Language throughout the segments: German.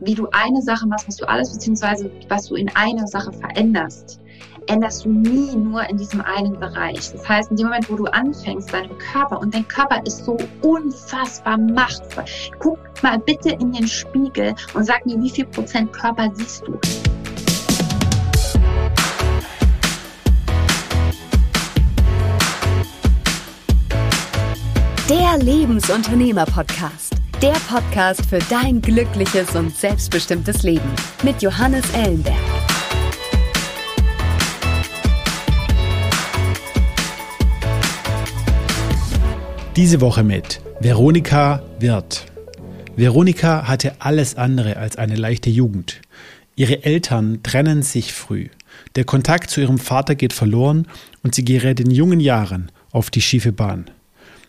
wie du eine Sache machst, was du alles, beziehungsweise was du in einer Sache veränderst, änderst du nie nur in diesem einen Bereich. Das heißt, in dem Moment, wo du anfängst, deinem Körper, und dein Körper ist so unfassbar machtvoll. Guck mal bitte in den Spiegel und sag mir, wie viel Prozent Körper siehst du? Der Lebensunternehmer-Podcast. Der Podcast für dein glückliches und selbstbestimmtes Leben mit Johannes Ellenberg. Diese Woche mit Veronika Wirth. Veronika hatte alles andere als eine leichte Jugend. Ihre Eltern trennen sich früh. Der Kontakt zu ihrem Vater geht verloren und sie gerät in jungen Jahren auf die schiefe Bahn.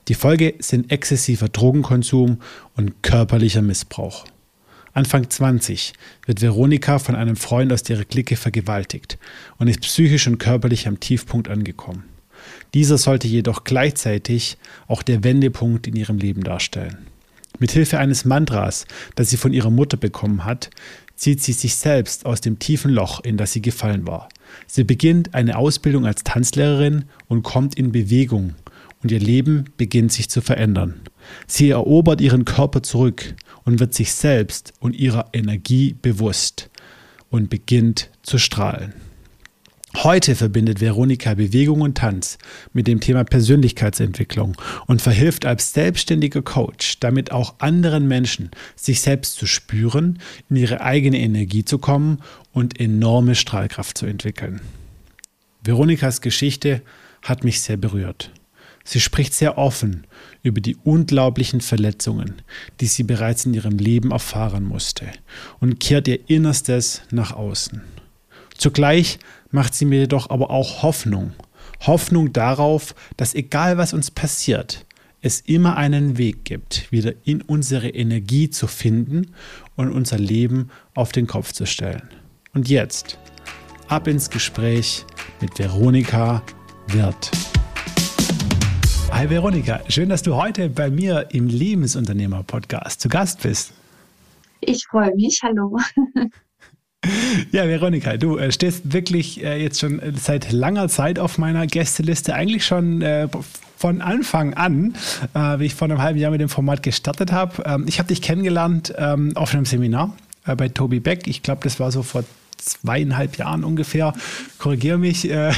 Die Folge sind exzessiver Drogenkonsum und körperlicher Missbrauch. Anfang 20 wird Veronika von einem Freund aus ihrer Clique vergewaltigt und ist psychisch und körperlich am Tiefpunkt angekommen. Dieser sollte jedoch gleichzeitig auch der Wendepunkt in ihrem Leben darstellen. Mit Hilfe eines Mantras, das sie von ihrer Mutter bekommen hat, zieht sie sich selbst aus dem tiefen Loch, in das sie gefallen war. Sie beginnt eine Ausbildung als Tanzlehrerin und kommt in Bewegung und ihr Leben beginnt sich zu verändern. Sie erobert ihren Körper zurück und wird sich selbst und ihrer Energie bewusst und beginnt zu strahlen. Heute verbindet Veronika Bewegung und Tanz mit dem Thema Persönlichkeitsentwicklung und verhilft als selbstständiger Coach damit auch anderen Menschen, sich selbst zu spüren, in ihre eigene Energie zu kommen und enorme Strahlkraft zu entwickeln. Veronikas Geschichte hat mich sehr berührt. Sie spricht sehr offen über die unglaublichen Verletzungen, die sie bereits in ihrem Leben erfahren musste, und kehrt ihr Innerstes nach außen. Zugleich macht sie mir jedoch aber auch Hoffnung. Hoffnung darauf, dass egal was uns passiert, es immer einen Weg gibt, wieder in unsere Energie zu finden und unser Leben auf den Kopf zu stellen. Und jetzt ab ins Gespräch mit Veronika Wirth. Hi Veronika, schön, dass du heute bei mir im Lebensunternehmer-Podcast zu Gast bist. Ich freue mich, hallo. Ja, Veronika, du äh, stehst wirklich äh, jetzt schon seit langer Zeit auf meiner Gästeliste, eigentlich schon äh, von Anfang an, äh, wie ich vor einem halben Jahr mit dem Format gestartet habe. Ähm, ich habe dich kennengelernt ähm, auf einem Seminar äh, bei Tobi Beck. Ich glaube, das war so vor zweieinhalb Jahren ungefähr. Korrigiere mich, äh, äh,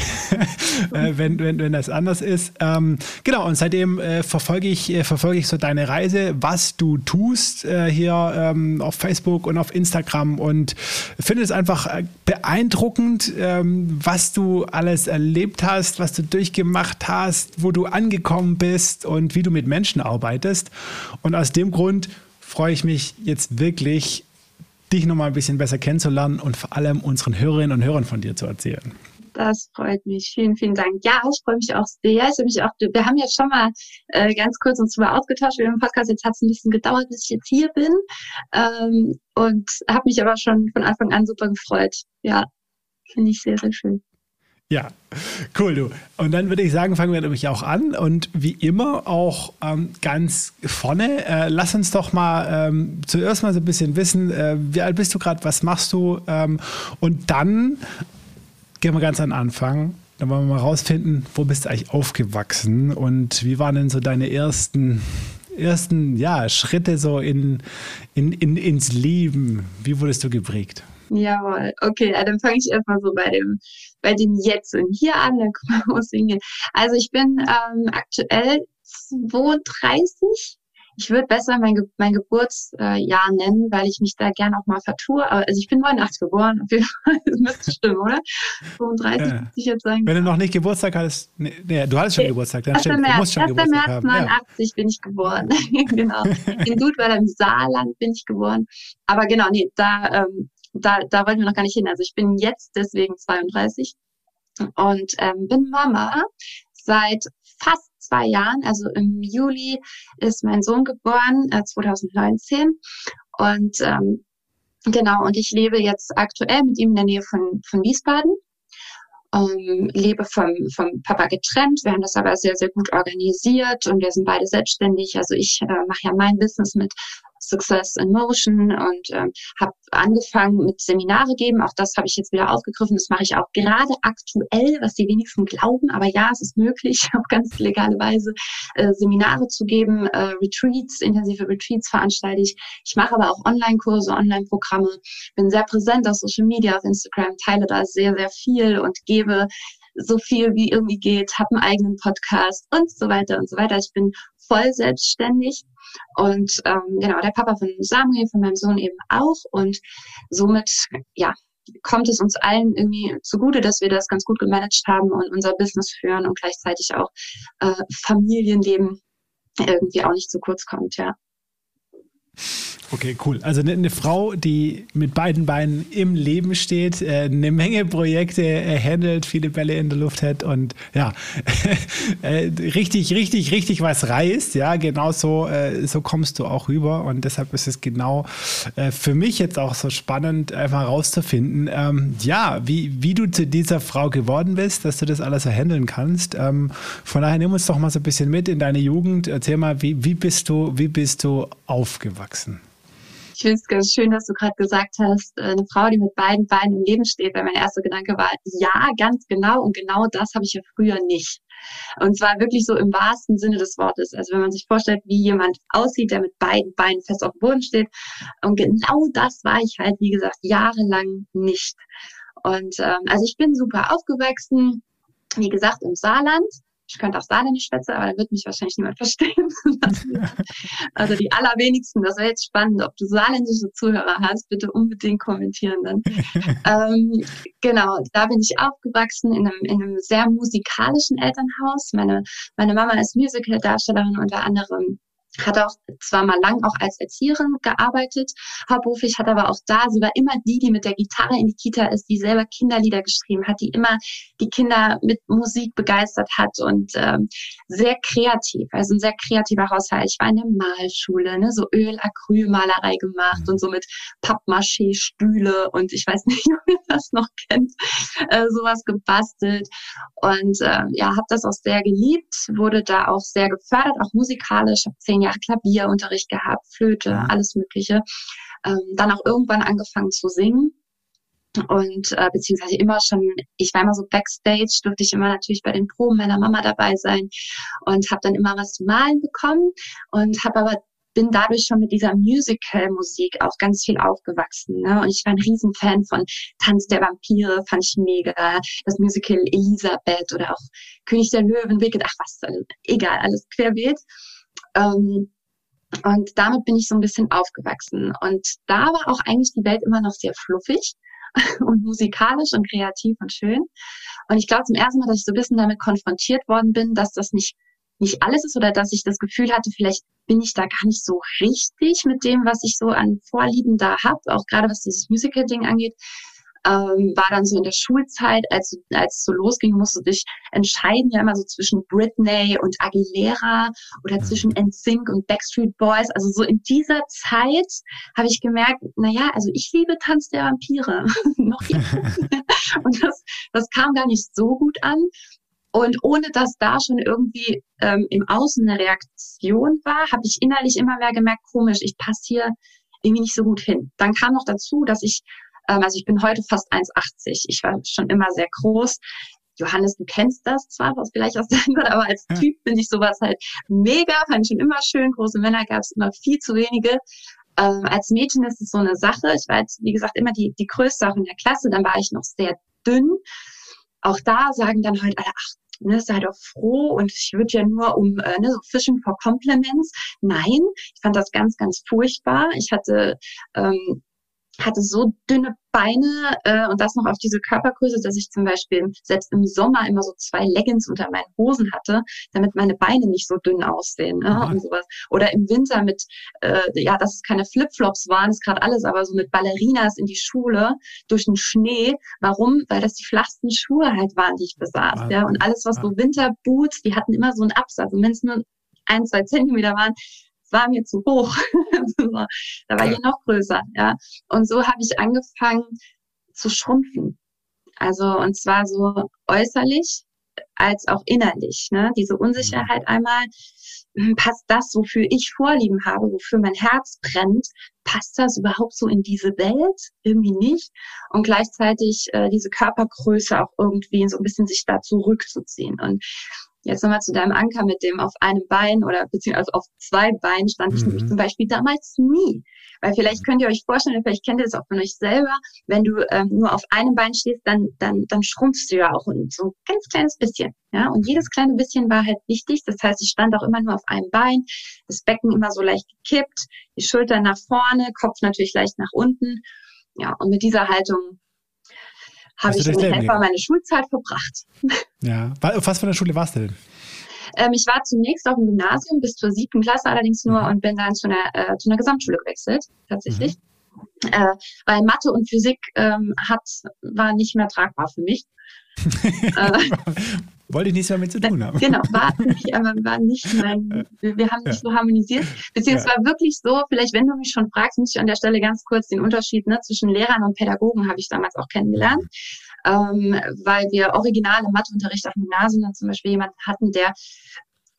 wenn, wenn, wenn das anders ist. Ähm, genau, und seitdem äh, verfolge, ich, äh, verfolge ich so deine Reise, was du tust äh, hier ähm, auf Facebook und auf Instagram und finde es einfach äh, beeindruckend, ähm, was du alles erlebt hast, was du durchgemacht hast, wo du angekommen bist und wie du mit Menschen arbeitest. Und aus dem Grund freue ich mich jetzt wirklich dich noch mal ein bisschen besser kennenzulernen und vor allem unseren Hörerinnen und Hörern von dir zu erzählen. Das freut mich. Vielen, vielen Dank. Ja, ich freue mich auch sehr. Ich mich auch, wir haben jetzt schon mal äh, ganz kurz uns mal ausgetauscht über den Podcast. Jetzt hat es ein bisschen gedauert, bis ich jetzt hier bin. Ähm, und habe mich aber schon von Anfang an super gefreut. Ja, finde ich sehr, sehr schön. Ja, cool, du. Und dann würde ich sagen, fangen wir nämlich auch an. Und wie immer auch ähm, ganz vorne, äh, lass uns doch mal ähm, zuerst mal so ein bisschen wissen, äh, wie alt bist du gerade, was machst du? Ähm, und dann gehen wir ganz an den Anfang. Dann wollen wir mal rausfinden, wo bist du eigentlich aufgewachsen und wie waren denn so deine ersten, ersten ja, Schritte so in, in, in, ins Leben? Wie wurdest du geprägt? Jawohl, okay, dann fange ich erstmal so bei dem, bei dem Jetzt und Hier an, dann gucken wir, wo es hingeht. Also ich bin ähm, aktuell 32. Ich würde besser mein, Ge mein Geburtsjahr äh, nennen, weil ich mich da gern auch mal vertue. Aber, also ich bin 89 geboren, auf jeden Fall. Das müsste stimmen, oder? 35 ja. muss ich jetzt sagen. Wenn du noch nicht Geburtstag hattest, nee, nee du hattest schon nee. Geburtstag, dann stimmt, März, du musst schon 1. Geburtstag März 89 ja. bin ich geboren. genau. In Dudweiler im Saarland bin ich geboren. Aber genau, nee, da ähm, da, da wollten wir noch gar nicht hin. Also ich bin jetzt deswegen 32 und ähm, bin Mama seit fast zwei Jahren. Also im Juli ist mein Sohn geboren, äh, 2019. Und ähm, genau, und ich lebe jetzt aktuell mit ihm in der Nähe von, von Wiesbaden. Ähm, lebe vom, vom Papa getrennt. Wir haben das aber sehr, sehr gut organisiert und wir sind beide selbstständig. Also ich äh, mache ja mein Business mit Success in Motion und ähm, habe angefangen mit Seminare geben. Auch das habe ich jetzt wieder aufgegriffen. Das mache ich auch gerade aktuell, was die wenigsten glauben. Aber ja, es ist möglich, auf ganz legale Weise äh, Seminare zu geben, äh, Retreats, intensive Retreats veranstalte ich. Ich mache aber auch Online-Kurse, Online-Programme. Bin sehr präsent auf Social Media, auf Instagram, teile da sehr, sehr viel und gebe so viel wie irgendwie geht, habe einen eigenen Podcast und so weiter und so weiter. Ich bin voll selbstständig und ähm, genau der Papa von Samuel, von meinem Sohn eben auch und somit ja kommt es uns allen irgendwie zugute, dass wir das ganz gut gemanagt haben und unser Business führen und gleichzeitig auch äh, Familienleben irgendwie auch nicht zu kurz kommt, ja. Okay, cool. Also eine, eine, Frau, die mit beiden Beinen im Leben steht, äh, eine Menge Projekte äh, handelt, viele Bälle in der Luft hat und ja, äh, richtig, richtig, richtig was reißt. Ja, genau so, äh, so kommst du auch rüber und deshalb ist es genau äh, für mich jetzt auch so spannend, einfach rauszufinden, ähm, ja, wie, wie du zu dieser Frau geworden bist, dass du das alles so handeln kannst. Ähm, von daher nimm uns doch mal so ein bisschen mit in deine Jugend. Erzähl mal, wie, wie bist du, wie bist du aufgewachsen? Ich finde es ganz schön, dass du gerade gesagt hast, äh, eine Frau, die mit beiden Beinen im Leben steht, weil mein erster Gedanke war, ja, ganz genau. Und genau das habe ich ja früher nicht. Und zwar wirklich so im wahrsten Sinne des Wortes. Also wenn man sich vorstellt, wie jemand aussieht, der mit beiden Beinen fest auf dem Boden steht. Und genau das war ich halt, wie gesagt, jahrelang nicht. Und ähm, also ich bin super aufgewachsen, wie gesagt, im Saarland ich könnte auch Saarländisch schwätzen, aber da wird mich wahrscheinlich niemand verstehen. also die allerwenigsten, das wäre jetzt spannend, ob du saarländische Zuhörer hast, bitte unbedingt kommentieren dann. ähm, genau, da bin ich aufgewachsen in einem, in einem sehr musikalischen Elternhaus. Meine, meine Mama ist Musical-Darstellerin unter anderem hat auch zwar mal lang auch als Erzieherin gearbeitet, hauptberuflich, hat aber auch da, sie war immer die, die mit der Gitarre in die Kita ist, die selber Kinderlieder geschrieben hat, die immer die Kinder mit Musik begeistert hat und ähm, sehr kreativ, also ein sehr kreativer Haushalt. Ich war in der Malschule, ne, so Öl-Acrylmalerei gemacht mhm. und so mit Pappmaché, Stühle und ich weiß nicht, ob ihr das noch kennt, äh, sowas gebastelt und äh, ja, habe das auch sehr geliebt, wurde da auch sehr gefördert, auch musikalisch, habe zehn Jahre Klavierunterricht gehabt, Flöte, alles Mögliche. Ähm, dann auch irgendwann angefangen zu singen und äh, beziehungsweise immer schon, ich war immer so backstage, durfte ich immer natürlich bei den Proben meiner Mama dabei sein und habe dann immer was zu malen bekommen und habe aber bin dadurch schon mit dieser Musical-Musik auch ganz viel aufgewachsen. Ne? Und ich war ein Riesenfan von Tanz der Vampire, fand ich mega. Das Musical Elisabeth oder auch König der Löwen, Wicked, ach was, egal, alles querbeet. Ähm, und damit bin ich so ein bisschen aufgewachsen. Und da war auch eigentlich die Welt immer noch sehr fluffig und musikalisch und kreativ und schön. Und ich glaube zum ersten Mal, dass ich so ein bisschen damit konfrontiert worden bin, dass das nicht nicht alles ist oder dass ich das Gefühl hatte, vielleicht bin ich da gar nicht so richtig mit dem, was ich so an Vorlieben da habe, auch gerade was dieses Musical-Ding angeht ähm, war dann so in der Schulzeit, als, als es so losging, musste dich entscheiden ja immer so zwischen Britney und Aguilera oder mhm. zwischen NSYNC und Backstreet Boys. Also so in dieser Zeit habe ich gemerkt, na ja, also ich liebe Tanz der Vampire. Noch und das, das kam gar nicht so gut an. Und ohne dass da schon irgendwie ähm, im Außen eine Reaktion war, habe ich innerlich immer mehr gemerkt, komisch, ich passe hier irgendwie nicht so gut hin. Dann kam noch dazu, dass ich ähm, also ich bin heute fast 1,80. Ich war schon immer sehr groß. Johannes, du kennst das zwar, was vielleicht aus deinem Gott, aber als ja. Typ finde ich sowas halt mega, fand ich schon immer schön. Große Männer gab es immer viel zu wenige. Ähm, als Mädchen ist es so eine Sache. Ich war jetzt, wie gesagt, immer die, die größte auch in der Klasse. Dann war ich noch sehr dünn. Auch da sagen dann halt alle, ach, ne, sei doch froh und ich würde ja nur um äh, ne, so Fishing for Compliments. Nein, ich fand das ganz, ganz furchtbar. Ich hatte ähm, hatte so dünne Beine äh, und das noch auf diese Körpergröße, dass ich zum Beispiel selbst im Sommer immer so zwei Leggings unter meinen Hosen hatte, damit meine Beine nicht so dünn aussehen ne, mhm. und sowas. Oder im Winter mit, äh, ja, dass es keine Flipflops waren, ist gerade alles, aber so mit Ballerinas in die Schule durch den Schnee. Warum? Weil das die flachsten Schuhe halt waren, die ich besaß. Ja? und alles, was so Winterboots, die hatten immer so einen Absatz. Und wenn es nur ein, zwei Zentimeter waren, war mir zu hoch. da war ich noch größer, ja. Und so habe ich angefangen zu schrumpfen. Also, und zwar so äußerlich, als auch innerlich. Ne? Diese Unsicherheit mhm. einmal, hm, passt das, wofür ich Vorlieben habe, wofür mein Herz brennt, passt das überhaupt so in diese Welt? Irgendwie nicht. Und gleichzeitig äh, diese Körpergröße auch irgendwie so ein bisschen sich da zurückzuziehen. Und Jetzt nochmal zu deinem Anker mit dem auf einem Bein oder beziehungsweise auf zwei Beinen stand ich mhm. zum Beispiel damals nie. Weil vielleicht könnt ihr euch vorstellen, vielleicht kennt ihr das auch von euch selber, wenn du ähm, nur auf einem Bein stehst, dann, dann, dann schrumpfst du ja auch und so ein ganz kleines bisschen. Ja, und jedes kleine bisschen war halt wichtig. Das heißt, ich stand auch immer nur auf einem Bein, das Becken immer so leicht gekippt, die Schultern nach vorne, Kopf natürlich leicht nach unten. Ja, und mit dieser Haltung habe ich in etwa meine Schulzeit verbracht. Ja, auf was für einer Schule warst du denn? Ähm, ich war zunächst auf dem Gymnasium bis zur siebten Klasse allerdings nur mhm. und bin dann zu einer, äh, zu einer Gesamtschule gewechselt, tatsächlich. Mhm. Äh, weil Mathe und Physik ähm, hat, war nicht mehr tragbar für mich. äh, wollte ich nichts mehr mit zu tun haben. Genau, war nicht, aber war nicht mein, wir, wir haben nicht ja. so harmonisiert. Beziehungsweise ja. war wirklich so, vielleicht wenn du mich schon fragst, muss ich an der Stelle ganz kurz den Unterschied ne, zwischen Lehrern und Pädagogen habe ich damals auch kennengelernt. Ähm, weil wir originale Matheunterricht auf dem Gymnasium dann zum Beispiel jemanden hatten, der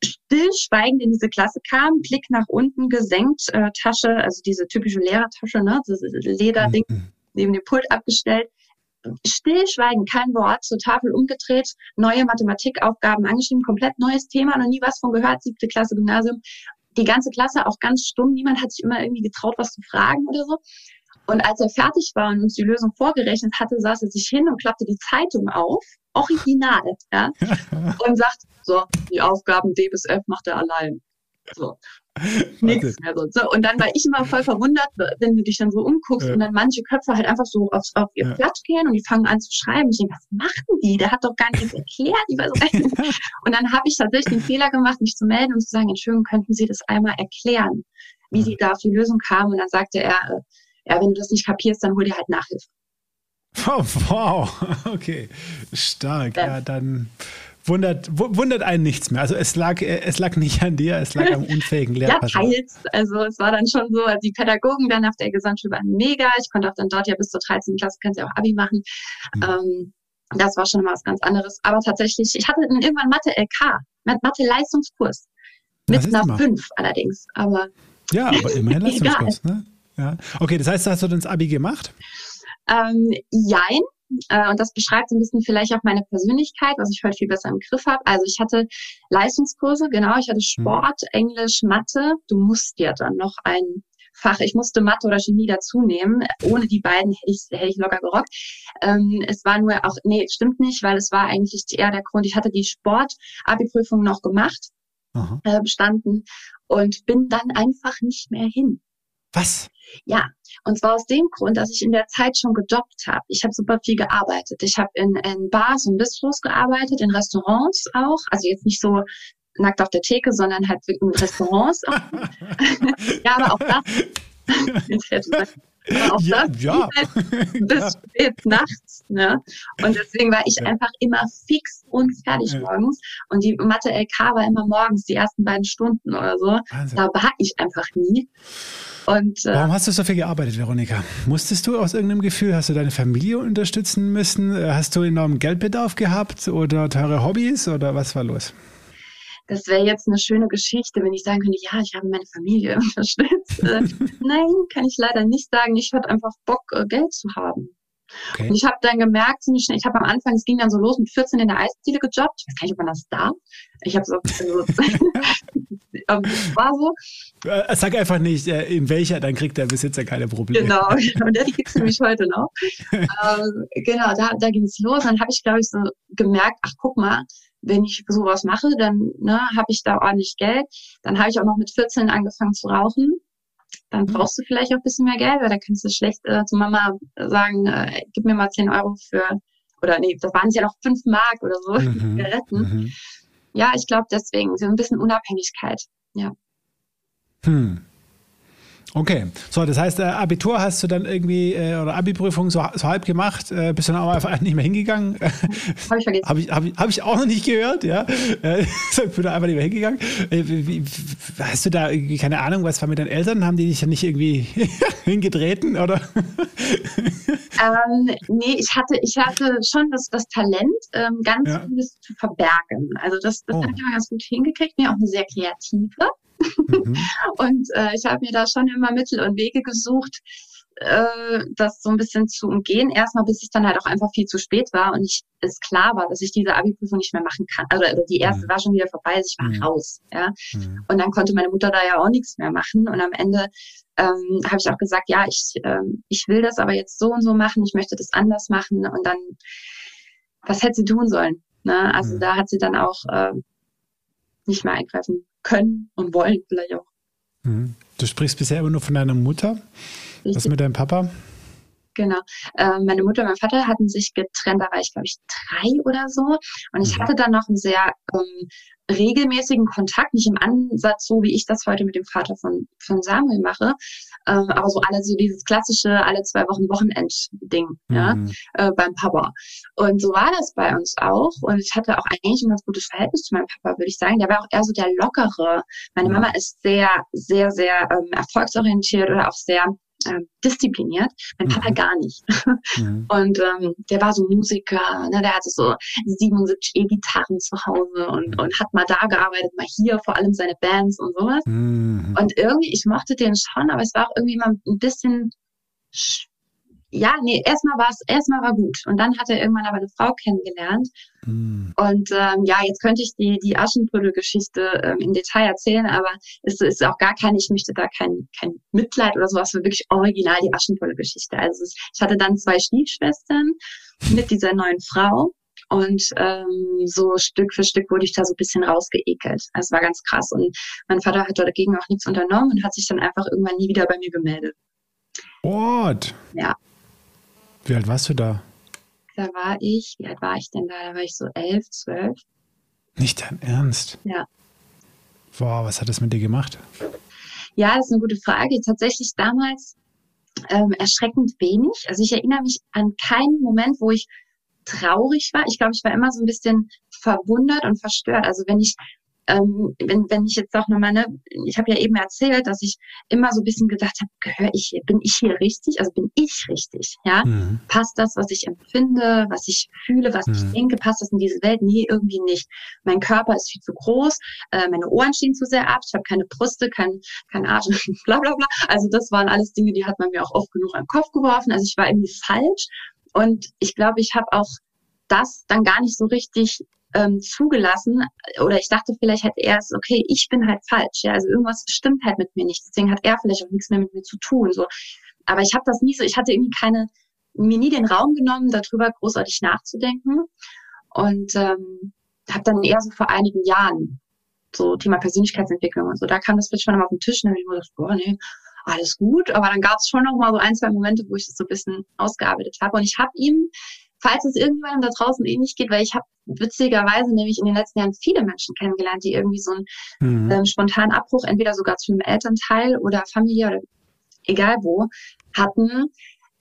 stillschweigend in diese Klasse kam, Blick nach unten gesenkt, äh, Tasche, also diese typische Lehrertasche, ne, das Lederding mhm. neben dem Pult abgestellt, stillschweigen, kein Wort, zur Tafel umgedreht, neue Mathematikaufgaben angeschrieben, komplett neues Thema, noch nie was von gehört, siebte Klasse Gymnasium. Die ganze Klasse auch ganz stumm, niemand hat sich immer irgendwie getraut, was zu fragen oder so. Und als er fertig war und uns die Lösung vorgerechnet hatte, saß er sich hin und klappte die Zeitung auf, original, ja, und sagt, so, die Aufgaben D bis F macht er allein. So. Nichts mehr so. so. Und dann war ich immer voll verwundert, wenn du dich dann so umguckst ja. und dann manche Köpfe halt einfach so auf, auf ihr ja. Blatt gehen und die fangen an zu schreiben. Ich denke, was machen die? Der hat doch gar nichts erklärt. Und dann habe ich tatsächlich den Fehler gemacht, mich zu melden und zu sagen, Entschuldigung, könnten Sie das einmal erklären, wie Sie da auf die Lösung kamen? Und dann sagte er, äh, ja, wenn du das nicht kapierst, dann hol dir halt Nachhilfe. Oh, wow, okay, stark. Ja, ja dann wundert, wundert einen nichts mehr. Also es lag, es lag nicht an dir, es lag am unfähigen Lehrperson. ja, teils. Also es war dann schon so, die Pädagogen dann auf der Gesamtschule waren mega. Ich konnte auch dann dort ja bis zur 13. Klasse, können sie auch Abi machen. Mhm. Ähm, das war schon mal was ganz anderes. Aber tatsächlich, ich hatte dann irgendwann Mathe-LK, Mathe-Leistungskurs. Mit einer 5 allerdings. Aber ja, aber immerhin Leistungskurs, ne? Ja. Okay, das heißt, hast du dann das Abi gemacht? Ähm, jein. Äh, und das beschreibt so ein bisschen vielleicht auch meine Persönlichkeit, was ich heute viel besser im Griff habe. Also ich hatte Leistungskurse, genau, ich hatte hm. Sport, hm. Englisch, Mathe. Du musst ja dann noch ein Fach, ich musste Mathe oder Chemie dazu nehmen. Ohne die beiden hätte ich, hätte ich locker gerockt. Ähm, es war nur auch, nee, stimmt nicht, weil es war eigentlich eher der Grund, ich hatte die Sport-Abi-Prüfung noch gemacht, äh, bestanden und bin dann einfach nicht mehr hin. Was? Ja, und zwar aus dem Grund, dass ich in der Zeit schon gejobbt habe. Ich habe super viel gearbeitet. Ich habe in, in Bars und Bistros gearbeitet, in Restaurants auch. Also jetzt nicht so nackt auf der Theke, sondern halt in Restaurants auch. ja, aber auch das. Auch ja, das ja. Halt bis spät nachts. Ne? Und deswegen war ich ja. einfach immer fix und fertig ja. morgens. Und die Mathe-LK war immer morgens, die ersten beiden Stunden oder so. Wahnsinn. Da war ich einfach nie. Und, äh, Warum hast du so viel gearbeitet, Veronika? Musstest du aus irgendeinem Gefühl, hast du deine Familie unterstützen müssen? Hast du enormen Geldbedarf gehabt oder teure Hobbys oder was war los? Das wäre jetzt eine schöne Geschichte, wenn ich sagen könnte, ja, ich habe meine Familie unterstützt. äh, nein, kann ich leider nicht sagen. Ich hatte einfach Bock, äh, Geld zu haben. Okay. Und ich habe dann gemerkt, ziemlich schnell, ich habe am Anfang, es ging dann so los mit 14 in der Eisdiele gejobbt. Ich weiß gar nicht, ob man das darf. Ich habe so, also, war so. Äh, sag einfach nicht, in welcher, dann kriegt der Besitzer keine Probleme. Genau, und die gibt es nämlich heute noch. ähm, genau, da, da ging es los. Dann habe ich, glaube ich, so gemerkt, ach guck mal, wenn ich sowas mache, dann ne, habe ich da ordentlich Geld. Dann habe ich auch noch mit 14 angefangen zu rauchen dann mhm. brauchst du vielleicht auch ein bisschen mehr Geld, weil da kannst du schlecht äh, zu Mama sagen, äh, gib mir mal 10 Euro für, oder nee, das waren es ja noch 5 Mark oder so, mhm. Zigaretten. Mhm. Ja, ich glaube deswegen, so ein bisschen Unabhängigkeit, ja. Hm. Okay, so das heißt, äh, Abitur hast du dann irgendwie äh, oder Abi-Prüfung so, so, halb gemacht, äh, bist du dann auch einfach nicht mehr hingegangen? Habe ich vergessen. Habe ich, hab ich, hab ich auch noch nicht gehört, ja. Äh, ich bin da einfach nicht mehr hingegangen. Äh, wie, hast du da irgendwie, keine Ahnung, was war mit deinen Eltern? Haben die dich ja nicht irgendwie hingetreten oder? ähm, nee, ich hatte, ich hatte schon das, das Talent, ähm, ganz ja. vieles zu verbergen. Also das, das oh. habe ich immer ganz gut hingekriegt. Mir auch eine sehr kreative. Mhm. und äh, ich habe mir da schon immer Mittel und Wege gesucht, äh, das so ein bisschen zu umgehen. Erstmal, bis es dann halt auch einfach viel zu spät war und ich es klar war, dass ich diese Abi-Prüfung nicht mehr machen kann. Also, also die erste mhm. war schon wieder vorbei, also ich war mhm. raus. Ja? Mhm. Und dann konnte meine Mutter da ja auch nichts mehr machen. Und am Ende ähm, habe ich auch gesagt, ja, ich, ähm, ich will das aber jetzt so und so machen, ich möchte das anders machen. Und dann, was hätte sie tun sollen? Ne? Also mhm. da hat sie dann auch äh, nicht mehr eingreifen können und wollen vielleicht auch. Mhm. Du sprichst bisher immer nur von deiner Mutter. Richtig. Was mit deinem Papa? Genau. Ähm, meine Mutter und mein Vater hatten sich getrennt, da war ich, glaube ich, drei oder so. Und ich mhm. hatte dann noch einen sehr ähm, regelmäßigen Kontakt, nicht im Ansatz so, wie ich das heute mit dem Vater von, von Samuel mache, ähm, aber so alle so dieses klassische alle zwei Wochen Wochenend-Ding, mhm. ja, äh, beim Papa. Und so war das bei uns auch. Und ich hatte auch eigentlich ein ganz gutes Verhältnis zu meinem Papa, würde ich sagen. Der war auch eher so der Lockere. Meine mhm. Mama ist sehr, sehr, sehr ähm, erfolgsorientiert oder auch sehr äh, diszipliniert, mein Papa mhm. gar nicht. Mhm. Und ähm, der war so Musiker, ne, der hatte so 77 E-Gitarren zu Hause und, mhm. und hat mal da gearbeitet, mal hier, vor allem seine Bands und sowas. Mhm. Und irgendwie, ich mochte den schon, aber es war auch irgendwie mal ein bisschen ja, nee, erstmal war es, erstmal war gut. Und dann hat er irgendwann aber eine Frau kennengelernt. Mm. Und ähm, ja, jetzt könnte ich die, die Aschenputtel-Geschichte ähm, im Detail erzählen, aber es ist auch gar kein, ich möchte da kein, kein Mitleid oder sowas, für wirklich original die Aschenputtel-Geschichte. Also ich hatte dann zwei Stiefschwestern mit dieser neuen Frau. Und ähm, so Stück für Stück wurde ich da so ein bisschen rausgeekelt. Also es war ganz krass. Und mein Vater hat dagegen auch nichts unternommen und hat sich dann einfach irgendwann nie wieder bei mir gemeldet. What? Ja. Wie alt warst du da? Da war ich, wie alt war ich denn da? Da war ich so elf, zwölf. Nicht dein Ernst? Ja. Wow, was hat das mit dir gemacht? Ja, das ist eine gute Frage. Tatsächlich damals ähm, erschreckend wenig. Also ich erinnere mich an keinen Moment, wo ich traurig war. Ich glaube, ich war immer so ein bisschen verwundert und verstört. Also wenn ich ähm, wenn, wenn ich jetzt auch nochmal, ne, ich habe ja eben erzählt, dass ich immer so ein bisschen gedacht habe, gehöre ich hier, bin ich hier richtig? Also bin ich richtig? Ja, mhm. passt das, was ich empfinde, was ich fühle, was mhm. ich denke, passt das in diese Welt? Nee, irgendwie nicht. Mein Körper ist viel zu groß, äh, meine Ohren stehen zu sehr ab, ich habe keine Brüste, kein, kein Arsch, bla bla bla. Also das waren alles Dinge, die hat man mir auch oft genug an den Kopf geworfen. Also ich war irgendwie falsch und ich glaube, ich habe auch das dann gar nicht so richtig ähm, zugelassen. Oder ich dachte vielleicht halt erst, okay, ich bin halt falsch, ja, also irgendwas stimmt halt mit mir nicht, deswegen hat er vielleicht auch nichts mehr mit mir zu tun, so. Aber ich habe das nie so, ich hatte irgendwie keine, mir nie den Raum genommen, darüber großartig nachzudenken. Und ähm, habe dann eher so vor einigen Jahren so Thema Persönlichkeitsentwicklung und so, da kam das plötzlich mal auf den Tisch und habe ich mir gedacht, boah, nee, alles gut, aber dann gab es schon noch mal so ein, zwei Momente, wo ich das so ein bisschen ausgearbeitet habe und ich habe ihm falls es irgendjemandem da draußen ähnlich geht, weil ich habe witzigerweise nämlich in den letzten Jahren viele Menschen kennengelernt, die irgendwie so einen mhm. ähm, spontanen Abbruch, entweder sogar zu einem Elternteil oder Familie oder egal wo, hatten.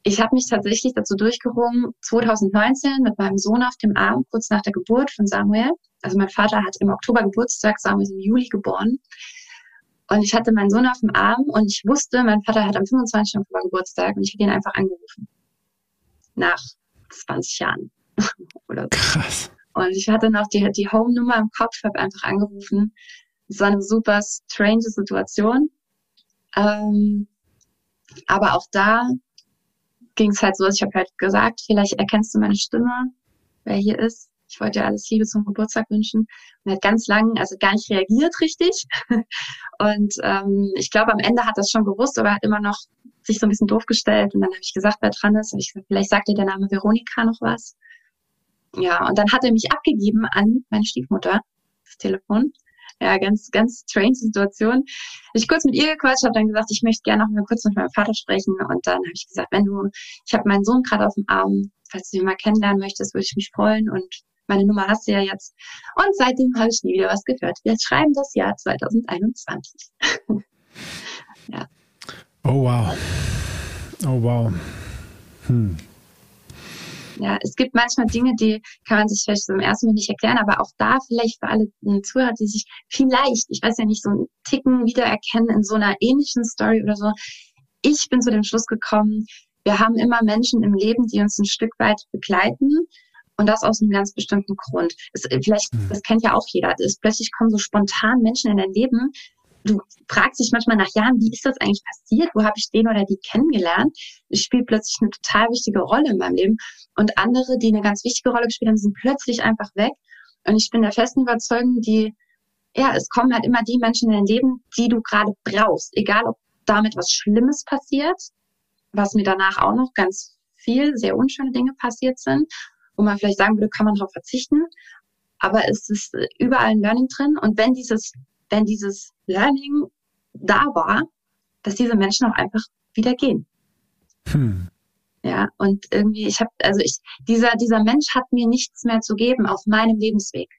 Ich habe mich tatsächlich dazu durchgerungen, 2019 mit meinem Sohn auf dem Arm, kurz nach der Geburt von Samuel. Also mein Vater hat im Oktober Geburtstag, Samuel ist im Juli geboren. Und ich hatte meinen Sohn auf dem Arm und ich wusste, mein Vater hat am 25. Oktober Geburtstag und ich habe ihn einfach angerufen. Nach 20 Jahren. Oder so. Krass. Und ich hatte noch die, die Home-Nummer im Kopf, habe einfach angerufen. Es war eine super strange Situation. Ähm, aber auch da ging es halt so, ich habe halt gesagt, vielleicht erkennst du meine Stimme, wer hier ist. Ich wollte dir alles Liebe zum Geburtstag wünschen. Und er hat ganz lang, also gar nicht reagiert richtig. Und ähm, ich glaube, am Ende hat er es schon gewusst, aber er hat immer noch sich so ein bisschen doof gestellt. Und dann habe ich gesagt, wer dran ist. Und ich vielleicht sagt dir der Name Veronika noch was. Ja, und dann hat er mich abgegeben an meine Stiefmutter, das Telefon. Ja, ganz, ganz strange Situation. Ich kurz mit ihr gequatscht, habe dann gesagt, ich möchte gerne noch mal kurz mit meinem Vater sprechen. Und dann habe ich gesagt, wenn du, ich habe meinen Sohn gerade auf dem Arm, falls du ihn mal kennenlernen möchtest, würde ich mich freuen. Und meine Nummer hast du ja jetzt. Und seitdem habe ich nie wieder was gehört. Wir schreiben das Jahr 2021. ja. Oh wow. Oh wow. Hm. Ja, es gibt manchmal Dinge, die kann man sich vielleicht so im ersten Moment nicht erklären, aber auch da vielleicht für alle Zuhörer, die sich vielleicht, ich weiß ja nicht, so einen Ticken wiedererkennen in so einer ähnlichen Story oder so. Ich bin zu dem Schluss gekommen, wir haben immer Menschen im Leben, die uns ein Stück weit begleiten. Und das aus einem ganz bestimmten Grund. Es, vielleicht, mhm. das kennt ja auch jeder. Es, plötzlich kommen so spontan Menschen in dein Leben. Du fragst dich manchmal nach Jahren, wie ist das eigentlich passiert? Wo habe ich den oder die kennengelernt? Es spielt plötzlich eine total wichtige Rolle in meinem Leben. Und andere, die eine ganz wichtige Rolle gespielt haben, sind plötzlich einfach weg. Und ich bin der festen Überzeugung, die, ja, es kommen halt immer die Menschen in dein Leben, die du gerade brauchst. Egal, ob damit was Schlimmes passiert was mir danach auch noch ganz viel, sehr unschöne Dinge passiert sind, wo man vielleicht sagen würde, kann man darauf verzichten. Aber es ist überall ein Learning drin. Und wenn dieses, wenn dieses Learning da war, dass diese Menschen auch einfach wieder gehen. Hm. Ja, und irgendwie, ich habe, also ich, dieser, dieser Mensch hat mir nichts mehr zu geben auf meinem Lebensweg.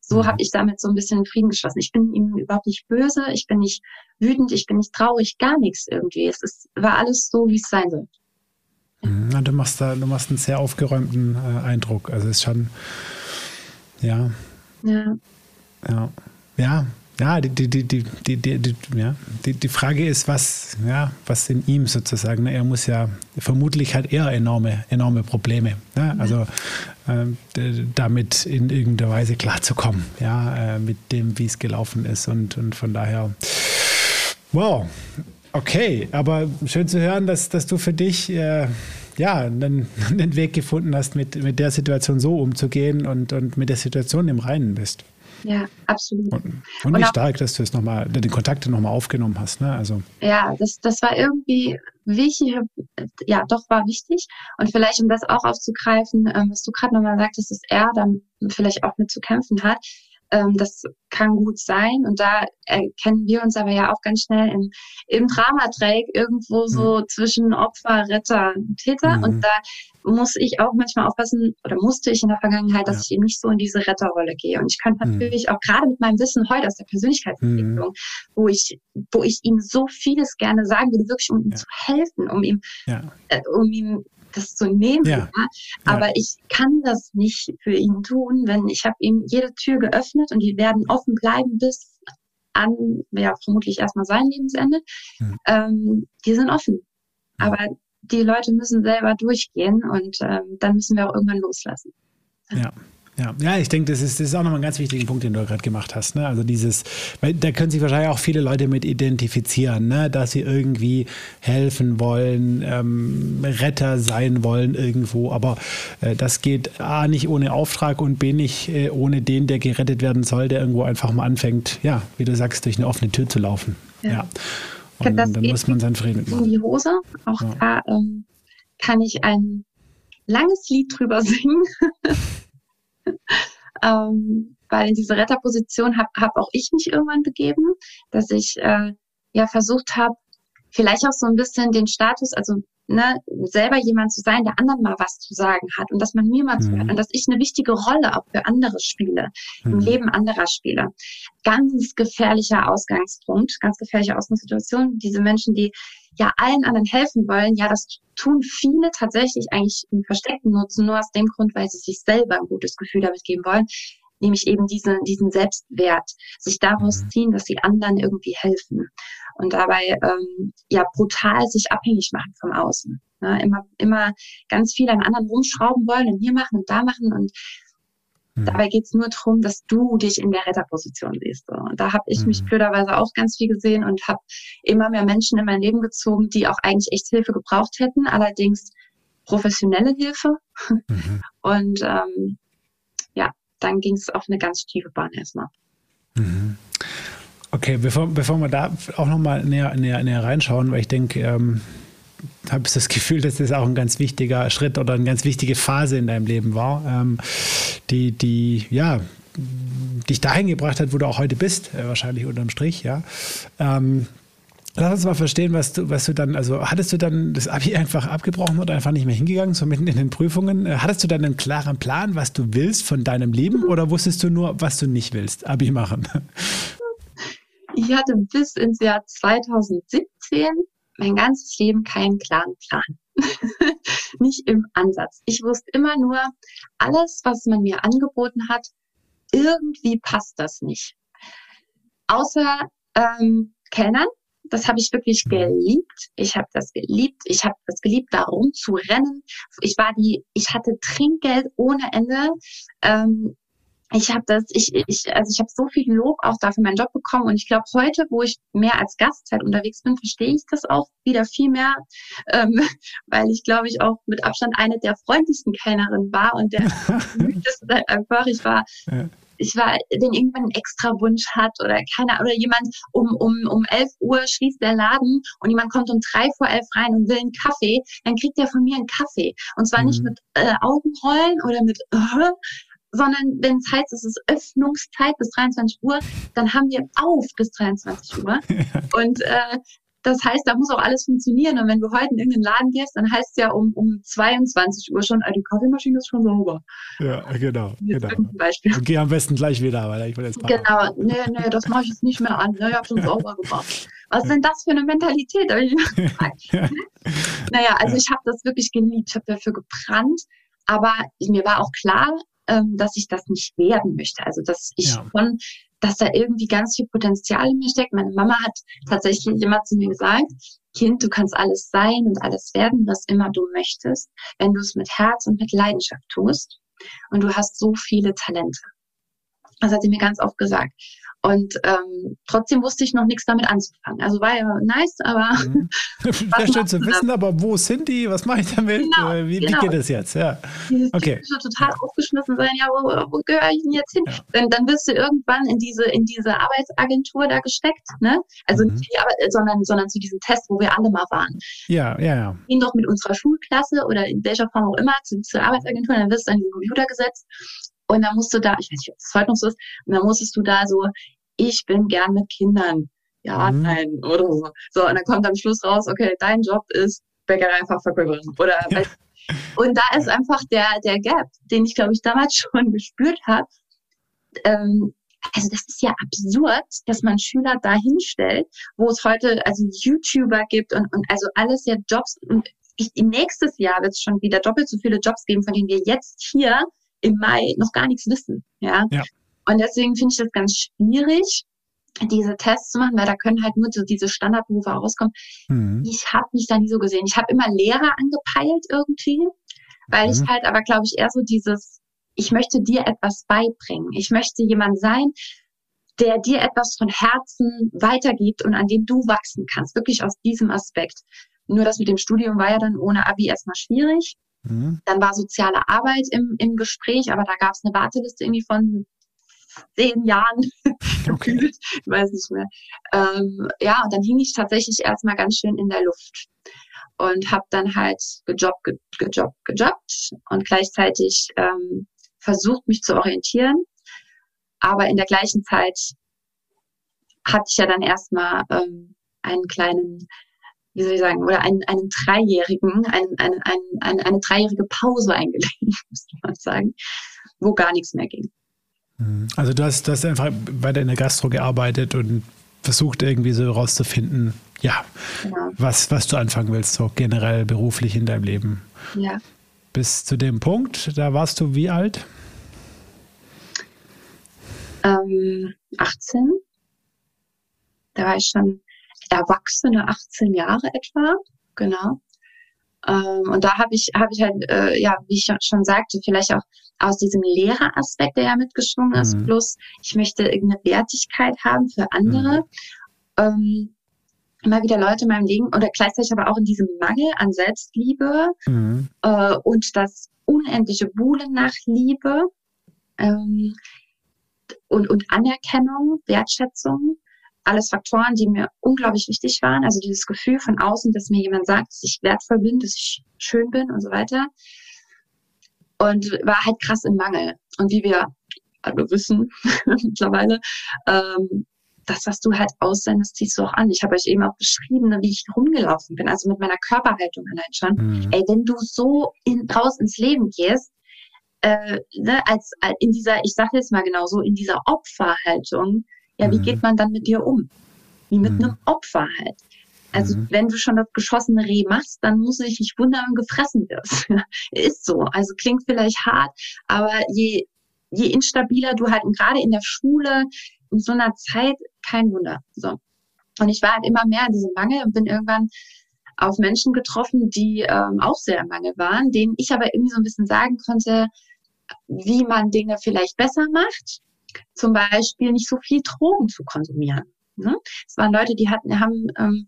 So mhm. habe ich damit so ein bisschen Frieden geschlossen. Ich bin ihm überhaupt nicht böse, ich bin nicht wütend, ich bin nicht traurig, gar nichts irgendwie. Es ist, war alles so, wie es sein soll. Mhm. Ja, du machst da, du machst einen sehr aufgeräumten äh, Eindruck. Also es ist schon, ja. Ja. Ja. Ja, ja, die, die, die, die, die, die, ja, die, die Frage ist, was, ja, was in ihm sozusagen. Ne? Er muss ja, vermutlich hat er enorme, enorme Probleme. Ne? Also äh, damit in irgendeiner Weise klarzukommen, ja, äh, mit dem, wie es gelaufen ist. Und, und von daher, wow, okay, aber schön zu hören, dass, dass du für dich äh, ja, einen, einen Weg gefunden hast, mit, mit der Situation so umzugehen und, und mit der Situation im Reinen bist. Ja, absolut. Und, und, und wie stark, dass du es nochmal, den Kontakt nochmal aufgenommen hast, ne? Also. Ja, das, das war irgendwie wichtig, ja, doch war wichtig. Und vielleicht, um das auch aufzugreifen, ähm, was du gerade nochmal sagtest, dass er dann vielleicht auch mit zu kämpfen hat. Ähm, das kann gut sein. Und da erkennen wir uns aber ja auch ganz schnell im, im Dramadreieck irgendwo so mhm. zwischen Opfer, Retter, Täter. Mhm. Und da muss ich auch manchmal aufpassen, oder musste ich in der Vergangenheit, dass ja. ich eben nicht so in diese Retterrolle gehe. Und ich kann mhm. natürlich auch gerade mit meinem Wissen heute aus der Persönlichkeitsentwicklung, mhm. wo ich, wo ich ihm so vieles gerne sagen würde, wirklich um ihm ja. zu helfen, um ihm, ja. äh, um ihm das zu nehmen. Ja. ja. Aber ich kann das nicht für ihn tun, wenn ich habe ihm jede Tür geöffnet und die werden offen bleiben bis an, ja, vermutlich erstmal sein Lebensende. Mhm. Ähm, die sind offen. Aber die Leute müssen selber durchgehen und ähm, dann müssen wir auch irgendwann loslassen. Ja. Ja, ja, ich denke, das ist, das ist auch nochmal ein ganz wichtiger Punkt, den du gerade gemacht hast. Ne? Also dieses, weil da können sich wahrscheinlich auch viele Leute mit identifizieren, ne? dass sie irgendwie helfen wollen, ähm, Retter sein wollen irgendwo. Aber äh, das geht A nicht ohne Auftrag und B nicht äh, ohne den, der gerettet werden soll, der irgendwo einfach mal anfängt, ja, wie du sagst, durch eine offene Tür zu laufen. Ja. ja. Und das dann muss man seinen Frieden mitmachen. In die Hose. Auch ja. da ähm, kann ich ein langes Lied drüber singen. ähm, weil in diese Retterposition habe hab auch ich mich irgendwann begeben, dass ich äh, ja versucht habe, vielleicht auch so ein bisschen den Status, also ne, selber jemand zu sein, der anderen mal was zu sagen hat und dass man mir mal mhm. zuhört und dass ich eine wichtige Rolle auch für andere spiele, mhm. im Leben anderer spiele. Ganz gefährlicher Ausgangspunkt, ganz gefährliche Ausgangssituation. Diese Menschen, die ja allen anderen helfen wollen, ja, das tun viele tatsächlich eigentlich im versteckten Nutzen, nur aus dem Grund, weil sie sich selber ein gutes Gefühl damit geben wollen nämlich eben diesen, diesen Selbstwert, sich daraus mhm. ziehen, dass sie anderen irgendwie helfen und dabei ähm, ja brutal sich abhängig machen vom Außen. Ne? Immer, immer ganz viel an anderen rumschrauben wollen und hier machen und da machen und mhm. Dabei geht's nur darum, dass du dich in der Retterposition siehst. So. Und da habe ich mhm. mich blöderweise auch ganz viel gesehen und habe immer mehr Menschen in mein Leben gezogen, die auch eigentlich echt Hilfe gebraucht hätten, allerdings professionelle Hilfe. Mhm. Und ähm, dann ging es auf eine ganz tiefe Bahn erstmal. Mhm. Okay, bevor, bevor wir da auch nochmal näher, näher, näher reinschauen, weil ich denke, ähm, habe ich das Gefühl, dass das auch ein ganz wichtiger Schritt oder eine ganz wichtige Phase in deinem Leben war, ähm, die, die, ja, dich dahin gebracht hat, wo du auch heute bist, äh, wahrscheinlich unterm Strich, ja. Ähm, Lass uns mal verstehen, was du, was du dann, also hattest du dann das Abi einfach abgebrochen oder einfach nicht mehr hingegangen, so mitten in den Prüfungen? Äh, hattest du dann einen klaren Plan, was du willst von deinem Leben oder wusstest du nur, was du nicht willst, Abi machen? Ich hatte bis ins Jahr 2017 mein ganzes Leben keinen klaren Plan. nicht im Ansatz. Ich wusste immer nur, alles, was man mir angeboten hat, irgendwie passt das nicht. Außer ähm, Kellnern, das habe ich wirklich mhm. geliebt. Ich habe das geliebt. Ich habe das geliebt, da rumzurennen. Ich war die, ich hatte Trinkgeld ohne Ende. Ähm, ich habe das, ich, ich, also ich habe so viel Lob auch dafür meinen Job bekommen und ich glaube heute, wo ich mehr als Gastzeit unterwegs bin, verstehe ich das auch wieder viel mehr, ähm, weil ich glaube ich auch mit Abstand eine der freundlichsten Kellnerinnen war und der einfach. Ich war ja ich war, wenn irgendwann einen extra Wunsch hat oder keiner, oder jemand um, um, um 11 Uhr schließt der Laden und jemand kommt um drei vor elf rein und will einen Kaffee, dann kriegt der von mir einen Kaffee. Und zwar mhm. nicht mit äh, Augenrollen oder mit, äh, sondern wenn es heißt, es ist Öffnungszeit bis 23 Uhr, dann haben wir auf bis 23 Uhr. Und äh, das heißt, da muss auch alles funktionieren. Und wenn du heute in irgendeinen Laden gehst, dann heißt es ja um, um 22 Uhr schon, ah, die Kaffeemaschine ist schon sauber. Ja, genau. genau. Beispiel. Und geh am besten gleich wieder, weil ich will jetzt Genau, nee, nee, das mache ich jetzt nicht mehr an. Ich habe schon sauber gemacht. Was ist denn das für eine Mentalität? ja. Naja, also ich habe das wirklich geliebt, ich habe dafür gebrannt. Aber mir war auch klar, ähm, dass ich das nicht werden möchte. Also dass ich ja. schon, dass da irgendwie ganz viel Potenzial in mir steckt. Meine Mama hat tatsächlich immer zu mir gesagt, Kind, du kannst alles sein und alles werden, was immer du möchtest, wenn du es mit Herz und mit Leidenschaft tust. Und du hast so viele Talente. Das hat sie mir ganz oft gesagt. Und ähm, trotzdem wusste ich noch nichts damit anzufangen. Also war ja nice, aber. Mhm. Wäre schön zu wissen, aber wo sind die? Was mache ich damit? Genau, äh, wie, genau. wie, geht es jetzt? Ja. Dieses okay. total ja. aufgeschmissen sein, ja, wo, wo gehöre ich denn jetzt hin? Ja. Dann, dann wirst du irgendwann in diese, in diese Arbeitsagentur da gesteckt, ne? Also mhm. nicht die Arbeit, sondern, sondern zu diesem Test, wo wir alle mal waren. Ja, ja, ja. Gehen doch mit unserer Schulklasse oder in welcher Form auch immer zu, zur Arbeitsagentur, dann wirst du an diesen Computer gesetzt und dann musst du da, ich weiß nicht, ob es heute noch so ist, und dann musstest du da so, ich bin gern mit Kindern. Ja, mhm. nein, oder so. So, und dann kommt am Schluss raus, okay, dein Job ist Bäckereifachverkäuferin. Oder ja. Und da ist einfach der, der Gap, den ich, glaube ich, damals schon gespürt habe. Ähm, also das ist ja absurd, dass man Schüler da hinstellt, wo es heute also YouTuber gibt und, und also alles ja Jobs. Und ich, nächstes Jahr wird es schon wieder doppelt so viele Jobs geben, von denen wir jetzt hier im Mai noch gar nichts wissen. Ja. ja. Und deswegen finde ich das ganz schwierig, diese Tests zu machen, weil da können halt nur so diese Standardberufe rauskommen. Mhm. Ich habe mich da nie so gesehen. Ich habe immer Lehrer angepeilt irgendwie, weil mhm. ich halt aber, glaube ich, eher so dieses, ich möchte dir etwas beibringen. Ich möchte jemand sein, der dir etwas von Herzen weitergibt und an dem du wachsen kannst. Wirklich aus diesem Aspekt. Nur das mit dem Studium war ja dann ohne Abi erstmal schwierig. Mhm. Dann war soziale Arbeit im, im Gespräch, aber da gab es eine Warteliste irgendwie von zehn Jahren okay. ich weiß nicht mehr. Ähm, ja, und dann hing ich tatsächlich erstmal ganz schön in der Luft und habe dann halt gejobbt, ge gejobbt, gejobbt und gleichzeitig ähm, versucht, mich zu orientieren. Aber in der gleichen Zeit hatte ich ja dann erstmal ähm, einen kleinen wie soll ich sagen, oder einen, einen Dreijährigen, einen, einen, einen, eine, eine dreijährige Pause eingelegt, müsste man sagen, wo gar nichts mehr ging. Mhm. Also du hast, du hast einfach weiter in der Gastro gearbeitet und versucht irgendwie so herauszufinden, ja, genau. was, was du anfangen willst, so generell beruflich in deinem Leben. Ja. Bis zu dem Punkt, da warst du wie alt? Ähm, 18. Da war ich schon Erwachsene 18 Jahre etwa, genau. Ähm, und da habe ich, habe ich halt, äh, ja, wie ich schon sagte, vielleicht auch aus diesem Lehreraspekt, der ja mitgeschwungen ist, mhm. plus ich möchte irgendeine Wertigkeit haben für andere. Mhm. Ähm, immer wieder Leute in meinem Leben oder gleichzeitig aber auch in diesem Mangel an Selbstliebe mhm. äh, und das unendliche Buhlen nach Liebe ähm, und, und Anerkennung, Wertschätzung alles Faktoren, die mir unglaublich wichtig waren. Also dieses Gefühl von außen, dass mir jemand sagt, dass ich wertvoll bin, dass ich schön bin und so weiter. Und war halt krass im Mangel. Und wie wir alle wissen mittlerweile, ähm, das, was du halt aussendest, ziehst du auch an. Ich habe euch eben auch beschrieben, wie ich rumgelaufen bin, also mit meiner Körperhaltung allein schon. Mhm. Ey, wenn du so in, raus ins Leben gehst, äh, ne, als, als in dieser, ich sage jetzt mal genau so, in dieser Opferhaltung, ja, wie mhm. geht man dann mit dir um? Wie mit mhm. einem Opfer halt. Also mhm. wenn du schon das geschossene Reh machst, dann muss ich nicht wundern und gefressen wirst. ist so. Also klingt vielleicht hart, aber je, je instabiler du halt, und gerade in der Schule, in so einer Zeit, kein Wunder. So. Und ich war halt immer mehr in diesem Mangel und bin irgendwann auf Menschen getroffen, die ähm, auch sehr im Mangel waren, denen ich aber irgendwie so ein bisschen sagen konnte, wie man Dinge vielleicht besser macht. Zum Beispiel nicht so viel Drogen zu konsumieren. Ne? Es waren Leute, die hatten, haben ähm,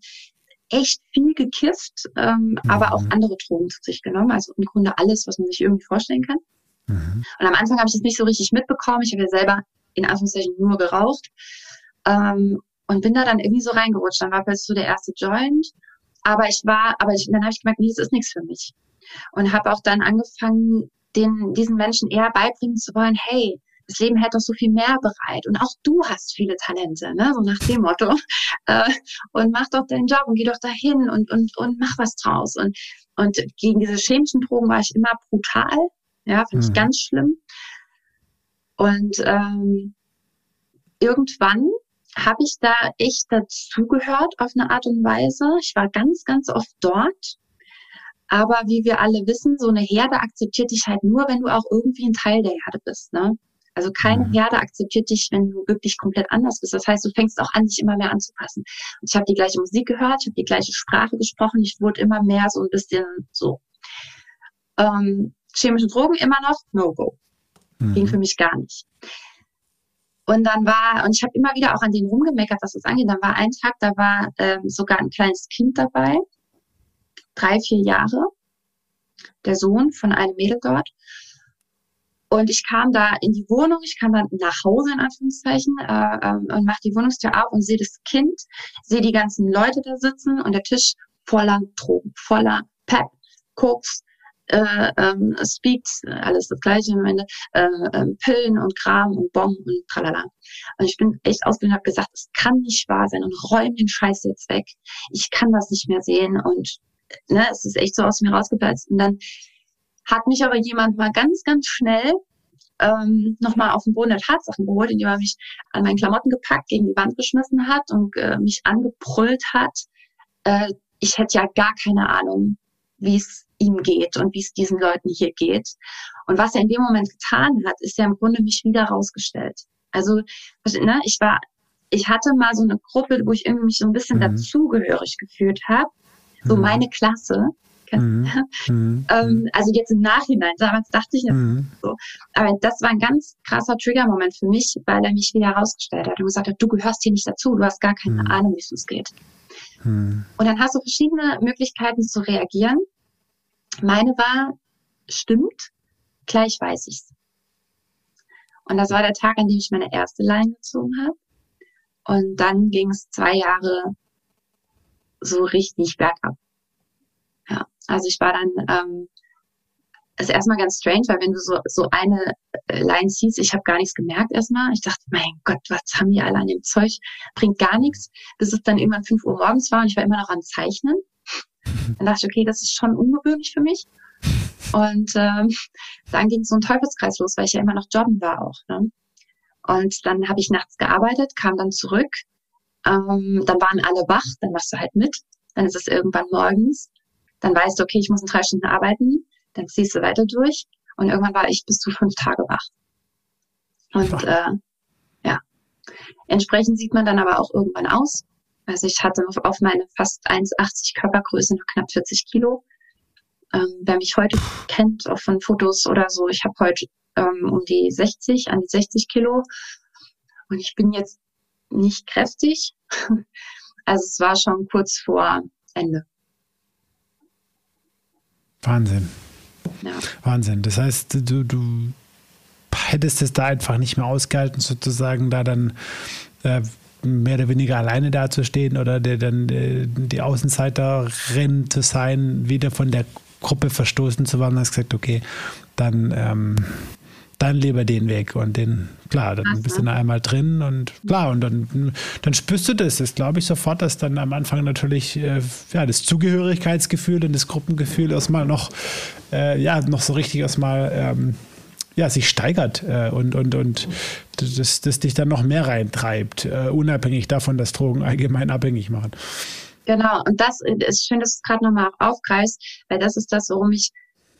echt viel gekifft, ähm, mhm. aber auch andere Drogen zu sich genommen. Also im Grunde alles, was man sich irgendwie vorstellen kann. Mhm. Und am Anfang habe ich das nicht so richtig mitbekommen. Ich habe ja selber in Anführungszeichen nur geraucht. Ähm, und bin da dann irgendwie so reingerutscht. Dann war plötzlich so der erste Joint. Aber ich war, aber ich, dann habe ich gemerkt, nee, das ist nichts für mich. Und habe auch dann angefangen, den, diesen Menschen eher beibringen zu wollen, hey, das Leben hält doch so viel mehr bereit. Und auch du hast viele Talente, ne? so nach dem Motto. Äh, und mach doch deinen Job und geh doch dahin und, und, und mach was draus. Und, und gegen diese chemischen Drogen war ich immer brutal. Ja, fand mhm. ich ganz schlimm. Und ähm, irgendwann habe ich da echt dazugehört auf eine Art und Weise. Ich war ganz, ganz oft dort. Aber wie wir alle wissen, so eine Herde akzeptiert dich halt nur, wenn du auch irgendwie ein Teil der Herde bist. Ne? Also keine mhm. Herde akzeptiert dich, wenn du wirklich komplett anders bist. Das heißt, du fängst auch an, dich immer mehr anzupassen. Und ich habe die gleiche Musik gehört, ich habe die gleiche Sprache gesprochen, ich wurde immer mehr so ein bisschen so. Ähm, chemische Drogen immer noch, no go. Mhm. Ging für mich gar nicht. Und dann war, und ich habe immer wieder auch an denen rumgemeckert, was das angeht. Dann war ein Tag, da war ähm, sogar ein kleines Kind dabei, drei, vier Jahre, der Sohn von einem Mädel dort. Und ich kam da in die Wohnung, ich kam dann nach Hause in Anführungszeichen äh, ähm, und mache die Wohnungstür auf und sehe das Kind, sehe die ganzen Leute da sitzen und der Tisch voller Drogen, voller Pep, Koks, äh, ähm, Speaks, alles das gleiche am Ende, äh, äh, Pillen und Kram und Bomben und tralala. Und ich bin echt ausgegangen und habe gesagt, es kann nicht wahr sein und räum den Scheiß jetzt weg. Ich kann das nicht mehr sehen und ne, es ist echt so aus mir rausgeplatzt. Und dann hat mich aber jemand mal ganz, ganz schnell ähm, nochmal auf den Boden der Tatsachen geholt, indem er mich an meinen Klamotten gepackt, gegen die Wand geschmissen hat und äh, mich angebrüllt hat. Äh, ich hätte ja gar keine Ahnung, wie es ihm geht und wie es diesen Leuten hier geht. Und was er in dem Moment getan hat, ist ja im Grunde mich wieder rausgestellt. Also, ne, ich war, ich hatte mal so eine Gruppe, wo ich irgendwie mich so ein bisschen mhm. dazugehörig gefühlt habe. So mhm. meine Klasse. Mhm. mhm. ähm, also jetzt im Nachhinein, damals dachte ich mhm. so. Aber das war ein ganz krasser Trigger-Moment für mich, weil er mich wieder herausgestellt hat und gesagt hat, du gehörst hier nicht dazu, du hast gar keine mhm. Ahnung, wie es uns geht. Mhm. Und dann hast du verschiedene Möglichkeiten zu reagieren. Meine war, stimmt, gleich weiß ich's. Und das war der Tag, an dem ich meine erste Line gezogen habe. Und dann ging es zwei Jahre so richtig bergab. Also ich war dann, ähm, ist erstmal ganz strange, weil wenn du so, so eine Line siehst, ich habe gar nichts gemerkt erstmal. Ich dachte, mein Gott, was haben die alle an dem Zeug? Bringt gar nichts. Bis es dann irgendwann fünf Uhr morgens war und ich war immer noch am Zeichnen. Dann dachte ich, okay, das ist schon ungewöhnlich für mich. Und ähm, dann ging so ein Teufelskreis los, weil ich ja immer noch jobben war auch. Ne? Und dann habe ich nachts gearbeitet, kam dann zurück. Ähm, dann waren alle wach, dann machst du halt mit. Dann ist es irgendwann morgens. Dann weißt du, okay, ich muss in drei Stunden arbeiten. Dann ziehst du weiter durch. Und irgendwann war ich bis zu fünf Tage wach. Und äh, ja, entsprechend sieht man dann aber auch irgendwann aus. Also ich hatte auf meine fast 1,80 Körpergröße noch knapp 40 Kilo. Ähm, wer mich heute kennt, auch von Fotos oder so, ich habe heute ähm, um die 60, an die 60 Kilo. Und ich bin jetzt nicht kräftig. Also es war schon kurz vor Ende. Wahnsinn. Ja. Wahnsinn. Das heißt, du, du hättest es da einfach nicht mehr ausgehalten, sozusagen da dann äh, mehr oder weniger alleine dazustehen oder der, dann äh, die Außenseiterin zu sein, wieder von der Gruppe verstoßen zu werden, hast gesagt, okay, dann, ähm, dann lieber den Weg und den, klar, dann Ach, bist du da einmal drin und klar, und dann, dann spürst du das. Das glaube ich sofort, dass dann am Anfang natürlich äh, ja, das Zugehörigkeitsgefühl und das Gruppengefühl erstmal noch, äh, ja, noch so richtig erstmal ähm, ja, sich steigert äh, und, und, und das, das dich dann noch mehr reintreibt, äh, unabhängig davon, dass Drogen allgemein abhängig machen. Genau, und das ist schön, dass du es gerade nochmal aufgreifst, weil das ist das, worum ich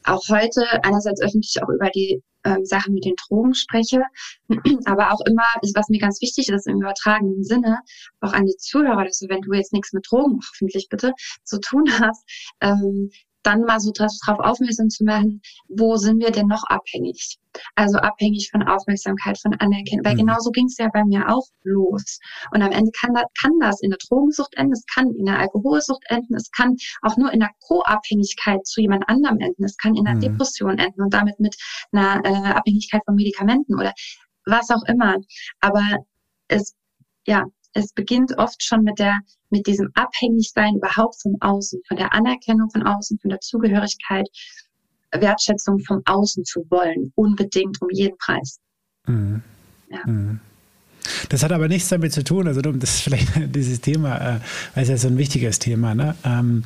auch heute einerseits öffentlich auch über die ähm, Sachen mit den Drogen spreche, aber auch immer, was mir ganz wichtig ist, im übertragenen Sinne, auch an die Zuhörer, dass du, wenn du jetzt nichts mit Drogen, hoffentlich bitte, zu tun hast, ähm, dann mal so darauf aufmerksam zu machen, wo sind wir denn noch abhängig? Also abhängig von Aufmerksamkeit, von Anerkennung. Weil mhm. genauso ging es ja bei mir auch los. Und am Ende kann das, kann das in der Drogensucht enden, es kann in der Alkoholsucht enden, es kann auch nur in der Co-Abhängigkeit zu jemand anderem enden, es kann in einer mhm. Depression enden und damit mit einer äh, Abhängigkeit von Medikamenten oder was auch immer. Aber es, ja, es beginnt oft schon mit der, mit diesem Abhängigsein überhaupt vom Außen, von der Anerkennung von außen, von der Zugehörigkeit, Wertschätzung vom Außen zu wollen, unbedingt um jeden Preis. Mhm. Ja. Mhm. Das hat aber nichts damit zu tun, also das ist vielleicht dieses Thema, äh, weil es ja so ein wichtiges Thema, ne? Ähm,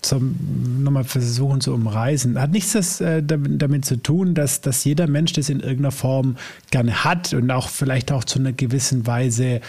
zum nochmal versuchen zu umreißen. Hat nichts das, äh, damit, damit, zu tun, dass, dass jeder Mensch das in irgendeiner Form gerne hat und auch vielleicht auch zu einer gewissen Weise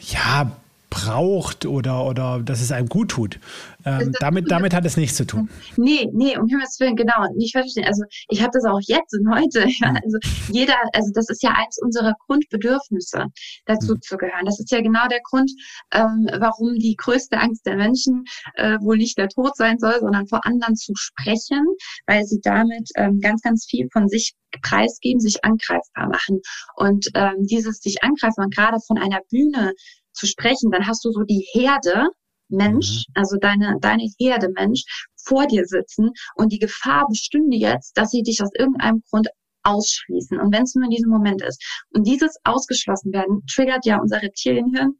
ja, braucht oder, oder dass es einem gut tut. Ähm, damit, damit hat es nichts zu tun. Nee, nee, um Himmels Willen, genau. Nicht verstehen. Also ich habe das auch jetzt und heute. Ja. Hm. Also jeder, also das ist ja eins unserer Grundbedürfnisse, dazu mhm. zu gehören. Das ist ja genau der Grund, ähm, warum die größte Angst der Menschen äh, wohl nicht der Tod sein soll, sondern vor anderen zu sprechen, weil sie damit ähm, ganz, ganz viel von sich preisgeben, sich angreifbar machen. Und ähm, dieses sich angreifbar, gerade von einer Bühne zu sprechen, dann hast du so die Herde Mensch, mhm. also deine, deine Herde Mensch vor dir sitzen und die Gefahr bestünde jetzt, dass sie dich aus irgendeinem Grund ausschließen. Und wenn es nur in diesem Moment ist. Und dieses ausgeschlossen werden triggert ja unser Reptilienhirn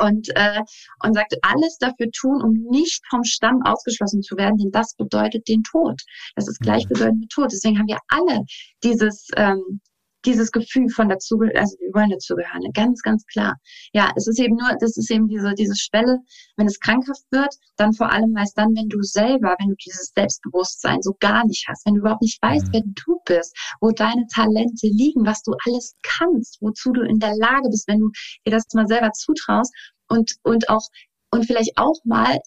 und, äh, und sagt, alles dafür tun, um nicht vom Stamm ausgeschlossen zu werden, denn das bedeutet den Tod. Das ist gleichbedeutend mit Tod. Deswegen haben wir alle dieses, ähm, dieses Gefühl von dazu, also wir wollen dazugehören, ganz, ganz klar. Ja, es ist eben nur, das ist eben diese, diese Schwelle, wenn es krankhaft wird, dann vor allem meist dann, wenn du selber, wenn du dieses Selbstbewusstsein so gar nicht hast, wenn du überhaupt nicht weißt, mhm. wer du bist, wo deine Talente liegen, was du alles kannst, wozu du in der Lage bist, wenn du dir das mal selber zutraust und, und auch, und vielleicht auch mal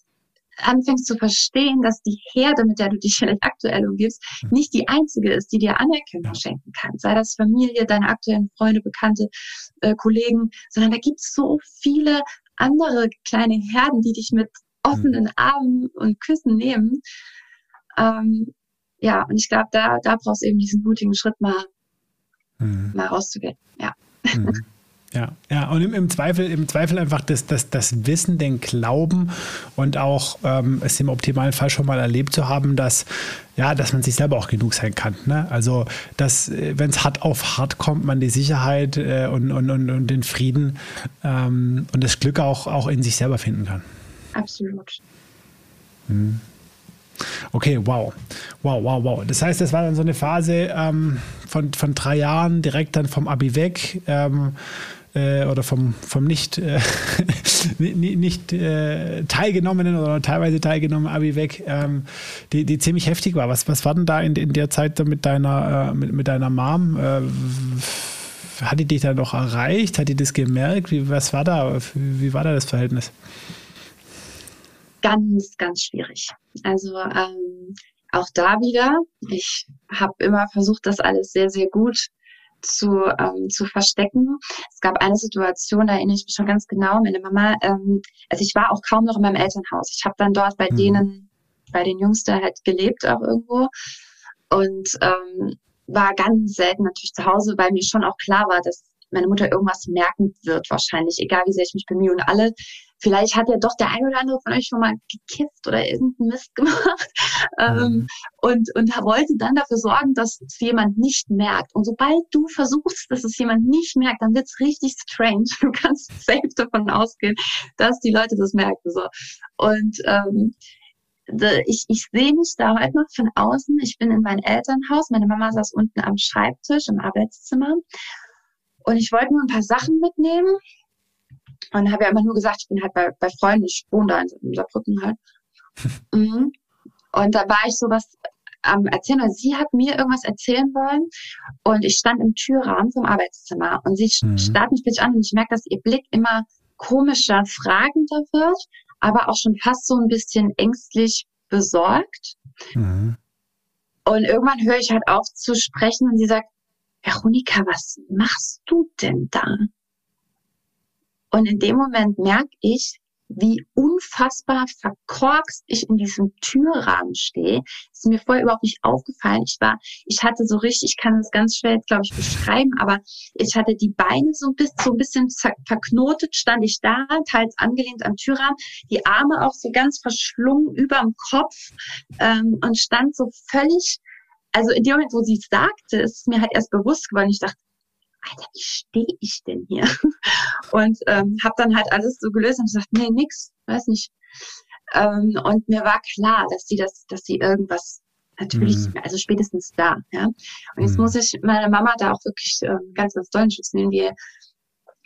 anfängst zu verstehen, dass die Herde, mit der du dich vielleicht aktuell umgibst, hm. nicht die einzige ist, die dir Anerkennung schenken kann. Sei das Familie, deine aktuellen Freunde, Bekannte, äh, Kollegen, sondern da gibt es so viele andere kleine Herden, die dich mit offenen hm. Armen und Küssen nehmen. Ähm, ja, und ich glaube, da, da brauchst du eben diesen mutigen Schritt mal, mhm. mal rauszugehen. Ja. Mhm. Ja, ja, und im, im, Zweifel, im Zweifel einfach das, das, das Wissen, den Glauben und auch ähm, es im optimalen Fall schon mal erlebt zu haben, dass, ja, dass man sich selber auch genug sein kann. Ne? Also, dass, äh, wenn es hart auf hart kommt, man die Sicherheit äh, und, und, und, und, den Frieden ähm, und das Glück auch, auch in sich selber finden kann. Absolut. Hm. Okay, wow. Wow, wow, wow. Das heißt, das war dann so eine Phase ähm, von, von drei Jahren, direkt dann vom Abi weg. Ähm, äh, oder vom, vom nicht, äh, nicht äh, teilgenommenen oder teilweise teilgenommenen Abi weg, ähm, die, die ziemlich heftig war. Was, was war denn da in, in der Zeit mit deiner, äh, mit, mit deiner Mom? Äh, hat die dich da noch erreicht? Hat die das gemerkt? Wie, was war da? Wie war da das Verhältnis? Ganz, ganz schwierig. Also ähm, auch da wieder, ich habe immer versucht, das alles sehr, sehr gut zu, ähm, zu verstecken. Es gab eine Situation, da erinnere ich mich schon ganz genau, meine Mama, ähm, also ich war auch kaum noch in meinem Elternhaus. Ich habe dann dort bei mhm. denen, bei den Jungs da halt gelebt auch irgendwo und ähm, war ganz selten natürlich zu Hause, weil mir schon auch klar war, dass meine Mutter irgendwas merken wird wahrscheinlich, egal wie sehr ich mich bemühe. Und alle Vielleicht hat ja doch der ein oder andere von euch schon mal gekifft oder irgendeinen Mist gemacht ähm, mhm. und, und wollte dann dafür sorgen, dass es jemand nicht merkt. Und sobald du versuchst, dass es jemand nicht merkt, dann wird's richtig strange. Du kannst safe davon ausgehen, dass die Leute das merken. So. Und ähm, ich, ich sehe mich da heute noch von außen. Ich bin in meinem Elternhaus. Meine Mama saß unten am Schreibtisch im Arbeitszimmer. Und ich wollte nur ein paar Sachen mitnehmen. Und habe ja immer nur gesagt, ich bin halt bei, bei Freunden, ich wohne da in Saarbrücken halt. mhm. Und da war ich sowas am Erzählen. Und sie hat mir irgendwas erzählen wollen. Und ich stand im Türrahmen vom Arbeitszimmer. Und sie mhm. starrt mich plötzlich an und ich merke, dass ihr Blick immer komischer, fragender wird. aber auch schon fast so ein bisschen ängstlich besorgt. Mhm. Und irgendwann höre ich halt auf zu sprechen und sie sagt, Veronika, was machst du denn da? Und in dem Moment merke ich, wie unfassbar verkorkst ich in diesem Türrahmen stehe. Ist mir vorher überhaupt nicht aufgefallen. Ich war, ich hatte so richtig, ich kann das ganz schwer, glaube ich, beschreiben, aber ich hatte die Beine so ein bisschen, so ein bisschen verknotet, stand ich da, teils angelehnt am Türrahmen, die Arme auch so ganz verschlungen überm Kopf ähm, und stand so völlig, also in dem Moment, wo sie es sagte, ist es mir halt erst bewusst geworden. Ich dachte, Alter, wie stehe ich denn hier? Und ähm, habe dann halt alles so gelöst und gesagt, nee, nix, weiß nicht. Ähm, und mir war klar, dass sie das, dass sie irgendwas natürlich, mhm. also spätestens da, ja. Und jetzt mhm. muss ich meine Mama da auch wirklich ähm, ganz, ganz doll Schutz nehmen. Wir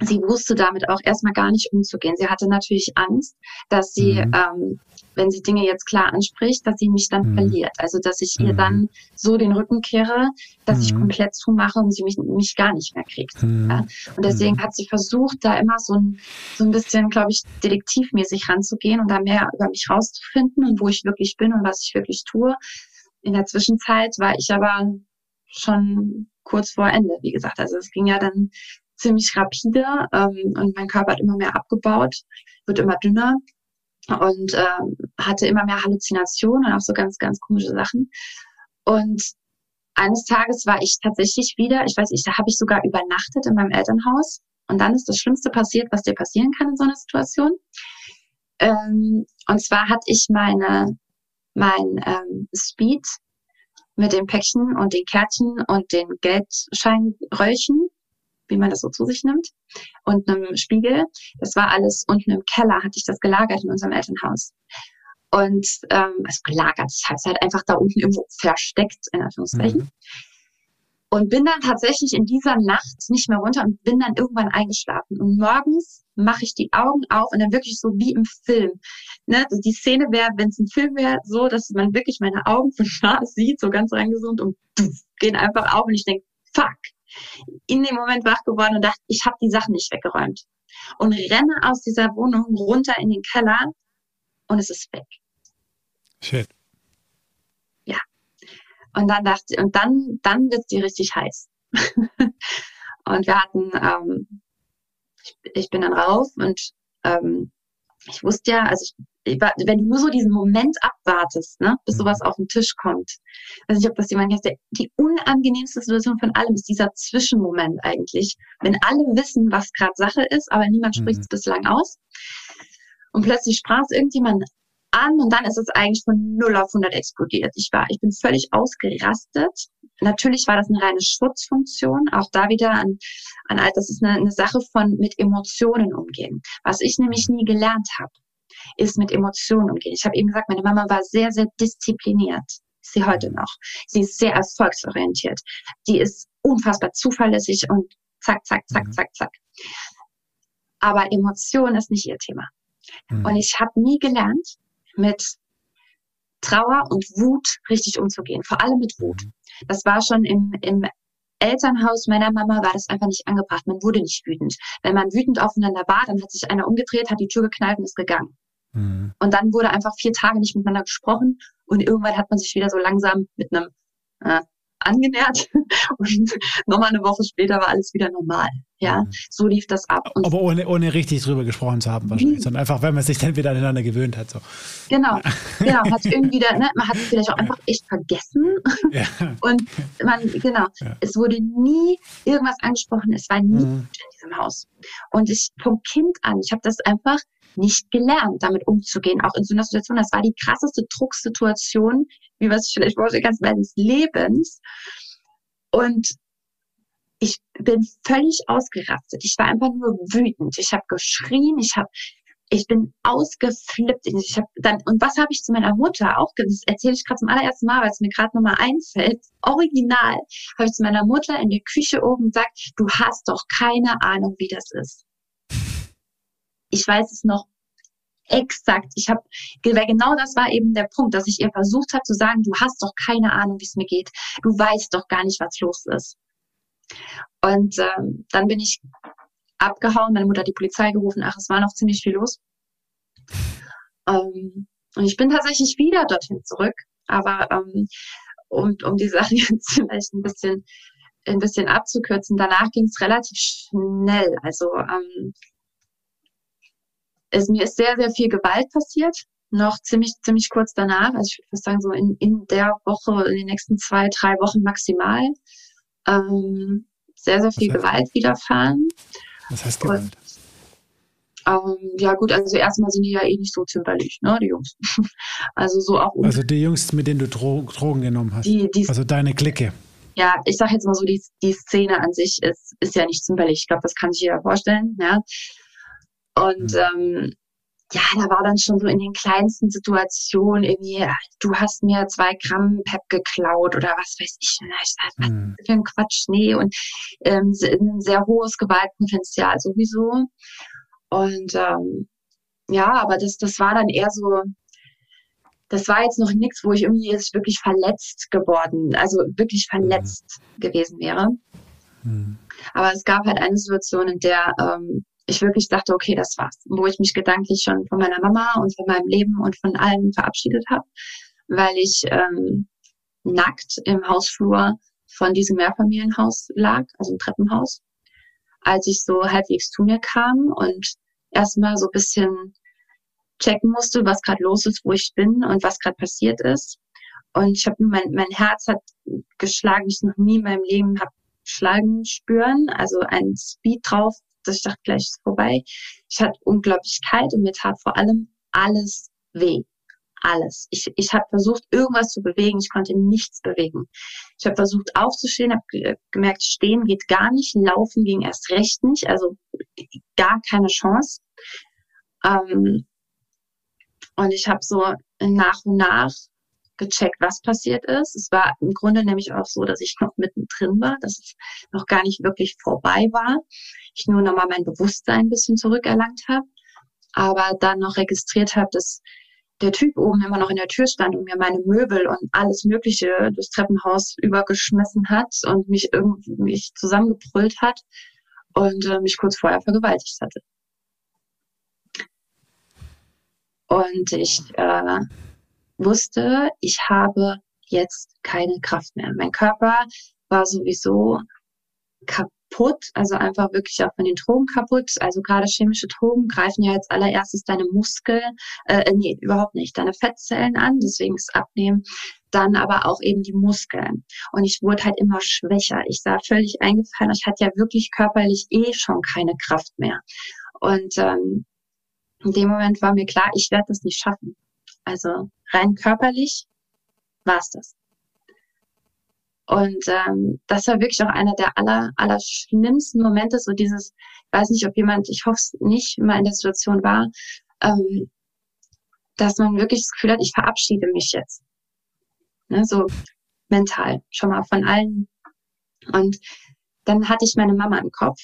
sie wusste damit auch erstmal gar nicht umzugehen. Sie hatte natürlich Angst, dass sie, mhm. ähm, wenn sie Dinge jetzt klar anspricht, dass sie mich dann mhm. verliert. Also dass ich ihr mhm. dann so den Rücken kehre, dass ich mhm. komplett zumache und sie mich, mich gar nicht mehr kriegt. Mhm. Ja? Und deswegen hat sie versucht, da immer so ein, so ein bisschen, glaube ich, detektivmäßig ranzugehen und da mehr über mich rauszufinden und wo ich wirklich bin und was ich wirklich tue. In der Zwischenzeit war ich aber schon kurz vor Ende, wie gesagt. Also es ging ja dann ziemlich rapide ähm, und mein Körper hat immer mehr abgebaut, wird immer dünner und ähm, hatte immer mehr Halluzinationen und auch so ganz, ganz komische Sachen. Und eines Tages war ich tatsächlich wieder, ich weiß nicht, da habe ich sogar übernachtet in meinem Elternhaus. Und dann ist das Schlimmste passiert, was dir passieren kann in so einer Situation. Ähm, und zwar hatte ich meine, mein ähm, Speed mit dem Päckchen und den Kärtchen und den Geldscheinröllchen wie man das so zu sich nimmt, und einem Spiegel. Das war alles unten im Keller, hatte ich das gelagert in unserem Elternhaus. Und ähm, also gelagert, ich habe es halt einfach da unten irgendwo versteckt, in Anführungszeichen. Mhm. Und bin dann tatsächlich in dieser Nacht nicht mehr runter und bin dann irgendwann eingeschlafen. Und morgens mache ich die Augen auf und dann wirklich so wie im Film. Ne? Die Szene wäre, wenn es ein Film wäre, so, dass man wirklich meine Augen von nah sieht, so ganz reingezoomt und pff, gehen einfach auf und ich denke, fuck, in dem Moment wach geworden und dachte, ich habe die Sachen nicht weggeräumt. Und renne aus dieser Wohnung runter in den Keller und es ist weg. Shit. Ja. Und dann dachte und dann, dann wird die richtig heiß. und wir hatten, ähm, ich, ich bin dann rauf und ähm, ich wusste ja, also ich wenn du nur so diesen Moment abwartest, ne, bis sowas mhm. auf den Tisch kommt. weiß nicht, ob das jemand kennt. Die unangenehmste Situation von allem ist dieser Zwischenmoment eigentlich. Wenn alle wissen, was gerade Sache ist, aber niemand spricht es mhm. bislang aus. Und plötzlich sprach es irgendjemand an und dann ist es eigentlich von 0 auf 100 explodiert. Ich war, ich bin völlig ausgerastet. Natürlich war das eine reine Schutzfunktion. Auch da wieder an, an das ist eine, eine Sache von mit Emotionen umgehen. Was ich nämlich nie gelernt habe ist mit Emotionen umgehen. Ich habe eben gesagt, meine Mama war sehr, sehr diszipliniert. Ist sie heute noch. Sie ist sehr erfolgsorientiert. Die ist unfassbar zuverlässig und zack, zack, zack, mhm. zack, zack. Aber Emotion ist nicht ihr Thema. Mhm. Und ich habe nie gelernt, mit Trauer und Wut richtig umzugehen. Vor allem mit Wut. Mhm. Das war schon im, im Elternhaus meiner Mama war das einfach nicht angebracht. Man wurde nicht wütend. Wenn man wütend aufeinander war, dann hat sich einer umgedreht, hat die Tür geknallt und ist gegangen. Mhm. Und dann wurde einfach vier Tage nicht miteinander gesprochen und irgendwann hat man sich wieder so langsam mit einem äh, angenähert und nochmal eine Woche später war alles wieder normal. Ja, mhm. so lief das ab. Und Aber ohne, ohne richtig drüber gesprochen zu haben wahrscheinlich, mhm. sondern einfach, wenn man sich dann wieder aneinander gewöhnt hat. So. Genau, genau, hat irgendwie da, ne, man hat es vielleicht auch einfach echt vergessen. Ja. Und man, genau, ja. es wurde nie irgendwas angesprochen, es war nie mhm. in diesem Haus. Und ich vom Kind an, ich habe das einfach nicht gelernt, damit umzugehen, auch in so einer Situation. Das war die krasseste Drucksituation, wie was ich vielleicht vorstellen kann, meines Lebens. Und ich bin völlig ausgerastet. Ich war einfach nur wütend. Ich habe geschrien, ich habe ich bin ausgeflippt. Ich hab dann und was habe ich zu meiner Mutter auch das erzähle ich gerade zum allerersten Mal, weil es mir gerade nochmal einfällt. Original habe ich zu meiner Mutter in der Küche oben gesagt, du hast doch keine Ahnung, wie das ist ich weiß es noch exakt. Ich habe, genau das war eben der Punkt, dass ich ihr versucht habe zu sagen, du hast doch keine Ahnung, wie es mir geht. Du weißt doch gar nicht, was los ist. Und ähm, dann bin ich abgehauen, meine Mutter hat die Polizei gerufen, ach, es war noch ziemlich viel los. Ähm, und ich bin tatsächlich wieder dorthin zurück. Aber ähm, um, um die Sache jetzt vielleicht ein bisschen, ein bisschen abzukürzen, danach ging es relativ schnell. Also ähm, es, mir ist sehr, sehr viel Gewalt passiert. Noch ziemlich, ziemlich kurz danach. Also ich würde fast sagen, so in, in der Woche, in den nächsten zwei, drei Wochen maximal. Ähm, sehr, sehr viel Gewalt widerfahren. Was heißt Gewalt? Und, ähm, ja gut, also erstmal sind die ja eh nicht so zimperlich, ne, die Jungs. also so auch. Also die Jungs, mit denen du Dro Drogen genommen hast. Die, die, also deine Clique. Ja, ich sag jetzt mal so, die, die Szene an sich ist, ist ja nicht zimperlich. Ich glaube, das kann sich jeder vorstellen, ja. Und ähm, ja, da war dann schon so in den kleinsten Situationen irgendwie, du hast mir zwei Gramm Pep geklaut oder was weiß ich. Und ich dachte, was mhm. für ein Quatsch, nee. Und ähm, ein sehr hohes Gewaltpotenzial sowieso. Und ähm, ja, aber das, das war dann eher so, das war jetzt noch nichts, wo ich irgendwie jetzt wirklich verletzt geworden, also wirklich verletzt mhm. gewesen wäre. Mhm. Aber es gab halt eine Situation, in der ähm, ich wirklich dachte, okay, das war's, wo ich mich gedanklich schon von meiner Mama und von meinem Leben und von allem verabschiedet habe, weil ich ähm, nackt im Hausflur von diesem Mehrfamilienhaus lag, also im Treppenhaus als ich so halbwegs zu mir kam und erstmal so bisschen checken musste, was gerade los ist, wo ich bin und was gerade passiert ist. Und ich habe mein, mein Herz hat geschlagen, ich noch nie in meinem Leben habe schlagen spüren. Also ein Speed drauf, dass ich dachte, gleich ist vorbei. Ich hatte unglaublich kalt und mir tat vor allem alles weh alles. Ich, ich habe versucht, irgendwas zu bewegen. Ich konnte nichts bewegen. Ich habe versucht aufzustehen, habe gemerkt, stehen geht gar nicht, laufen ging erst recht nicht, also gar keine Chance. Ähm, und ich habe so nach und nach gecheckt, was passiert ist. Es war im Grunde nämlich auch so, dass ich noch mittendrin war, dass es noch gar nicht wirklich vorbei war. Ich nur nochmal mein Bewusstsein ein bisschen zurückerlangt habe, aber dann noch registriert habe, dass der Typ oben immer noch in der Tür stand und mir meine Möbel und alles Mögliche durchs Treppenhaus übergeschmissen hat und mich irgendwie mich zusammengebrüllt hat und äh, mich kurz vorher vergewaltigt hatte. Und ich äh, wusste, ich habe jetzt keine Kraft mehr. Mein Körper war sowieso kaputt also einfach wirklich auch von den Drogen kaputt. Also gerade chemische Drogen greifen ja als allererstes deine Muskeln, äh, nee, überhaupt nicht, deine Fettzellen an, deswegen ist Abnehmen dann aber auch eben die Muskeln. Und ich wurde halt immer schwächer. Ich sah völlig eingefallen. Ich hatte ja wirklich körperlich eh schon keine Kraft mehr. Und ähm, in dem Moment war mir klar, ich werde das nicht schaffen. Also rein körperlich war es das. Und ähm, das war wirklich auch einer der aller, aller schlimmsten Momente, so dieses, ich weiß nicht, ob jemand, ich hoffe es nicht, mal in der Situation war, ähm, dass man wirklich das Gefühl hat, ich verabschiede mich jetzt. Ne, so mental, schon mal von allen. Und dann hatte ich meine Mama im Kopf.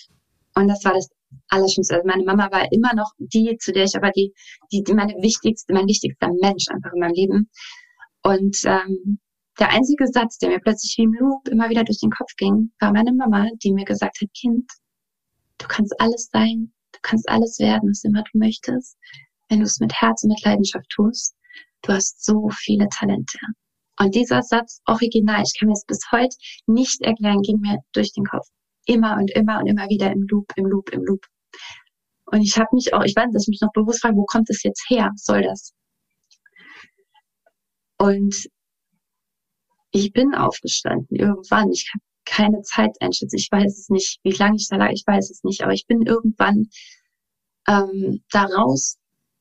Und das war das Allerschlimmste. Also meine Mama war immer noch die, zu der ich aber die, die, die meine wichtigste, mein wichtigster Mensch einfach in meinem Leben. Und ähm, der einzige Satz, der mir plötzlich wie im Loop immer wieder durch den Kopf ging, war meine Mama, die mir gesagt hat, Kind, du kannst alles sein, du kannst alles werden, was immer du möchtest, wenn du es mit Herz und mit Leidenschaft tust. Du hast so viele Talente. Und dieser Satz, original, ich kann mir es bis heute nicht erklären, ging mir durch den Kopf. Immer und immer und immer wieder im Loop, im Loop, im Loop. Und ich habe mich auch, ich weiß, dass ich mich noch bewusst frage, wo kommt es jetzt her? Soll das? Und ich bin aufgestanden irgendwann. Ich habe keine Zeit einschätzen. Ich weiß es nicht, wie lange ich da lag. Ich weiß es nicht. Aber ich bin irgendwann ähm, da raus.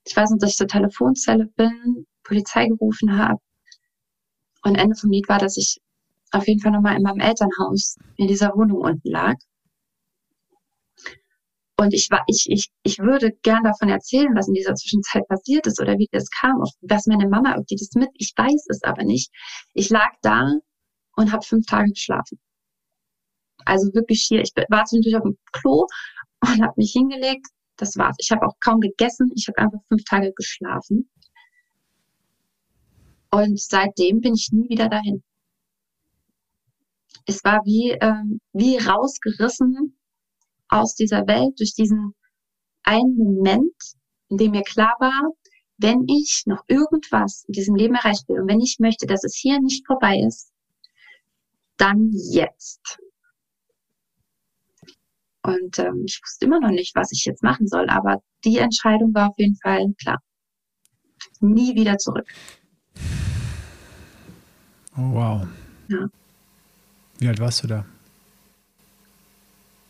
Ich weiß noch, dass ich zur Telefonzelle bin, Polizei gerufen habe. Und Ende vom Lied war, dass ich auf jeden Fall nochmal in meinem Elternhaus in dieser Wohnung unten lag. Und ich war, ich, ich, ich würde gern davon erzählen, was in dieser Zwischenzeit passiert ist oder wie das kam, was meine Mama, ob die das mit, ich weiß es aber nicht. Ich lag da und habe fünf Tage geschlafen. Also wirklich hier, ich war zwischendurch auf dem Klo und habe mich hingelegt. Das war's. Ich habe auch kaum gegessen. Ich habe einfach fünf Tage geschlafen. Und seitdem bin ich nie wieder dahin. Es war wie, ähm, wie rausgerissen aus dieser Welt durch diesen einen Moment, in dem mir klar war, wenn ich noch irgendwas in diesem Leben erreicht will und wenn ich möchte, dass es hier nicht vorbei ist, dann jetzt. Und ähm, ich wusste immer noch nicht, was ich jetzt machen soll, aber die Entscheidung war auf jeden Fall klar. Nie wieder zurück. Oh, wow. Ja. Wie alt warst du da?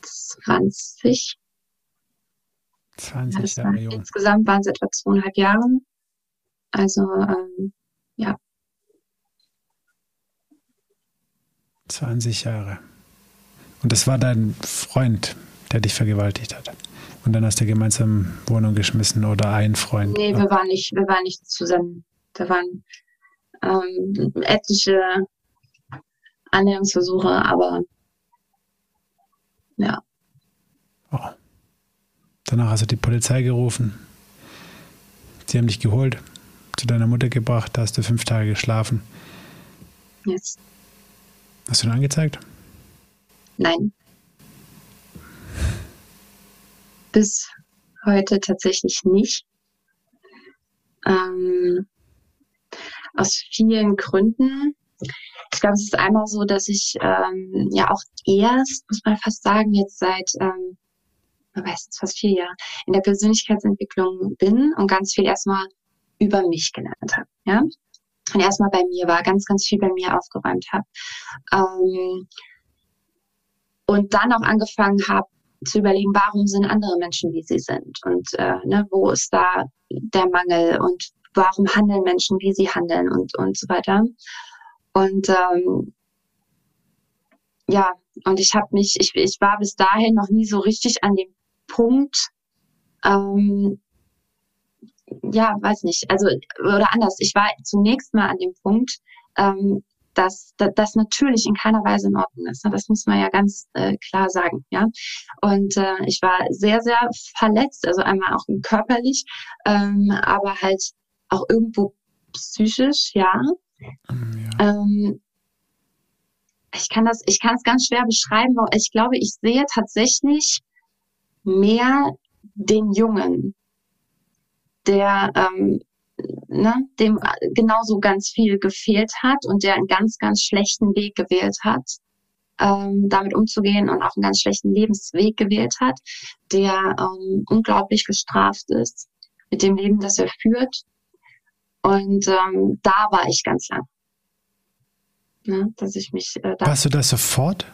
20. 20 ja, Jahre jung. Insgesamt waren es etwa zweieinhalb Jahre. Also, ähm, ja. 20 Jahre. Und das war dein Freund, der dich vergewaltigt hat. Und dann hast du gemeinsam Wohnung geschmissen oder ein Freund. Nee, wir waren nicht, wir waren nicht zusammen. Da waren ähm, etliche Annäherungsversuche, aber ja. Oh. Danach hast du die Polizei gerufen. Sie haben dich geholt, zu deiner Mutter gebracht, da hast du fünf Tage geschlafen. Yes. Hast du ihn angezeigt? Nein. Bis heute tatsächlich nicht. Ähm, aus vielen Gründen. Ich glaube, es ist einmal so, dass ich ähm, ja auch erst, muss man fast sagen, jetzt seit, ähm, weiß jetzt fast vier Jahre, in der Persönlichkeitsentwicklung bin und ganz viel erstmal über mich gelernt habe. Ja? Und erstmal bei mir war, ganz, ganz viel bei mir aufgeräumt habe. Ähm, und dann auch angefangen habe zu überlegen, warum sind andere Menschen, wie sie sind und äh, ne, wo ist da der Mangel und warum handeln Menschen, wie sie handeln und, und so weiter. Und ähm, ja, und ich habe mich, ich, ich war bis dahin noch nie so richtig an dem Punkt, ähm, ja, weiß nicht, also oder anders, ich war zunächst mal an dem Punkt, ähm, dass das natürlich in keiner Weise in Ordnung ist. Ne? Das muss man ja ganz äh, klar sagen, ja. Und äh, ich war sehr, sehr verletzt, also einmal auch körperlich, ähm, aber halt auch irgendwo psychisch, ja. ja. Ähm, ich kann das, ich kann es ganz schwer beschreiben, weil ich glaube, ich sehe tatsächlich mehr den Jungen, der ähm, ne, dem genauso ganz viel gefehlt hat und der einen ganz, ganz schlechten Weg gewählt hat, ähm, damit umzugehen und auch einen ganz schlechten Lebensweg gewählt hat, der ähm, unglaublich gestraft ist mit dem Leben, das er führt und ähm, da war ich ganz lang. Ne, dass ich mich. Äh, da Warst du da sofort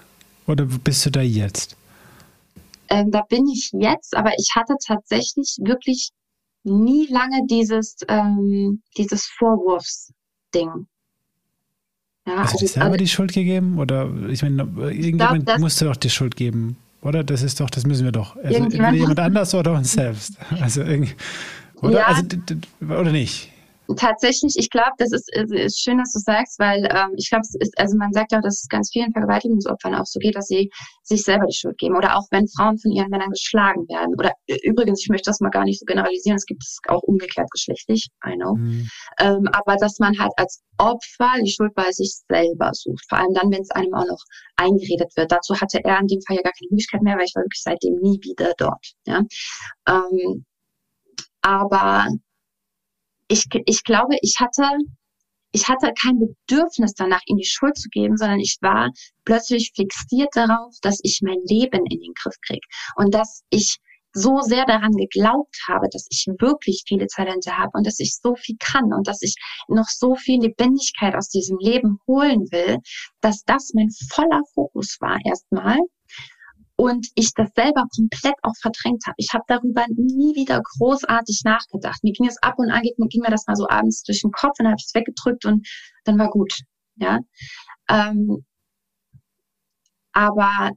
oder bist du da jetzt? Ähm, da bin ich jetzt, aber ich hatte tatsächlich wirklich nie lange dieses, ähm, dieses Vorwurfsding. Ja, Hast also, du dir selber also, die Schuld gegeben? Oder ich meine, irgendjemand glaub, musste doch die Schuld geben, oder? Das ist doch, das müssen wir doch. Also jemand anders oder uns selbst. Also irgendwie, oder? Ja, also, oder nicht? Tatsächlich, ich glaube, das ist, ist schön, dass du sagst, weil ähm, ich glaube, es ist, also man sagt ja, dass es ganz vielen Vergewaltigungsopfern auch so geht, dass sie sich selber die Schuld geben. Oder auch wenn Frauen von ihren Männern geschlagen werden. Oder äh, übrigens, ich möchte das mal gar nicht so generalisieren, es gibt es auch umgekehrt geschlechtlich, I know. Mhm. Ähm, aber dass man halt als Opfer die Schuld bei sich selber sucht. Vor allem dann, wenn es einem auch noch eingeredet wird. Dazu hatte er in dem Fall ja gar keine Möglichkeit mehr, weil ich war wirklich seitdem nie wieder dort. Ja. Ähm, aber ich, ich glaube, ich hatte, ich hatte kein Bedürfnis danach, ihm die Schuld zu geben, sondern ich war plötzlich fixiert darauf, dass ich mein Leben in den Griff kriege und dass ich so sehr daran geglaubt habe, dass ich wirklich viele Talente habe und dass ich so viel kann und dass ich noch so viel Lebendigkeit aus diesem Leben holen will, dass das mein voller Fokus war erstmal und ich das selber komplett auch verdrängt habe. Ich habe darüber nie wieder großartig nachgedacht. Mir ging es ab und an, ging mir das mal so abends durch den Kopf und habe ich es weggedrückt und dann war gut. Ja. Ähm, aber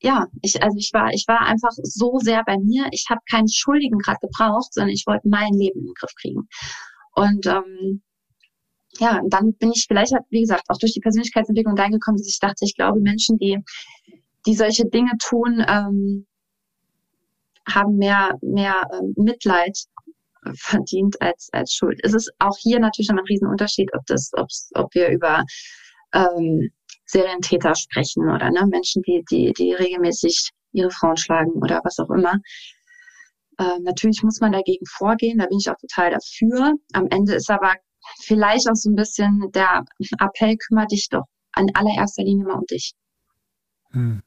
ja, ich, also ich war, ich war einfach so sehr bei mir. Ich habe keinen Schuldigen gerade gebraucht, sondern ich wollte mein Leben in den Griff kriegen. Und ähm, ja, dann bin ich vielleicht, wie gesagt, auch durch die Persönlichkeitsentwicklung reingekommen, dass ich dachte, ich glaube, Menschen, die die solche Dinge tun, ähm, haben mehr, mehr ähm, Mitleid verdient als, als Schuld. Es ist auch hier natürlich noch ein Riesenunterschied, ob das, ob's, ob wir über ähm, Serientäter sprechen oder ne, Menschen, die, die, die regelmäßig ihre Frauen schlagen oder was auch immer. Äh, natürlich muss man dagegen vorgehen, da bin ich auch total dafür. Am Ende ist aber vielleicht auch so ein bisschen der Appell, kümmere dich doch an allererster Linie mal um dich. Hm.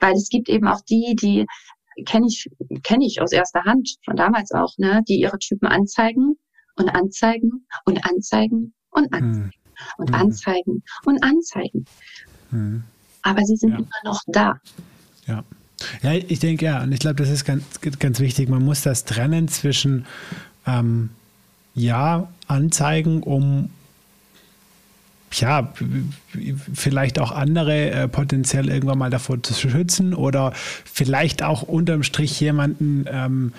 Weil es gibt eben auch die, die kenne ich, kenne ich aus erster Hand, von damals auch, ne, die ihre Typen anzeigen und anzeigen und anzeigen und anzeigen hm. und hm. anzeigen und anzeigen. Hm. Aber sie sind ja. immer noch da. Ja. Ja, ich denke ja, und ich glaube, das ist ganz, ganz wichtig. Man muss das trennen zwischen ähm, ja, Anzeigen, um ja, vielleicht auch andere äh, potenziell irgendwann mal davor zu schützen oder vielleicht auch unterm Strich jemanden ähm,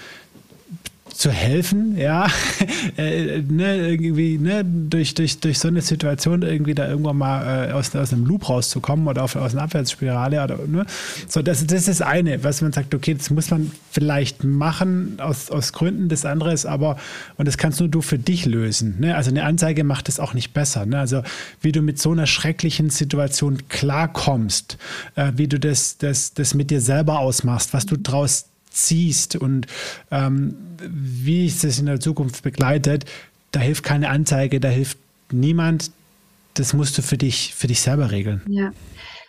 zu helfen, ja, äh, ne, irgendwie, ne, durch, durch, durch so eine Situation irgendwie da irgendwann mal äh, aus, aus einem Loop rauszukommen oder auf, aus einer Abwärtsspirale oder, ne, so, das, das ist eine, was man sagt, okay, das muss man vielleicht machen aus, aus Gründen, das andere ist aber, und das kannst nur du für dich lösen, ne, also eine Anzeige macht es auch nicht besser, ne, also wie du mit so einer schrecklichen Situation klarkommst, äh, wie du das, das, das mit dir selber ausmachst, was du draus ziehst und ähm, wie es das in der Zukunft begleitet, da hilft keine Anzeige, da hilft niemand. Das musst du für dich, für dich selber regeln. Ja,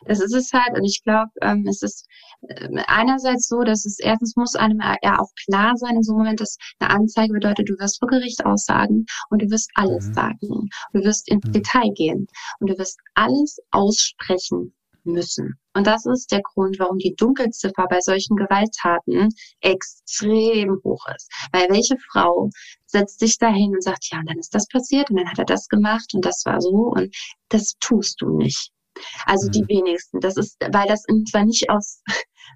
das ist es halt. Und ich glaube, ähm, es ist äh, einerseits so, dass es erstens muss einem ja auch klar sein in so einem Moment, dass eine Anzeige bedeutet, du wirst vor Gericht aussagen und du wirst alles mhm. sagen. Du wirst ins mhm. Detail gehen und du wirst alles aussprechen müssen. Und das ist der Grund, warum die Dunkelziffer bei solchen Gewalttaten extrem hoch ist. Weil welche Frau setzt sich dahin und sagt, ja, und dann ist das passiert und dann hat er das gemacht und das war so und das tust du nicht. Also die mhm. wenigsten. Das ist, weil das zwar nicht aus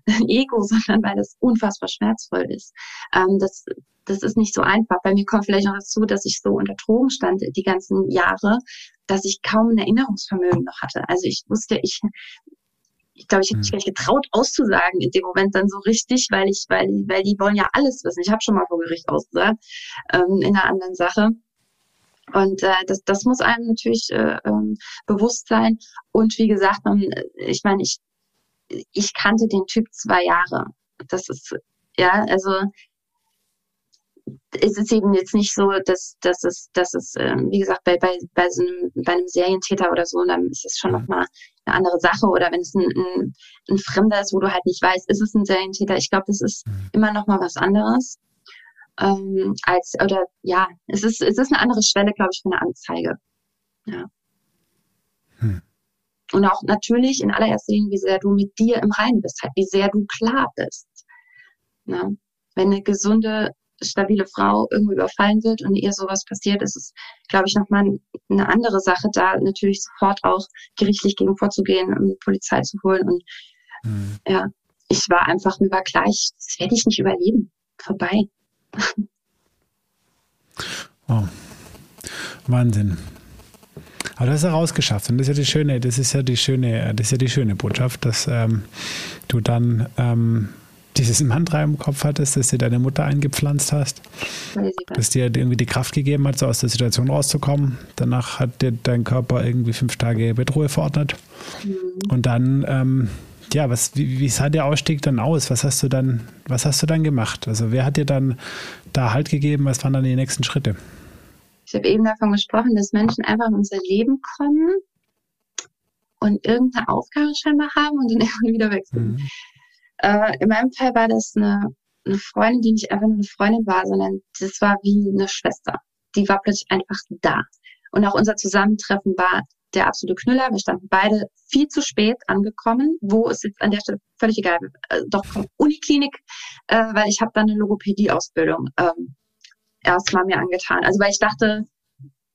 Ego, sondern weil das unfassbar schmerzvoll ist. Ähm, das, das ist nicht so einfach. Bei mir kommt vielleicht noch dazu, dass ich so unter Drogen stand die ganzen Jahre, dass ich kaum ein Erinnerungsvermögen noch hatte. Also ich wusste, ich, ich glaube, ich hätte mich hm. gar nicht getraut auszusagen in dem Moment dann so richtig, weil ich, weil, weil die wollen ja alles wissen. Ich habe schon mal vor Gericht ausgesagt ähm, in einer anderen Sache. Und äh, das, das muss einem natürlich äh, ähm, bewusst sein. Und wie gesagt, man, ich meine, ich, ich kannte den Typ zwei Jahre. Das ist, ja, also ist es eben jetzt nicht so, dass, dass es, dass es, ähm, wie gesagt, bei, bei, bei, so einem, bei einem Serientäter oder so, dann ist es schon mhm. nochmal eine andere Sache. Oder wenn es ein, ein, ein Fremder ist, wo du halt nicht weißt, ist es ein Serientäter? Ich glaube, das ist mhm. immer nochmal was anderes. Ähm, als, oder ja, es ist, es ist eine andere Schwelle, glaube ich, für eine Anzeige. Ja. Hm. Und auch natürlich in allererster Linie, wie sehr du mit dir im Reinen bist, halt, wie sehr du klar bist. Ne? Wenn eine gesunde stabile Frau irgendwie überfallen wird und ihr sowas passiert, ist es, glaube ich, nochmal eine andere Sache, da natürlich sofort auch gerichtlich gegen vorzugehen und Polizei zu holen. Und mhm. ja, ich war einfach, mir war gleich, das werde ich nicht überleben. Vorbei. Wow. Wahnsinn. Aber das ist ja rausgeschafft und das ist ja die schöne, das ist ja die schöne, das ist ja die schöne Botschaft, dass ähm, du dann ähm, dieses Mantra im Kopf hattest, dass dir deine Mutter eingepflanzt hast, dass dir irgendwie die Kraft gegeben hat, so aus der Situation rauszukommen. Danach hat dir dein Körper irgendwie fünf Tage Bettruhe verordnet. Mhm. Und dann, ähm, ja, was, wie, wie sah der Ausstieg dann aus? Was hast du dann, was hast du dann gemacht? Also wer hat dir dann da Halt gegeben? Was waren dann die nächsten Schritte? Ich habe eben davon gesprochen, dass Menschen einfach in unser Leben kommen und irgendeine Aufgabe scheinbar haben und dann irgendwann wieder wechseln. Mhm. Äh, in meinem Fall war das eine, eine Freundin, die nicht einfach nur eine Freundin war, sondern das war wie eine Schwester. Die war plötzlich einfach da. Und auch unser Zusammentreffen war der absolute Knüller. Wir standen beide viel zu spät angekommen. Wo ist jetzt an der Stelle völlig egal. Äh, doch Uniklinik, äh, weil ich habe dann eine Logopädie-Ausbildung ähm, erstmal mir angetan. Also weil ich dachte,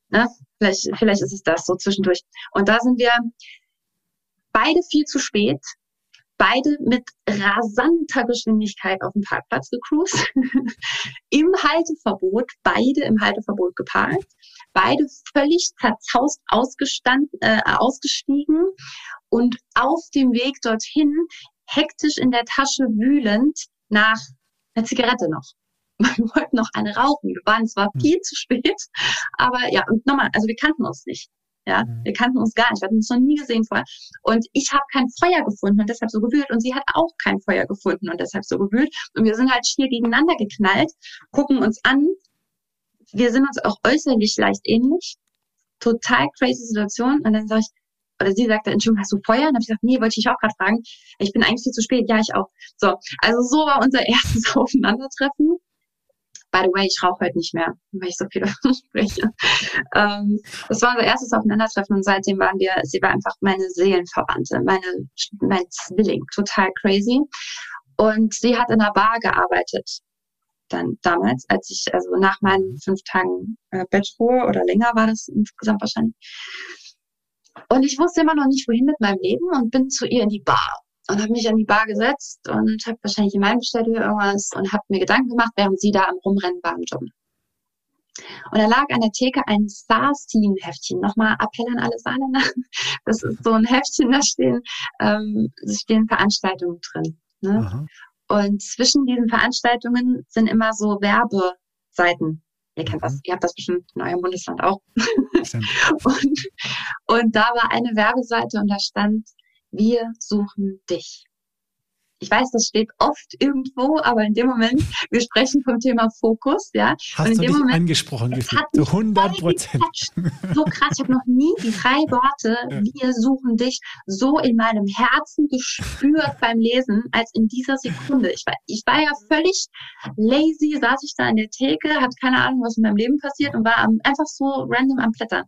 ne, vielleicht, vielleicht ist es das so zwischendurch. Und da sind wir beide viel zu spät beide mit rasanter Geschwindigkeit auf dem Parkplatz gecruised, im Halteverbot, beide im Halteverbot geparkt, beide völlig zerzaust ausgestand, äh, ausgestiegen und auf dem Weg dorthin hektisch in der Tasche wühlend nach einer Zigarette noch. Wir wollten noch eine rauchen. Wir waren zwar hm. viel zu spät, aber ja, und nochmal, also wir kannten uns nicht. Ja, mhm. wir kannten uns gar nicht, wir hatten uns noch nie gesehen vorher. Und ich habe kein Feuer gefunden und deshalb so gewühlt. Und sie hat auch kein Feuer gefunden und deshalb so gewühlt. Und wir sind halt schier gegeneinander geknallt, gucken uns an. Wir sind uns auch äußerlich leicht ähnlich. Total crazy Situation. Und dann sage ich, oder sie sagte, Entschuldigung, hast du Feuer? Und habe ich gesagt, nee, wollte ich auch gerade fragen. Ich bin eigentlich viel zu spät. Ja, ich auch. So, also so war unser erstes Aufeinandertreffen. By the way, ich rauche heute nicht mehr, weil ich so viel spreche. Ähm, das war unser erstes Aufeinandertreffen und seitdem waren wir, sie war einfach meine Seelenverwandte, meine, mein Zwilling, total crazy. Und sie hat in einer Bar gearbeitet. Dann damals, als ich, also nach meinen fünf Tagen äh, Bettruhe oder länger war das insgesamt wahrscheinlich. Und ich wusste immer noch nicht, wohin mit meinem Leben und bin zu ihr in die Bar und habe mich an die Bar gesetzt und habe wahrscheinlich in meinem bestellt oder irgendwas und habe mir Gedanken gemacht, während sie da am Rumrennen war im Job. Und da lag an der Theke ein Star-Scene-Heftchen. Nochmal Appell an alle Saarländer. Das ist so ein Heftchen, da stehen, ähm, stehen Veranstaltungen drin. Ne? Und zwischen diesen Veranstaltungen sind immer so Werbeseiten. Ihr kennt das, mhm. ihr habt das bestimmt in eurem Bundesland auch. und, und da war eine Werbeseite und da stand, wir suchen dich. Ich weiß, das steht oft irgendwo, aber in dem Moment, wir sprechen vom Thema Fokus, ja. Hast und in du dem dich Moment, angesprochen gefühlt? Zu 100 Prozent. So krass, ich habe noch nie die drei Worte, wir suchen dich, so in meinem Herzen gespürt beim Lesen, als in dieser Sekunde. Ich war, ich war ja völlig lazy, saß ich da in der Theke, hatte keine Ahnung, was in meinem Leben passiert und war einfach so random am Blättern.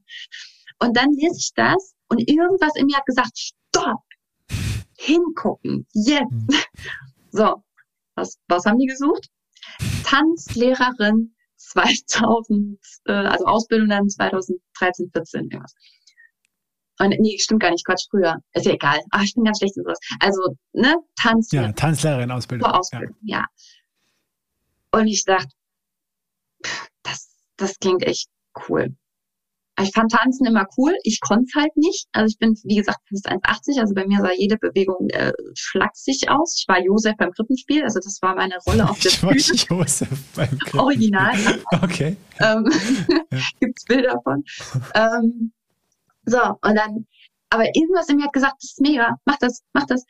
Und dann lese ich das und irgendwas in mir hat gesagt, stopp, hingucken, jetzt. Mhm. So, was, was haben die gesucht? Tanzlehrerin 2000, äh, also Ausbildung dann 2013, 14, irgendwas. Und nee, stimmt gar nicht, Quatsch, früher. Ist ja egal. Ach, ich bin ganz schlecht in sowas. Also, ne, Tanzlehrerin. Ja, Tanzlehrerin Ausbildung. Ausbildung, ja. ja. Und ich dachte, das, das klingt echt cool. Ich fand Tanzen immer cool. Ich konnte es halt nicht. Also ich bin, wie gesagt, fast 1,80. Also bei mir sah jede Bewegung äh, schlaksig aus. Ich war Josef beim Krippenspiel. Also das war meine Rolle auf der ich Bühne. Ich war Josef beim Krippenspiel. Original. Okay. Ähm, ja. Gibt's Bilder von. ähm, so, und dann, aber irgendwas in mir hat gesagt, das ist mega. Mach das, mach das.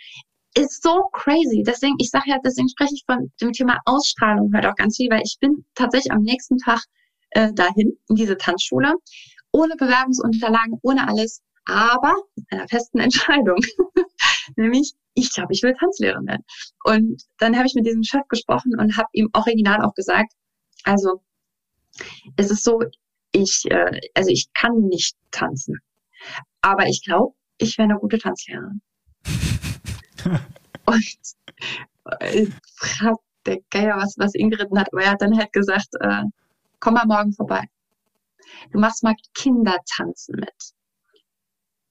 Ist so crazy. Deswegen, ich sage ja, deswegen spreche ich von dem Thema Ausstrahlung halt auch ganz viel, weil ich bin tatsächlich am nächsten Tag äh, dahin, in diese Tanzschule ohne Bewerbungsunterlagen, ohne alles, aber mit einer festen Entscheidung. Nämlich, ich glaube, ich will Tanzlehrerin werden. Und dann habe ich mit diesem Chef gesprochen und habe ihm original auch gesagt, also es ist so, ich, äh, also ich kann nicht tanzen. Aber ich glaube, ich wäre eine gute Tanzlehrerin. und äh, der Geier, was, was ihn geritten hat, aber er hat dann halt gesagt, äh, komm mal morgen vorbei. Du machst mal Kindertanzen mit.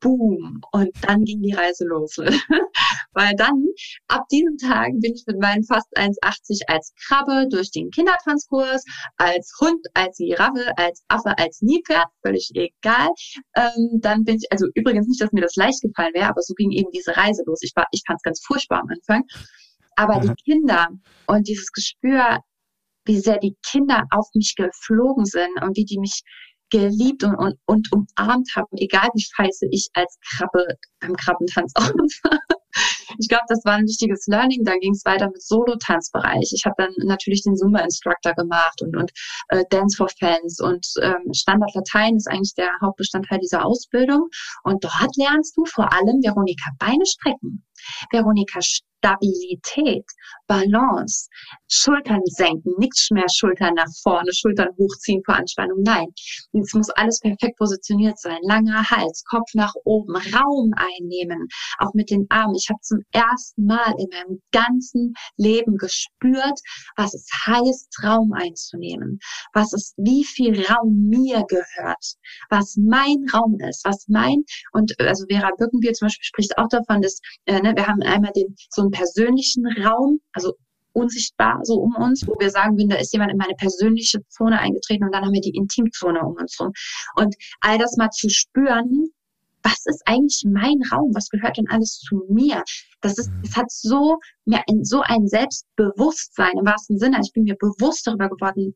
Boom. Und dann ging die Reise los. Weil dann, ab diesem Tag, bin ich mit meinen fast 1,80 als Krabbe durch den Kindertanzkurs, als Hund, als Giraffe, als Affe, als Niepferd, völlig egal. Ähm, dann bin ich, also übrigens nicht, dass mir das leicht gefallen wäre, aber so ging eben diese Reise los. Ich war, ich fand es ganz furchtbar am Anfang. Aber die Kinder und dieses Gespür, wie sehr die Kinder auf mich geflogen sind und wie die mich geliebt und, und, und umarmt haben, egal wie scheiße ich als Krabbe beim Krabbentanz aussah. Ich glaube, das war ein wichtiges Learning. Dann ging es weiter mit Solo-Tanzbereich. Ich habe dann natürlich den Zumba-Instructor gemacht und, und äh, Dance for Fans und ähm, Standard Latein ist eigentlich der Hauptbestandteil dieser Ausbildung. Und dort lernst du vor allem, Veronika, Beine strecken. Veronika, Stabilität, Balance, Schultern senken, nichts mehr Schultern nach vorne, Schultern hochziehen vor Anspannung. Nein, es muss alles perfekt positioniert sein. Langer Hals, Kopf nach oben, Raum einnehmen, auch mit den Armen. Ich habe zum ersten Mal in meinem ganzen Leben gespürt, was es heißt, Raum einzunehmen, was es, wie viel Raum mir gehört, was mein Raum ist, was mein und also Vera Birkenbier zum Beispiel spricht auch davon, dass äh, ne, wir haben einmal den so einen persönlichen Raum, also unsichtbar so um uns, wo wir sagen würden, da ist jemand in meine persönliche Zone eingetreten und dann haben wir die Intimzone um uns rum. Und all das mal zu spüren, was ist eigentlich mein Raum? Was gehört denn alles zu mir? Das ist, mhm. es hat so mir ein, so ein Selbstbewusstsein im wahrsten Sinne. Ich bin mir bewusst darüber geworden,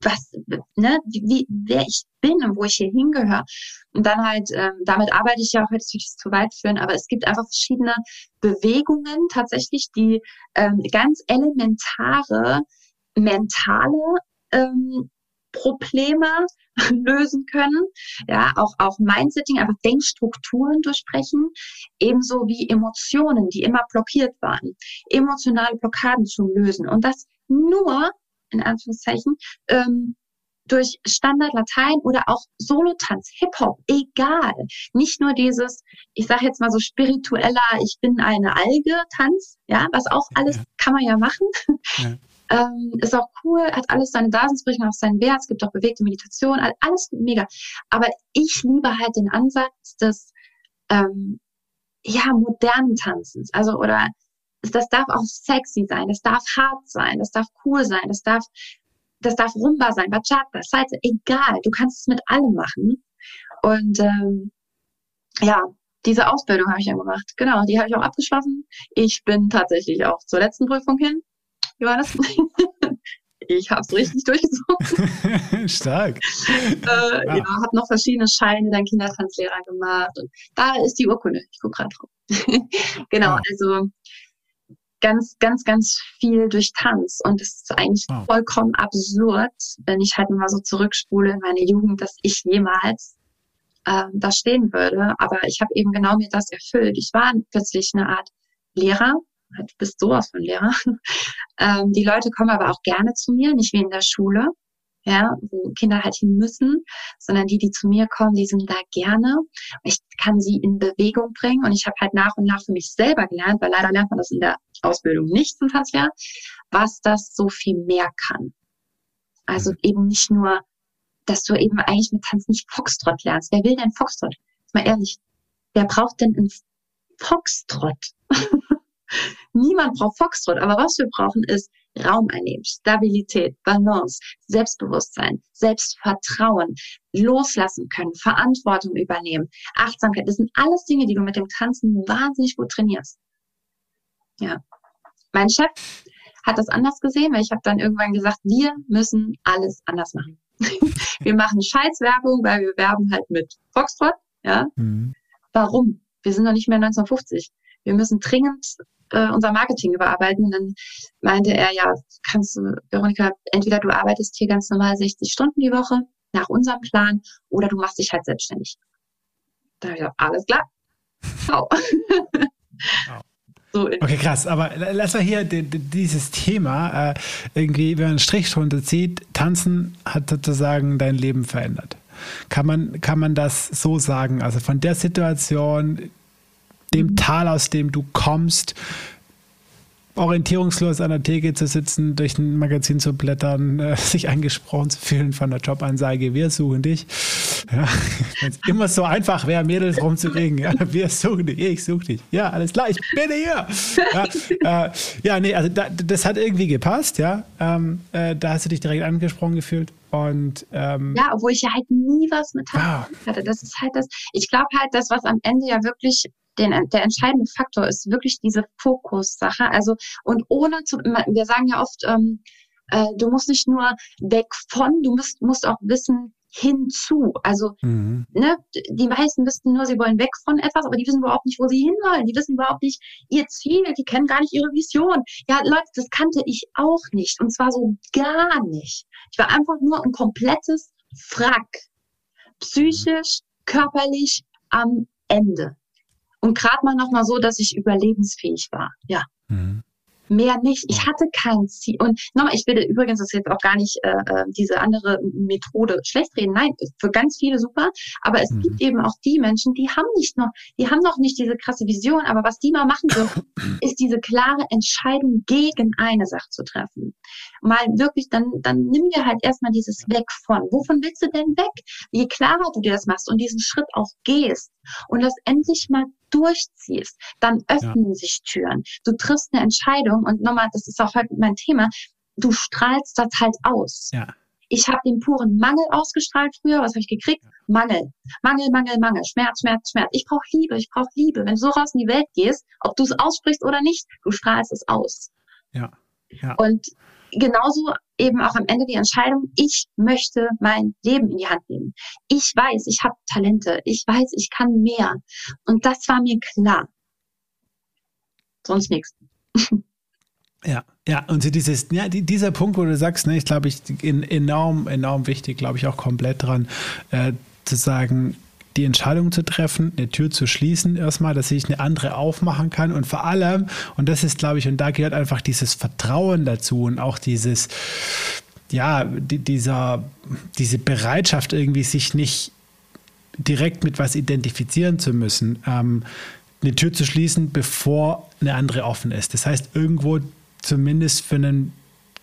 was, ne, wie, wer ich bin und wo ich hier hingehöre. Und dann halt, ähm, damit arbeite ich ja auch, jetzt will ich es zu weit führen, aber es gibt einfach verschiedene Bewegungen tatsächlich, die ähm, ganz elementare mentale ähm, Probleme lösen können. Ja, auch, auch Mindsetting, einfach Denkstrukturen durchbrechen. Ebenso wie Emotionen, die immer blockiert waren. Emotionale Blockaden zu lösen. Und das nur, in Anführungszeichen, ähm, durch Standard Latein oder auch Solotanz, Hip-Hop, egal. Nicht nur dieses, ich sage jetzt mal so spiritueller, ich bin eine Alge Tanz, ja, was auch alles ja. kann man ja machen. Ja. Ähm, ist auch cool, hat alles seine Daseinsberechtigung, auch seinen Wert. Es gibt auch bewegte Meditation, alles mega. Aber ich liebe halt den Ansatz des ähm, ja modernen Tanzens. Also oder das darf auch sexy sein, das darf hart sein, das darf cool sein, das darf das darf Rumba sein, Bachata, Salsa, egal. Du kannst es mit allem machen. Und ähm, ja, diese Ausbildung habe ich dann gemacht. Genau, die habe ich auch abgeschlossen. Ich bin tatsächlich auch zur letzten Prüfung hin. Johannes. ich habe es richtig durchgezogen. Stark. äh, ja. ja habe noch verschiedene Scheine, dann Kindertanzlehrer gemacht. Und da ist die Urkunde. Ich gucke gerade drauf. genau, ja. also ganz, ganz, ganz viel durch Tanz. Und es ist eigentlich wow. vollkommen absurd, wenn ich halt mal so zurückspule in meine Jugend, dass ich jemals ähm, da stehen würde. Aber ich habe eben genau mir das erfüllt. Ich war plötzlich eine Art Lehrer du bist sowas von Lehrer. ähm, die Leute kommen aber auch gerne zu mir, nicht wie in der Schule, ja, wo Kinder halt hin müssen, sondern die, die zu mir kommen, die sind da gerne. Ich kann sie in Bewegung bringen und ich habe halt nach und nach für mich selber gelernt, weil leider lernt man das in der Ausbildung nicht zum Tanzjahr, was das so viel mehr kann. Also eben nicht nur, dass du eben eigentlich mit Tanz nicht Foxtrot lernst. Wer will denn Foxtrot? Mal ehrlich, wer braucht denn einen Foxtrot? Niemand braucht Foxtrot, aber was wir brauchen ist Raum einnehmen, Stabilität, Balance, Selbstbewusstsein, Selbstvertrauen, loslassen können, Verantwortung übernehmen, Achtsamkeit. Das sind alles Dinge, die du mit dem Tanzen wahnsinnig gut trainierst. Ja. Mein Chef hat das anders gesehen, weil ich habe dann irgendwann gesagt, wir müssen alles anders machen. wir machen Scheißwerbung, weil wir werben halt mit Foxtrot. Ja. Mhm. Warum? Wir sind noch nicht mehr 1950. Wir müssen dringend äh, unser Marketing überarbeiten. Und dann meinte er, ja, kannst du, Veronika, entweder du arbeitest hier ganz normal 60 Stunden die Woche nach unserem Plan oder du machst dich halt selbstständig. Da habe ich gesagt, alles klar. Wow. So okay, krass. Aber lass mal hier dieses Thema äh, irgendwie, wenn man einen Strich drunter zieht, tanzen hat sozusagen dein Leben verändert. Kann man, kann man das so sagen? Also von der Situation, dem Tal, aus dem du kommst, orientierungslos an der Theke zu sitzen, durch ein Magazin zu blättern, äh, sich angesprochen zu fühlen von der Jobansage, wir suchen dich. Ja, Wenn es immer so einfach wäre, Mädels rumzukriegen, ja, wir suchen dich, ich suche dich. Ja, alles klar, ich bin hier. Ja, äh, ja nee, also da, das hat irgendwie gepasst, ja. Ähm, äh, da hast du dich direkt angesprochen gefühlt. Und ähm, ja, obwohl ich ja halt nie was mit hatte. Das ist halt das. Ich glaube halt, das, was am Ende ja wirklich den, der entscheidende Faktor ist wirklich diese Fokussache. Also, und ohne zu, wir sagen ja oft, ähm, äh, du musst nicht nur weg von, du musst, musst auch wissen, hinzu. Also, mhm. ne, die meisten wissen nur, sie wollen weg von etwas, aber die wissen überhaupt nicht, wo sie hinwollen. Die wissen überhaupt nicht ihr Ziel, die kennen gar nicht ihre Vision. Ja, Leute, das kannte ich auch nicht. Und zwar so gar nicht. Ich war einfach nur ein komplettes Frack. Psychisch, körperlich am Ende. Und gerade mal nochmal so, dass ich überlebensfähig war. Ja. Mhm. Mehr nicht. Ich hatte kein Ziel. Und nochmal, ich will übrigens das jetzt auch gar nicht äh, äh, diese andere Methode schlecht reden. Nein, für ganz viele super. Aber es mhm. gibt eben auch die Menschen, die haben nicht noch, die haben noch nicht diese krasse Vision. Aber was die mal machen dürfen, ist diese klare Entscheidung gegen eine Sache zu treffen. Mal wirklich, dann, dann nimm dir halt erstmal dieses Weg von. Wovon willst du denn weg? Je klarer du dir das machst und diesen Schritt auch gehst und das endlich mal durchziehst, dann öffnen ja. sich Türen. Du triffst eine Entscheidung und nochmal, das ist auch heute mein Thema, du strahlst das halt aus. Ja. Ich habe den puren Mangel ausgestrahlt früher. Was habe ich gekriegt? Mangel. Mangel, Mangel, Mangel. Schmerz, Schmerz, Schmerz. Ich brauche Liebe, ich brauche Liebe. Wenn du so raus in die Welt gehst, ob du es aussprichst oder nicht, du strahlst es aus. Ja. ja. Und genauso eben auch am Ende die Entscheidung, ich möchte mein Leben in die Hand nehmen. Ich weiß, ich habe Talente, ich weiß, ich kann mehr. Und das war mir klar. Sonst nichts. Ja, ja, und dieses, ja, dieser Punkt, wo du sagst, ne, ich glaube, ich enorm, enorm wichtig, glaube ich, auch komplett dran, äh, zu sagen, die Entscheidung zu treffen, eine Tür zu schließen erstmal, dass ich eine andere aufmachen kann und vor allem, und das ist, glaube ich, und da gehört einfach dieses Vertrauen dazu und auch dieses, ja, die, dieser, diese Bereitschaft irgendwie sich nicht direkt mit was identifizieren zu müssen, ähm, eine Tür zu schließen, bevor eine andere offen ist. Das heißt, irgendwo zumindest für, einen,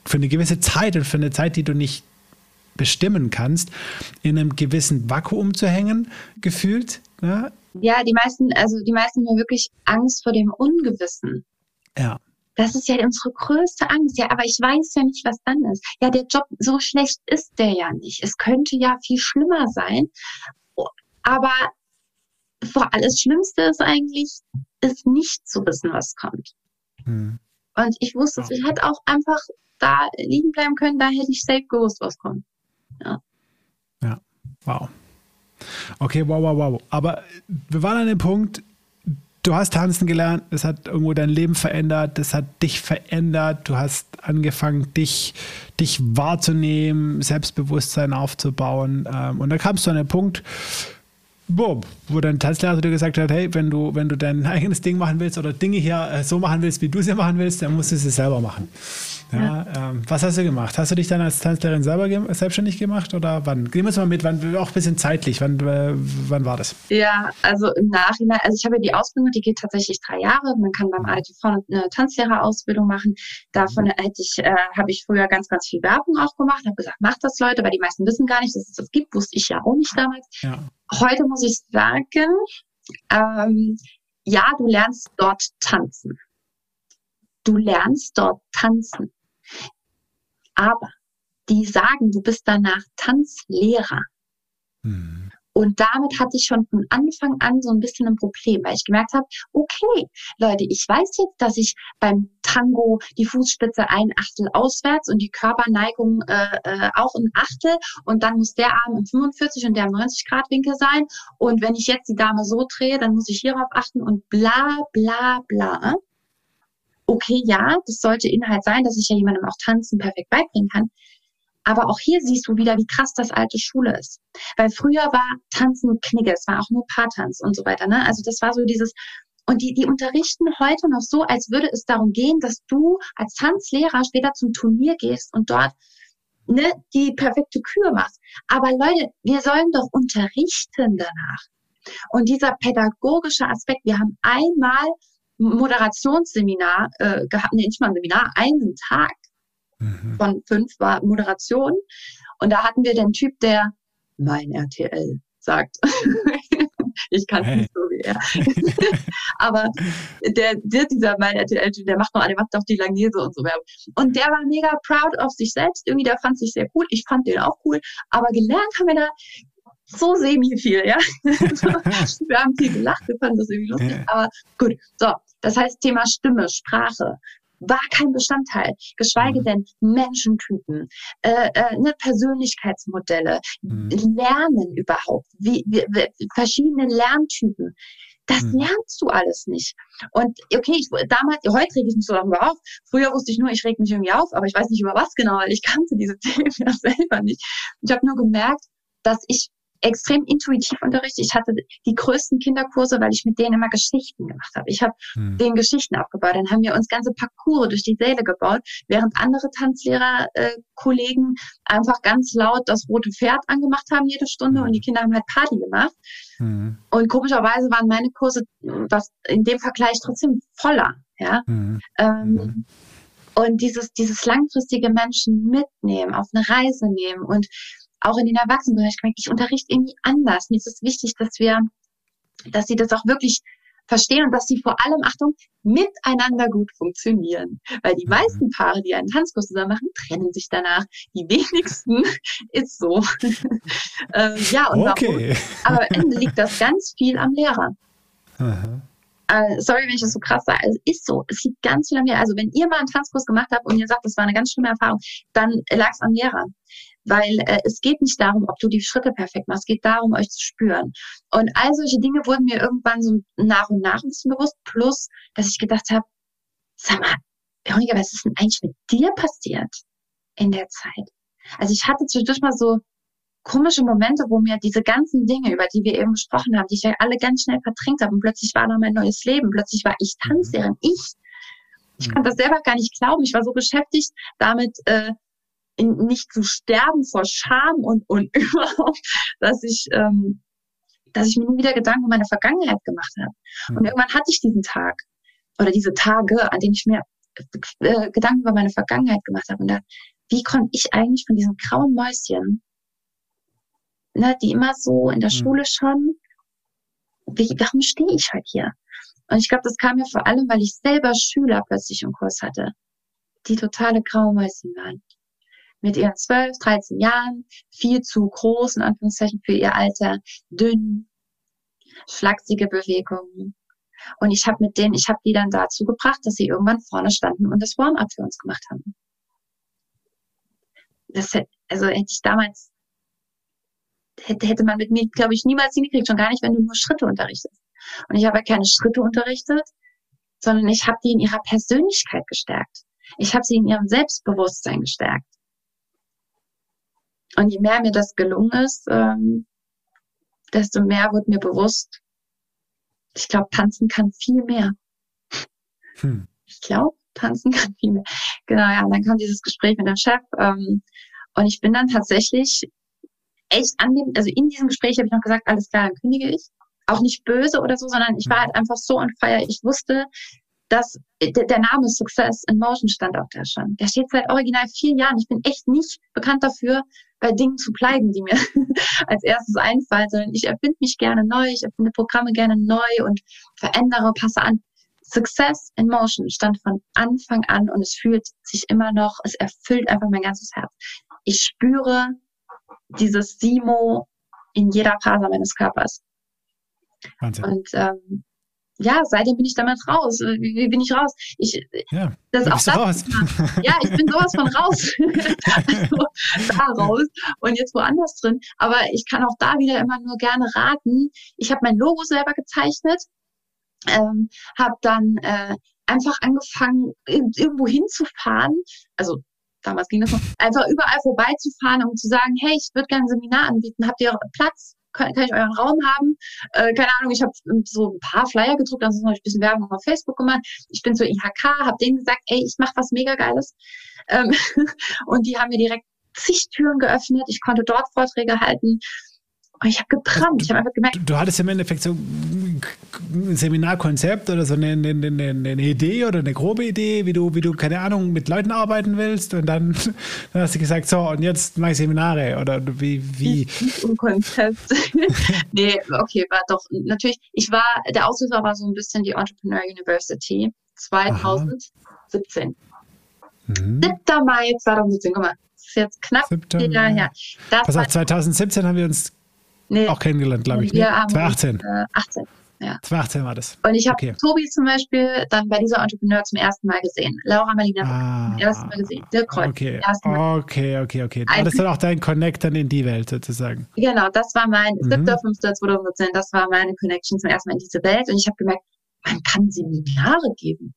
für eine gewisse Zeit und für eine Zeit, die du nicht bestimmen kannst, in einem gewissen Vakuum zu hängen, gefühlt. Ne? Ja, die meisten, also die meisten haben wirklich Angst vor dem Ungewissen. Ja. Das ist ja unsere größte Angst. Ja, aber ich weiß ja nicht, was dann ist. Ja, der Job, so schlecht ist der ja nicht. Es könnte ja viel schlimmer sein. Aber vor alles Schlimmste ist eigentlich, ist nicht zu wissen, was kommt. Hm. Und ich wusste, ich hätte auch einfach da liegen bleiben können, da hätte ich safe gewusst, was kommt. Ja. Ja, wow. Okay, wow, wow, wow. Aber wir waren an dem Punkt, du hast tanzen gelernt, das hat irgendwo dein Leben verändert, das hat dich verändert, du hast angefangen, dich, dich wahrzunehmen, Selbstbewusstsein aufzubauen. Ähm, und da kamst du an den Punkt, wo, wo dein Tanzlehrer dir gesagt hat, hey, wenn du, wenn du dein eigenes Ding machen willst oder Dinge hier äh, so machen willst, wie du sie machen willst, dann musst du sie selber machen. Ja, ja. Ähm, was hast du gemacht? Hast du dich dann als Tanzlehrerin selber ge selbstständig gemacht oder wann? Gehen wir uns mal mit, wann, auch ein bisschen zeitlich, wann, äh, wann war das? Ja, also im Nachhinein, also ich habe ja die Ausbildung, die geht tatsächlich drei Jahre. Man kann beim mhm. ALTV eine Tanzlehrerausbildung machen. Davon hätte ich, äh, habe ich früher ganz, ganz viel Werbung auch gemacht, habe gesagt, macht das Leute, weil die meisten wissen gar nicht, dass es das gibt, wusste ich ja auch nicht damals. Ja. Heute muss ich sagen, ähm, ja, du lernst dort tanzen. Du lernst dort tanzen. Aber die sagen, du bist danach Tanzlehrer. Mhm. Und damit hatte ich schon von Anfang an so ein bisschen ein Problem, weil ich gemerkt habe, okay, Leute, ich weiß jetzt, dass ich beim Tango die Fußspitze ein Achtel auswärts und die Körperneigung äh, äh, auch ein Achtel. Und dann muss der Arm im 45 und der im 90 Grad Winkel sein. Und wenn ich jetzt die Dame so drehe, dann muss ich hierauf achten und bla bla bla. Okay, ja, das sollte Inhalt sein, dass ich ja jemandem auch Tanzen perfekt beibringen kann. Aber auch hier siehst du wieder, wie krass das alte Schule ist. Weil früher war Tanzen Knigge, es war auch nur Paartanz und so weiter. Ne? Also das war so dieses, und die, die unterrichten heute noch so, als würde es darum gehen, dass du als Tanzlehrer später zum Turnier gehst und dort ne, die perfekte Kür machst. Aber Leute, wir sollen doch unterrichten danach. Und dieser pädagogische Aspekt, wir haben einmal Moderationsseminar äh, gehabt, nee, nicht mal ein Seminar, einen Tag mhm. von fünf war Moderation. Und da hatten wir den Typ, der mein RTL sagt. ich kann hey. nicht so wie er. Aber der, der dieser mein RTL-Typ, der macht noch, der macht auch die Langnese und so Werbung. Und der war mega proud of sich selbst. Irgendwie, der fand sich sehr cool. Ich fand den auch cool. Aber gelernt haben wir da so semi viel, ja. wir haben viel gelacht, wir fanden das irgendwie lustig, ja. aber gut. So, das heißt, Thema Stimme, Sprache war kein Bestandteil, geschweige mhm. denn Menschentypen, äh, äh, ne, Persönlichkeitsmodelle, mhm. Lernen überhaupt, wie, wie, wie, verschiedene Lerntypen. Das mhm. lernst du alles nicht. Und okay, ich, damals, heute reg ich mich so darüber auf. Früher wusste ich nur, ich reg mich irgendwie auf, aber ich weiß nicht über was genau, weil ich kannte diese Themen ja selber nicht. Ich habe nur gemerkt, dass ich extrem intuitiv unterrichtet. Ich hatte die größten Kinderkurse, weil ich mit denen immer Geschichten gemacht habe. Ich habe hm. denen Geschichten aufgebaut. Dann haben wir uns ganze Parcours durch die Säle gebaut, während andere Tanzlehrer, äh, einfach ganz laut das rote Pferd angemacht haben jede Stunde hm. und die Kinder haben halt Party gemacht. Hm. Und komischerweise waren meine Kurse was in dem Vergleich trotzdem voller. Ja. Hm. Ähm, hm. und dieses, dieses langfristige Menschen mitnehmen, auf eine Reise nehmen und auch in den Erwachsenenbereich gemerkt, ich unterrichte irgendwie anders. Mir ist es wichtig, dass wir, dass sie das auch wirklich verstehen und dass sie vor allem, Achtung, miteinander gut funktionieren. Weil die mhm. meisten Paare, die einen Tanzkurs zusammen machen, trennen sich danach. Die wenigsten ist so. ähm, ja, und okay. warum? Aber am Ende liegt das ganz viel am Lehrer. Aha. äh, sorry, wenn ich das so krass sage, es ist so. Es liegt ganz viel an mir. Also wenn ihr mal einen Tanzkurs gemacht habt und ihr sagt, das war eine ganz schlimme Erfahrung, dann lag es am Lehrer. Weil äh, es geht nicht darum, ob du die Schritte perfekt machst, es geht darum, euch zu spüren. Und all solche Dinge wurden mir irgendwann so nach und nach ein bisschen bewusst. Plus, dass ich gedacht habe, sag mal, Veronika, was ist denn eigentlich mit dir passiert in der Zeit? Also ich hatte zwischendurch mal so komische Momente, wo mir diese ganzen Dinge, über die wir eben gesprochen haben, die ich ja alle ganz schnell verdrängt habe und plötzlich war da mein neues Leben, plötzlich war ich mhm. Tanzlehrerin, ich. Ich konnte das selber gar nicht glauben. Ich war so beschäftigt damit, äh, in, nicht zu sterben vor Scham und, und überhaupt, dass ich, ähm, dass ich mir nie wieder Gedanken um meine Vergangenheit gemacht habe. Und mhm. irgendwann hatte ich diesen Tag oder diese Tage, an denen ich mir äh, Gedanken über meine Vergangenheit gemacht habe. Und da, wie konnte ich eigentlich von diesen grauen Mäuschen ne, die immer so in der mhm. Schule schon, wie, warum stehe ich heute hier? Und ich glaube, das kam mir vor allem, weil ich selber Schüler plötzlich im Kurs hatte, die totale Graumäuschen waren. Mit ihren 12, 13 Jahren, viel zu groß, in Anführungszeichen, für ihr Alter, dünn, schlachsige Bewegungen. Und ich habe mit denen, ich habe die dann dazu gebracht, dass sie irgendwann vorne standen und das Warm-up für uns gemacht haben. Das, also hätte ich damals hätte, hätte man mit mir, glaube ich, niemals hingekriegt, schon gar nicht, wenn du nur Schritte unterrichtest. Und ich habe ja keine Schritte unterrichtet, sondern ich habe die in ihrer Persönlichkeit gestärkt. Ich habe sie in ihrem Selbstbewusstsein gestärkt. Und je mehr mir das gelungen ist, ähm, desto mehr wird mir bewusst, ich glaube, tanzen kann viel mehr. Hm. Ich glaube, tanzen kann viel mehr. Genau, ja, und dann kam dieses Gespräch mit dem Chef. Ähm, und ich bin dann tatsächlich echt an dem, also in diesem Gespräch habe ich noch gesagt, alles klar, dann kündige ich. Auch nicht böse oder so, sondern ich war halt einfach so on fire. Ich wusste, dass der, der Name Success in Motion stand auch da schon. Der steht seit original vier Jahren. Ich bin echt nicht bekannt dafür, bei Dingen zu bleiben, die mir als erstes einfallen, sondern ich erfinde mich gerne neu, ich erfinde Programme gerne neu und verändere, passe an. Success in Motion stand von Anfang an und es fühlt sich immer noch, es erfüllt einfach mein ganzes Herz. Ich spüre dieses Simo in jeder Faser meines Körpers. Wahnsinn. Und ähm, ja, seitdem bin ich damit raus. Wie, wie bin ich raus? Ich, ja, das auch das raus. Ja, ich bin sowas von raus. also, da raus und jetzt woanders drin. Aber ich kann auch da wieder immer nur gerne raten. Ich habe mein Logo selber gezeichnet, ähm, habe dann äh, einfach angefangen, irgendwo hinzufahren. Also damals ging das noch, einfach überall vorbeizufahren, um zu sagen, hey, ich würde gerne ein Seminar anbieten, habt ihr Platz? Kann, kann ich euren Raum haben? Äh, keine Ahnung, ich habe so ein paar Flyer gedruckt, dann habe ich ein bisschen Werbung auf Facebook gemacht. Ich bin zur IHK, habe denen gesagt, ey, ich mache was mega Geiles. Ähm, und die haben mir direkt zig Türen geöffnet. Ich konnte dort Vorträge halten. Und ich habe gebrannt. Ich habe einfach gemerkt. Du, du, hattest im Endeffekt so ein Seminarkonzept oder so eine, eine, eine, Idee oder eine grobe Idee, wie du, wie du, keine Ahnung, mit Leuten arbeiten willst. Und dann, dann hast du gesagt, so, und jetzt mache ich Seminare. Oder wie. wie? Ein Konzept. nee, okay, war doch natürlich. Ich war, der Auslöser war so ein bisschen die Entrepreneur University 2017. Mhm. 7. Mai 2017, guck mal, das ist jetzt knapp Jahre her. Das Pass auf, 2017 haben wir uns Nee. Auch kennengelernt, glaube ich. Ne? 2018. Äh, 18. Ja. 2018 war das. Und ich habe okay. Tobi zum Beispiel dann bei dieser Entrepreneur zum ersten Mal gesehen. Laura Marlina ah, zum ersten Mal gesehen. Dirk Kreuz. Okay. okay, okay, okay. War das dann auch dein Connect dann in die Welt sozusagen? Genau, das war mein mhm. 7.5.2017, das war meine Connection zum ersten Mal in diese Welt. Und ich habe gemerkt, man kann Seminare geben.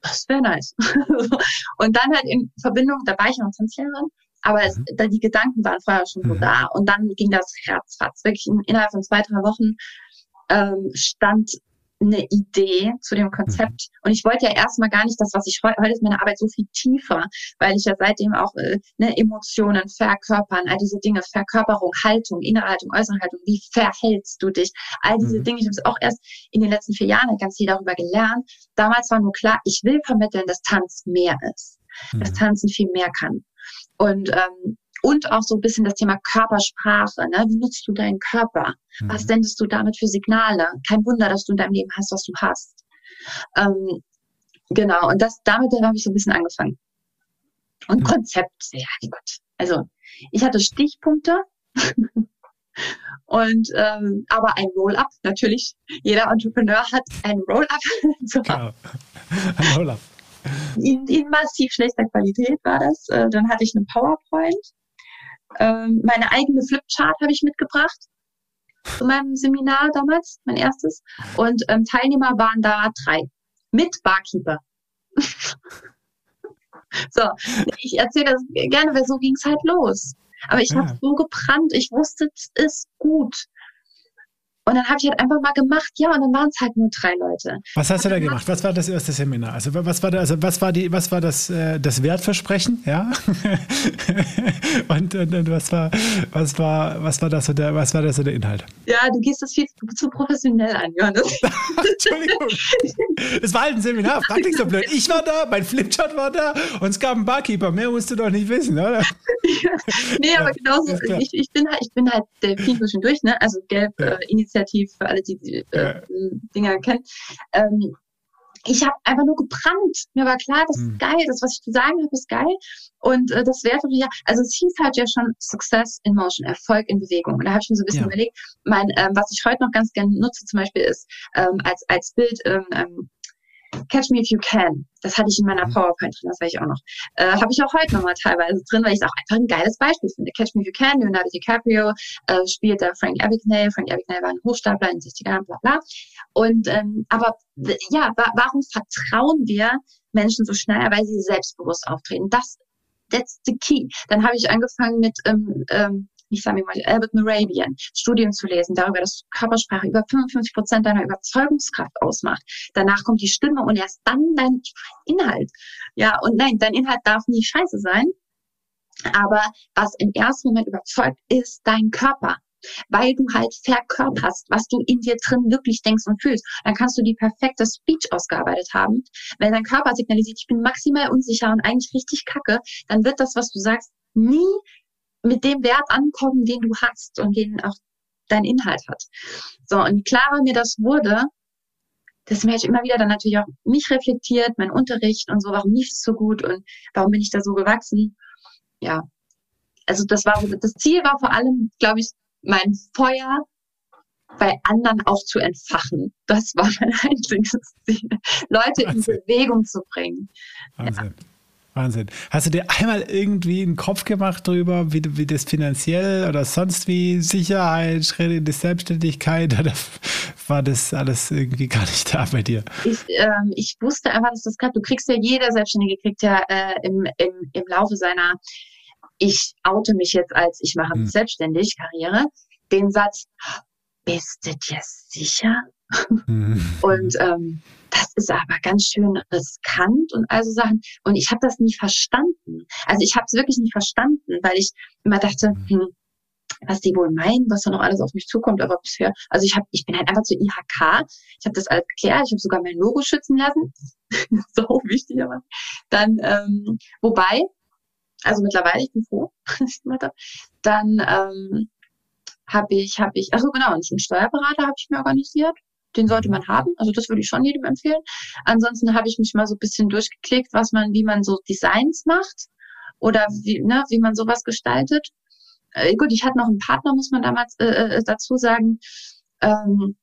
Das wäre nice. und dann halt in Verbindung, da war ich noch Tanzlehrerin, aber es, mhm. die Gedanken waren vorher schon so mhm. da. Und dann ging das ratzfatz. Wirklich in, innerhalb von zwei, drei Wochen ähm, stand eine Idee zu dem Konzept. Mhm. Und ich wollte ja erstmal gar nicht das, was ich heute, heute ist meine Arbeit so viel tiefer, weil ich ja seitdem auch äh, ne, Emotionen verkörpern, all diese Dinge, Verkörperung, Haltung, innere Haltung, äußere Haltung, wie verhältst du dich, all diese mhm. Dinge. Ich habe es auch erst in den letzten vier Jahren ganz viel darüber gelernt. Damals war nur klar, ich will vermitteln, dass Tanz mehr ist, mhm. dass Tanzen viel mehr kann. Und, ähm, und auch so ein bisschen das Thema Körpersprache. Ne? Wie nutzt du deinen Körper? Mhm. Was sendest du damit für Signale? Kein Wunder, dass du in deinem Leben hast, was du hast. Ähm, genau, und das damit habe ich so ein bisschen angefangen. Und mhm. Konzept, ja Gott. Also ich hatte Stichpunkte. Und ähm, aber ein Roll-up, natürlich. Jeder Entrepreneur hat ein Roll-up. so. Genau. Ein Roll-up. In, in, massiv schlechter Qualität war das. Äh, dann hatte ich eine PowerPoint. Ähm, meine eigene Flipchart habe ich mitgebracht zu meinem Seminar damals, mein erstes. Und ähm, Teilnehmer waren da drei. Mit Barkeeper. so, ich erzähle das gerne, weil so ging es halt los. Aber ich ja. habe so gebrannt, ich wusste, es ist gut. Und dann habe ich halt einfach mal gemacht, ja, und dann waren es halt nur drei Leute. Was hast du da gemacht? Was war das erste Seminar? Also was war da, also was war die, was war das, äh, das Wertversprechen, ja? und, und, und, was war, was war, was war das so der, was war das so der Inhalt? Ja, du gehst das viel zu, professionell an, Johannes. Entschuldigung. Es war halt ein Seminar, frag dich so blöd. Ich war da, mein Flipchart war da und es gab einen Barkeeper. Mehr musst du doch nicht wissen, oder? ja. Nee, aber genauso. Ich, ich, bin halt, ich bin halt der Delfin durch, ne? Also gelb, ja. äh, Initiative Initiative, für alle, die die äh, Dinger kennen. Ähm, ich habe einfach nur gebrannt. Mir war klar, das ist mhm. geil, das, was ich zu sagen habe, ist geil. Und äh, das wäre ja, also es hieß halt ja schon Success in Motion, Erfolg in Bewegung. Und da habe ich mir so ein bisschen ja. überlegt, mein, ähm, was ich heute noch ganz gerne nutze, zum Beispiel ist ähm, als, als Bild ähm, ähm Catch Me If You Can. Das hatte ich in meiner mhm. PowerPoint drin, das weiß ich auch noch. Äh, Habe ich auch heute nochmal teilweise drin, weil ich es auch einfach ein geiles Beispiel finde. Catch Me If You Can, Leonardo DiCaprio äh, spielt da Frank Abagnale. Frank Abagnale war ein Hochstapler in den 60 Jahren, bla bla. Und ähm, aber ja, wa warum vertrauen wir Menschen so schnell, weil sie selbstbewusst auftreten? Das that's the key. Dann habe ich angefangen mit ähm, ähm, ich sage mal, Albert Moravian, Studien zu lesen darüber, dass Körpersprache über 55 Prozent deiner Überzeugungskraft ausmacht. Danach kommt die Stimme und erst dann dein Inhalt. Ja, und nein, dein Inhalt darf nie scheiße sein. Aber was im ersten Moment überzeugt, ist dein Körper weil du halt verkörperst, was du in dir drin wirklich denkst und fühlst. Dann kannst du die perfekte Speech ausgearbeitet haben. Wenn dein Körper signalisiert, ich bin maximal unsicher und eigentlich richtig kacke, dann wird das, was du sagst, nie mit dem Wert ankommen, den du hast und den auch dein Inhalt hat. So, und je klarer mir das wurde, desto mehr ich immer wieder dann natürlich auch mich reflektiert, mein Unterricht und so, warum lief es so gut und warum bin ich da so gewachsen? Ja. Also das war, das Ziel war vor allem, glaube ich, mein Feuer bei anderen auch zu entfachen. Das war mein einziges Ziel. Leute in Bewegung zu bringen. Wahnsinn. Ja. Wahnsinn. Hast du dir einmal irgendwie einen Kopf gemacht darüber, wie, wie das finanziell oder sonst wie Sicherheit, Schritte Selbstständigkeit oder war das alles irgendwie gar nicht da bei dir? Ich, ähm, ich wusste einfach, dass das gerade, du kriegst ja, jeder Selbstständige kriegt ja äh, im, im, im Laufe seiner, ich oute mich jetzt als, ich mache hm. selbstständig Karriere, den Satz, bist du dir sicher? Mhm. Und ähm, das ist aber ganz schön riskant und also Sachen. Und ich habe das nie verstanden. Also ich habe es wirklich nicht verstanden, weil ich immer dachte, mhm. hm, was die wohl meinen, was da noch alles auf mich zukommt, aber bisher, also ich habe, ich bin halt einfach zur IHK, ich habe das alles geklärt, ich habe sogar mein Logo schützen lassen, so wichtig aber. Dann, ähm, wobei, also mittlerweile, ich bin froh, dann ähm, habe ich, habe ich, also genau, einen Steuerberater habe ich mir organisiert, den sollte man haben. Also das würde ich schon jedem empfehlen. Ansonsten habe ich mich mal so ein bisschen durchgeklickt, was man, wie man so Designs macht oder wie, ne, wie man sowas gestaltet. Äh, gut, ich hatte noch einen Partner, muss man damals äh, äh, dazu sagen. Ähm,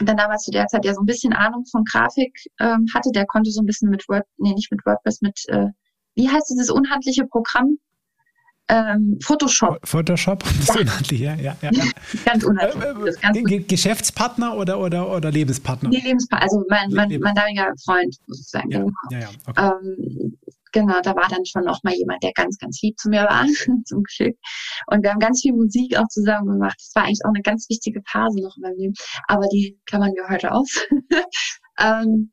dann damals zu der Zeit ja so ein bisschen Ahnung von Grafik ähm, hatte, der konnte so ein bisschen mit Word, nee, nicht mit WordPress, mit, äh, wie heißt dieses unhandliche Programm? Ähm, Photoshop. Photoshop, das ja. unhandlich, ja. ja, ja. ganz unhandlich. Äh, ganz Ge Geschäftspartner oder, oder, oder Lebenspartner? Nee, Lebenspartner, also mein, mein, mein damaliger Freund, sozusagen. Ja, genau. ja, okay. Ähm, genau, da war dann schon noch mal jemand, der ganz, ganz lieb zu mir war, zum Glück. Und wir haben ganz viel Musik auch zusammen gemacht. Das war eigentlich auch eine ganz wichtige Phase noch in meinem Leben. Aber die klammern wir heute aus. ähm,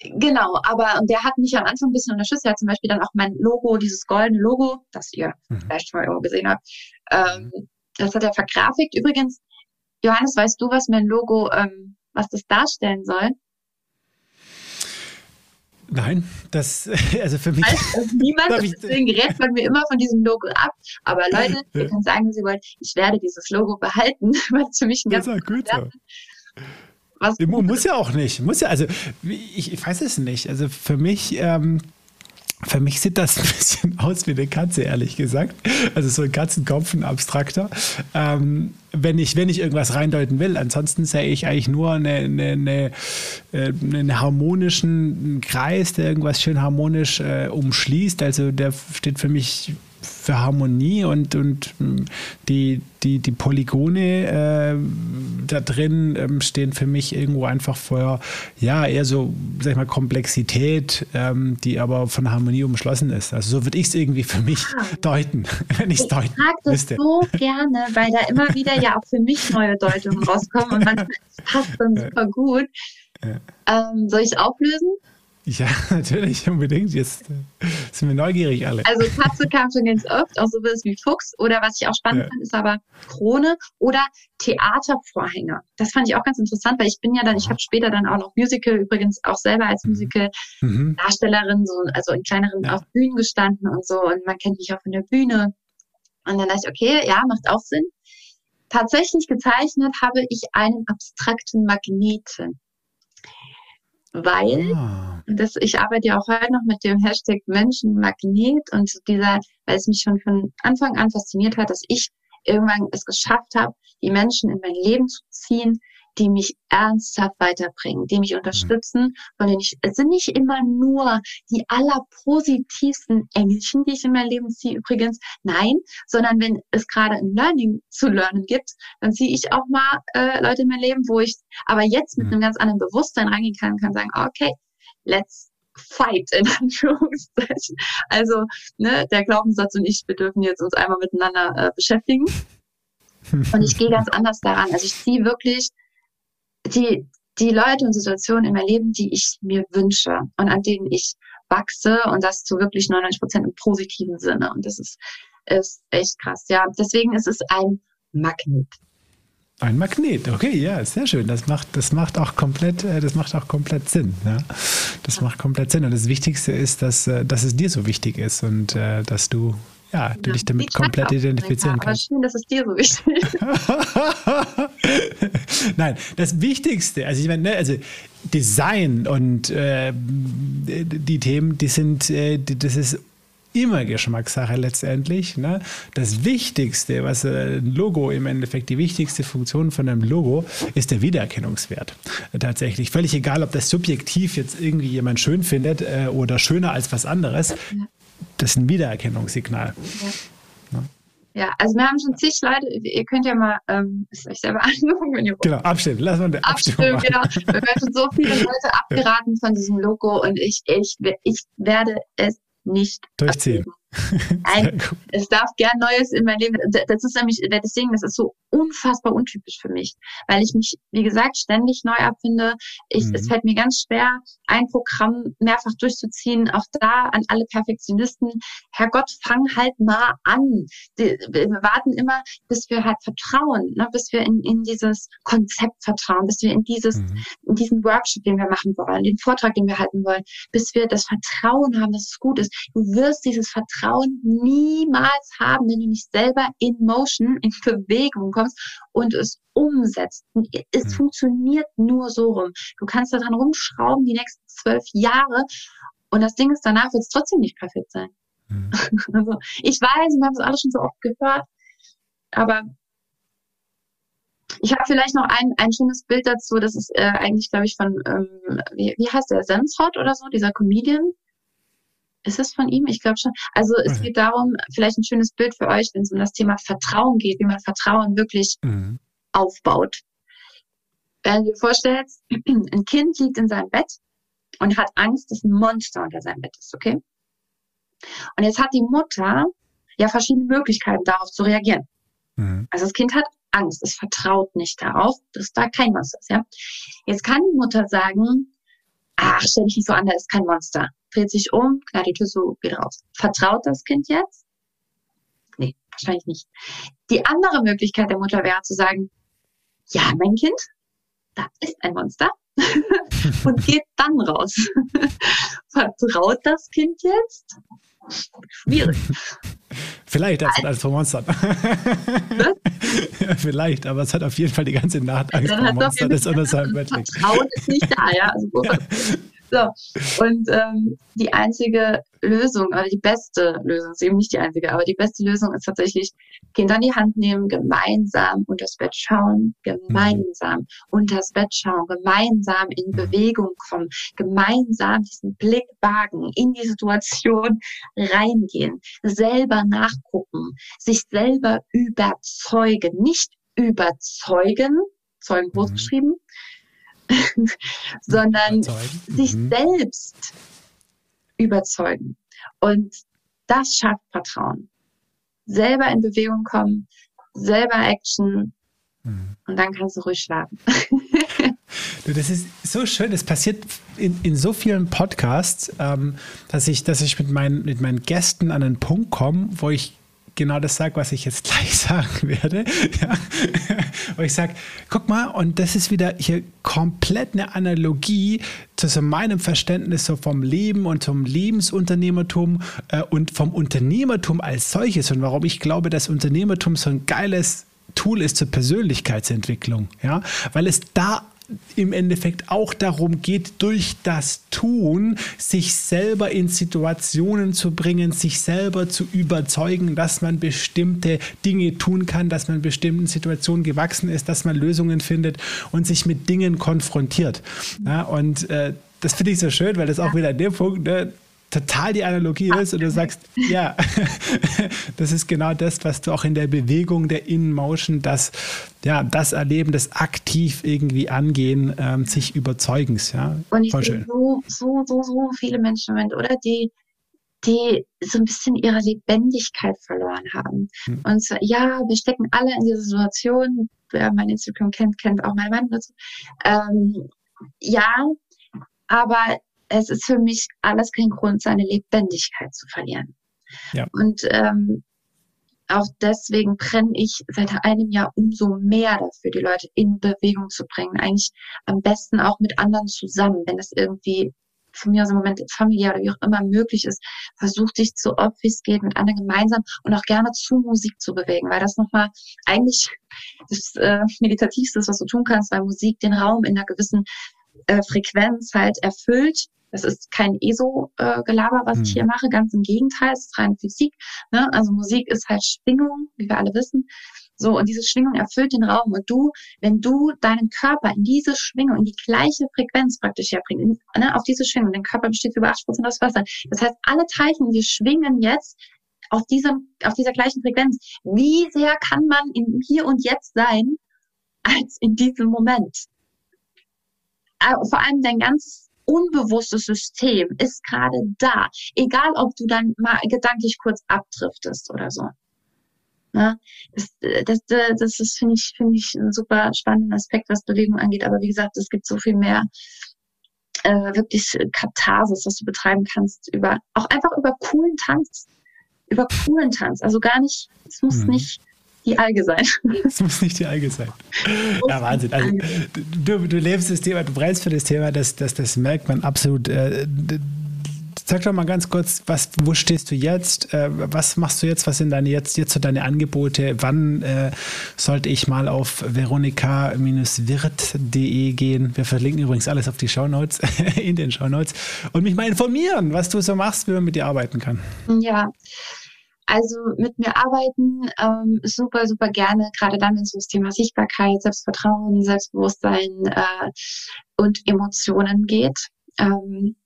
Genau, aber und der hat mich am Anfang ein bisschen unterstützt. Er hat zum Beispiel dann auch mein Logo, dieses goldene Logo, das ihr mhm. vielleicht schon mal irgendwo gesehen habt, ähm, das hat er vergrafikt. Übrigens, Johannes, weißt du, was mein Logo, ähm, was das darstellen soll? Nein, das, also für mich. Also, niemand, deswegen gerät man mir immer von diesem Logo ab. Aber Leute, ihr könnt sagen, was ihr wollt, ich werde dieses Logo behalten, weil es für mich ein ganz gut so. Was? Muss ja auch nicht. Muss ja, also ich, ich weiß es nicht. Also für mich, ähm, Für mich sieht das ein bisschen aus wie eine Katze, ehrlich gesagt. Also so ein Katzenkopf, ein abstrakter. Ähm, wenn, ich, wenn ich irgendwas reindeuten will, ansonsten sehe ich eigentlich nur eine, eine, eine, äh, einen harmonischen Kreis, der irgendwas schön harmonisch äh, umschließt. Also der steht für mich für Harmonie und, und hm, die, die, die Polygone äh, da drin ähm, stehen für mich irgendwo einfach für, ja, eher so, sag ich mal, Komplexität, ähm, die aber von Harmonie umschlossen ist. Also so würde ich es irgendwie für mich ah. deuten, wenn ich es deuten Ich mag das müsste. so gerne, weil da immer wieder ja auch für mich neue Deutungen rauskommen und manchmal passt dann super gut. Ähm, soll ich es auflösen? Ja, natürlich, unbedingt. Jetzt äh, sind wir neugierig alle. Also Katze kam schon ganz oft, auch so sowas wie Fuchs. Oder was ich auch spannend ja. fand, ist aber Krone oder Theatervorhänge. Das fand ich auch ganz interessant, weil ich bin ja dann, ich habe später dann auch noch Musical, übrigens auch selber als mhm. Musical-Darstellerin, so, also in kleineren ja. auf Bühnen gestanden und so. Und man kennt mich auch von der Bühne. Und dann dachte ich, okay, ja, macht auch Sinn. Tatsächlich gezeichnet habe ich einen abstrakten Magneten weil ah. das, ich arbeite ja auch heute noch mit dem Hashtag Menschenmagnet und dieser, weil es mich schon von Anfang an fasziniert hat, dass ich irgendwann es geschafft habe, die Menschen in mein Leben zu ziehen, die mich ernsthaft weiterbringen, die mich unterstützen, von denen ich, es sind nicht immer nur die allerpositivsten Engelchen, die ich in mein Leben ziehe übrigens, nein, sondern wenn es gerade ein Learning zu lernen gibt, dann ziehe ich auch mal äh, Leute in mein Leben, wo ich aber jetzt mit mhm. einem ganz anderen Bewusstsein reingehen kann und kann sagen, okay, let's fight in Anführungszeichen. Also ne, der Glaubenssatz und ich, wir dürfen jetzt uns einmal miteinander äh, beschäftigen. Und ich gehe ganz anders daran. Also ich ziehe wirklich die, die Leute und Situationen in meinem Leben, die ich mir wünsche und an denen ich wachse und das zu wirklich 99 Prozent im positiven Sinne. Und das ist, ist echt krass. Ja, deswegen ist es ein Magnet. Ein Magnet, okay, ja, sehr schön. Das macht, das macht auch komplett, äh, das macht auch komplett Sinn. Ja? Das macht komplett Sinn. Und das Wichtigste ist, dass, äh, dass es dir so wichtig ist und äh, dass du ja, du ja, dich damit komplett identifizieren kannst. Aber schön, dass es dir so wichtig ist. Nein, das Wichtigste, also ich meine, ne, also Design und äh, die Themen, die sind, äh, das ist immer Geschmackssache letztendlich. Ne? Das Wichtigste, was äh, ein Logo im Endeffekt, die wichtigste Funktion von einem Logo ist der Wiedererkennungswert. Tatsächlich. Völlig egal, ob das subjektiv jetzt irgendwie jemand schön findet äh, oder schöner als was anderes. Das ist ein Wiedererkennungssignal. Ja. ja. also wir haben schon zig Leute, ihr könnt ja mal ähm, euch selber angucken, wenn ihr Genau, abstimmen, lass mal eine Abstimmung Abstimmen, genau. Wir werden schon so viele Leute abgeraten von diesem Logo und ich, ich, ich werde es nicht durchziehen. Nein, es darf gern Neues in mein Leben. Das ist nämlich, deswegen, das ist so unfassbar untypisch für mich, weil ich mich, wie gesagt, ständig neu abfinde. Ich, mhm. Es fällt mir ganz schwer, ein Programm mehrfach durchzuziehen. Auch da an alle Perfektionisten. Herrgott, fang halt mal an. Wir warten immer, bis wir halt vertrauen, ne? bis wir in, in dieses Konzept vertrauen, bis wir in dieses, mhm. in diesen Workshop, den wir machen wollen, den Vortrag, den wir halten wollen, bis wir das Vertrauen haben, dass es gut ist. Du wirst dieses Vertrauen Vertrauen niemals haben, wenn du nicht selber in Motion, in Bewegung kommst und es umsetzt. Es mhm. funktioniert nur so rum. Du kannst daran rumschrauben die nächsten zwölf Jahre und das Ding ist, danach wird es trotzdem nicht perfekt sein. Mhm. Also, ich weiß, wir haben es alle schon so oft gehört, aber ich habe vielleicht noch ein, ein schönes Bild dazu. Das ist äh, eigentlich, glaube ich, von, ähm, wie, wie heißt der, Sensrod oder so, dieser Comedian. Ist es von ihm? Ich glaube schon. Also es mhm. geht darum, vielleicht ein schönes Bild für euch, wenn es um das Thema Vertrauen geht, wie man Vertrauen wirklich mhm. aufbaut. Wenn du dir vorstellst, ein Kind liegt in seinem Bett und hat Angst, dass ein Monster unter seinem Bett ist, okay? Und jetzt hat die Mutter ja verschiedene Möglichkeiten, darauf zu reagieren. Mhm. Also das Kind hat Angst, es vertraut nicht darauf, dass da kein Monster ist, ja? Jetzt kann die Mutter sagen, ach, stell dich nicht so an, da ist kein Monster dreht sich um, knallt die Tür so wieder raus. Vertraut das Kind jetzt? Nee, wahrscheinlich nicht. Die andere Möglichkeit der Mutter wäre zu sagen, ja, mein Kind, da ist ein Monster und geht dann raus. Vertraut das Kind jetzt? Schwierig. Vielleicht als, als vor Monstern. ja, vielleicht, aber es hat auf jeden Fall die ganze Nacht Angst vor Monstern. Das ist. Vertrauen ist nicht da, ja. Also, So, und ähm, die einzige Lösung, oder die beste Lösung, ist eben nicht die einzige, aber die beste Lösung ist tatsächlich, Kinder in die Hand nehmen, gemeinsam unter das Bett schauen, gemeinsam mhm. unter das Bett schauen, gemeinsam in mhm. Bewegung kommen, gemeinsam diesen Blick wagen, in die Situation reingehen, selber nachgucken, sich selber überzeugen, nicht überzeugen, Zeugen groß mhm. Geschrieben, sondern sich mhm. selbst überzeugen. Und das schafft Vertrauen. Selber in Bewegung kommen, selber Action mhm. und dann kannst du ruhig schlafen. Du, das ist so schön. Das passiert in, in so vielen Podcasts, ähm, dass ich, dass ich mit meinen, mit meinen Gästen an einen Punkt komme, wo ich genau das sage, was ich jetzt gleich sagen werde. Ja. Und ich sage, guck mal, und das ist wieder hier komplett eine Analogie zu meinem Verständnis so vom Leben und zum Lebensunternehmertum äh, und vom Unternehmertum als solches und warum ich glaube, dass Unternehmertum so ein geiles Tool ist zur Persönlichkeitsentwicklung, ja, weil es da im Endeffekt auch darum geht, durch das Tun sich selber in Situationen zu bringen, sich selber zu überzeugen, dass man bestimmte Dinge tun kann, dass man bestimmten Situationen gewachsen ist, dass man Lösungen findet und sich mit Dingen konfrontiert. Ja, und äh, das finde ich so schön, weil das auch wieder der Punkt, ne, total die Analogie ist und du sagst, ja, das ist genau das, was du auch in der Bewegung der In-Motion, das, ja, das Erleben, das aktiv irgendwie angehen, ähm, sich überzeugens, ja. Und ich Voll schön. so, so, so, so viele Menschen oder? Die, die so ein bisschen ihre Lebendigkeit verloren haben. Hm. Und so, ja, wir stecken alle in dieser Situation. Wer mein Instagram kennt, kennt auch mein Mann dazu. Ähm, ja, aber es ist für mich alles kein Grund, seine Lebendigkeit zu verlieren. Ja. Und ähm, auch deswegen brenne ich seit einem Jahr umso mehr dafür, die Leute in Bewegung zu bringen. Eigentlich am besten auch mit anderen zusammen, wenn das irgendwie von mir aus im Moment familiär oder wie auch immer möglich ist, versuch dich so oft wie es geht mit anderen gemeinsam und auch gerne zu Musik zu bewegen, weil das nochmal eigentlich das äh, Meditativste ist, was du tun kannst, weil Musik den Raum in einer gewissen äh, Frequenz halt erfüllt das ist kein ESO-Gelaber, was hm. ich hier mache, ganz im Gegenteil, es ist rein Physik. Ne? Also Musik ist halt Schwingung, wie wir alle wissen. So, und diese Schwingung erfüllt den Raum. Und du, wenn du deinen Körper in diese Schwingung, in die gleiche Frequenz praktisch herbringst, ne, auf diese Schwingung, dein Körper besteht über 80 Prozent aus Wasser. Das heißt, alle Teilchen, die schwingen jetzt auf diesem, auf dieser gleichen Frequenz. Wie sehr kann man im Hier und Jetzt sein, als in diesem Moment? Äh, vor allem dein ganzes unbewusstes System ist gerade da. Egal, ob du dann mal gedanklich kurz abdriftest oder so. Ja, das, das, das ist, finde ich, finde ich, ein super spannender Aspekt, was Bewegung angeht. Aber wie gesagt, es gibt so viel mehr äh, wirklich Katharsis, was du betreiben kannst über, auch einfach über coolen Tanz. Über coolen Tanz. Also gar nicht, es muss mhm. nicht die Alge sein. Es muss nicht die Alge sein. Ja, Wahnsinn. Also, du, du lebst das Thema, du brennst für das Thema, das, das, das merkt man absolut. Äh, sag doch mal ganz kurz, was, wo stehst du jetzt? Äh, was machst du jetzt? Was sind deine jetzt, jetzt so deine Angebote? Wann äh, sollte ich mal auf veronika-wirt.de gehen? Wir verlinken übrigens alles auf die Shownotes, in den Shownotes und mich mal informieren, was du so machst, wie man mit dir arbeiten kann. Ja, also mit mir arbeiten ähm, super, super gerne, gerade dann, wenn es um das Thema Sichtbarkeit, Selbstvertrauen, Selbstbewusstsein äh, und Emotionen geht. Ähm,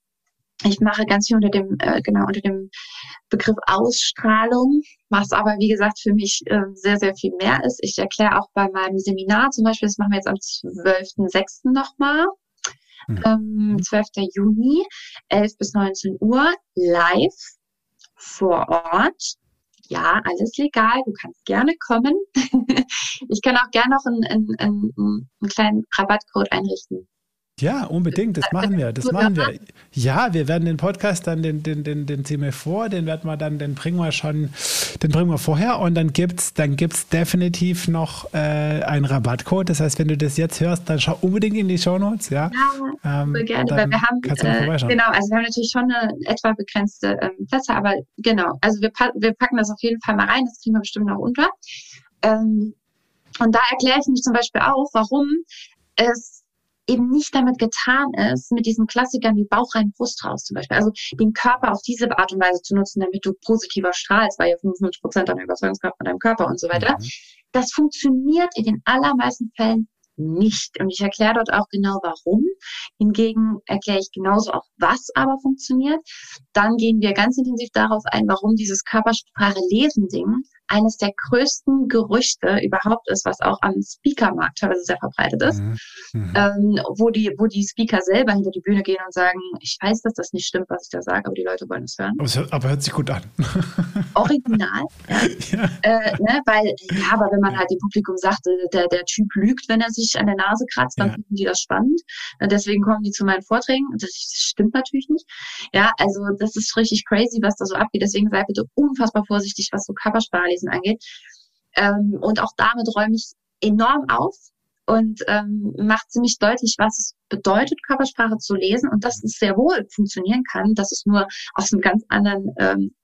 ich mache ganz viel unter dem, äh, genau, unter dem Begriff Ausstrahlung, was aber, wie gesagt, für mich äh, sehr, sehr viel mehr ist. Ich erkläre auch bei meinem Seminar zum Beispiel, das machen wir jetzt am 12.06. nochmal, mhm. ähm, 12. Juni, 11 bis 19 Uhr, live vor Ort ja, alles legal, du kannst gerne kommen. ich kann auch gerne noch einen, einen, einen, einen kleinen Rabattcode einrichten. Ja, unbedingt, das machen wir, das machen wir. Ja, wir werden den Podcast dann, den, den, den, den ziehen wir vor, den werden wir dann, den bringen wir schon, den bringen wir vorher und dann gibt's, dann gibt's definitiv noch äh, einen Rabattcode. Das heißt, wenn du das jetzt hörst, dann schau unbedingt in die Shownotes, ja. Ja, ähm, gerne, weil wir haben, äh, genau, also wir haben natürlich schon eine etwa begrenzte ähm, Plätze, aber genau, also wir, wir packen das auf jeden Fall mal rein, das kriegen wir bestimmt noch unter. Ähm, und da erkläre ich mich zum Beispiel auch, warum es eben nicht damit getan ist, mit diesen Klassikern wie Bauch rein, Brust raus zum Beispiel. Also den Körper auf diese Art und Weise zu nutzen, damit du positiver strahlst, weil ja 55 Prozent deiner Überzeugungskraft von deinem Körper und so weiter. Mhm. Das funktioniert in den allermeisten Fällen nicht. Und ich erkläre dort auch genau warum. Hingegen erkläre ich genauso auch, was aber funktioniert. Dann gehen wir ganz intensiv darauf ein, warum dieses Körpersprache-Lesen-Ding eines der größten Gerüchte überhaupt ist, was auch am Speaker-Markt teilweise sehr verbreitet ist, mhm. Mhm. Ähm, wo die, wo die Speaker selber hinter die Bühne gehen und sagen, ich weiß, dass das nicht stimmt, was ich da sage, aber die Leute wollen es hören. Aber, aber hört sich gut an. Original, ja. ja. Äh, ne, weil, ja, aber wenn man halt dem Publikum sagt, äh, der, der Typ lügt, wenn er sich an der Nase kratzt, dann ja. finden die das spannend. Deswegen kommen die zu meinen Vorträgen. Das stimmt natürlich nicht. Ja, also das ist richtig crazy, was da so abgeht. Deswegen sei bitte unfassbar vorsichtig, was so Körpersprache lesen angeht. Ähm, und auch damit räume ich enorm auf und ähm, macht ziemlich deutlich, was es bedeutet, Körpersprache zu lesen und dass es sehr wohl funktionieren kann, dass es nur aus einem ganz anderen ähm,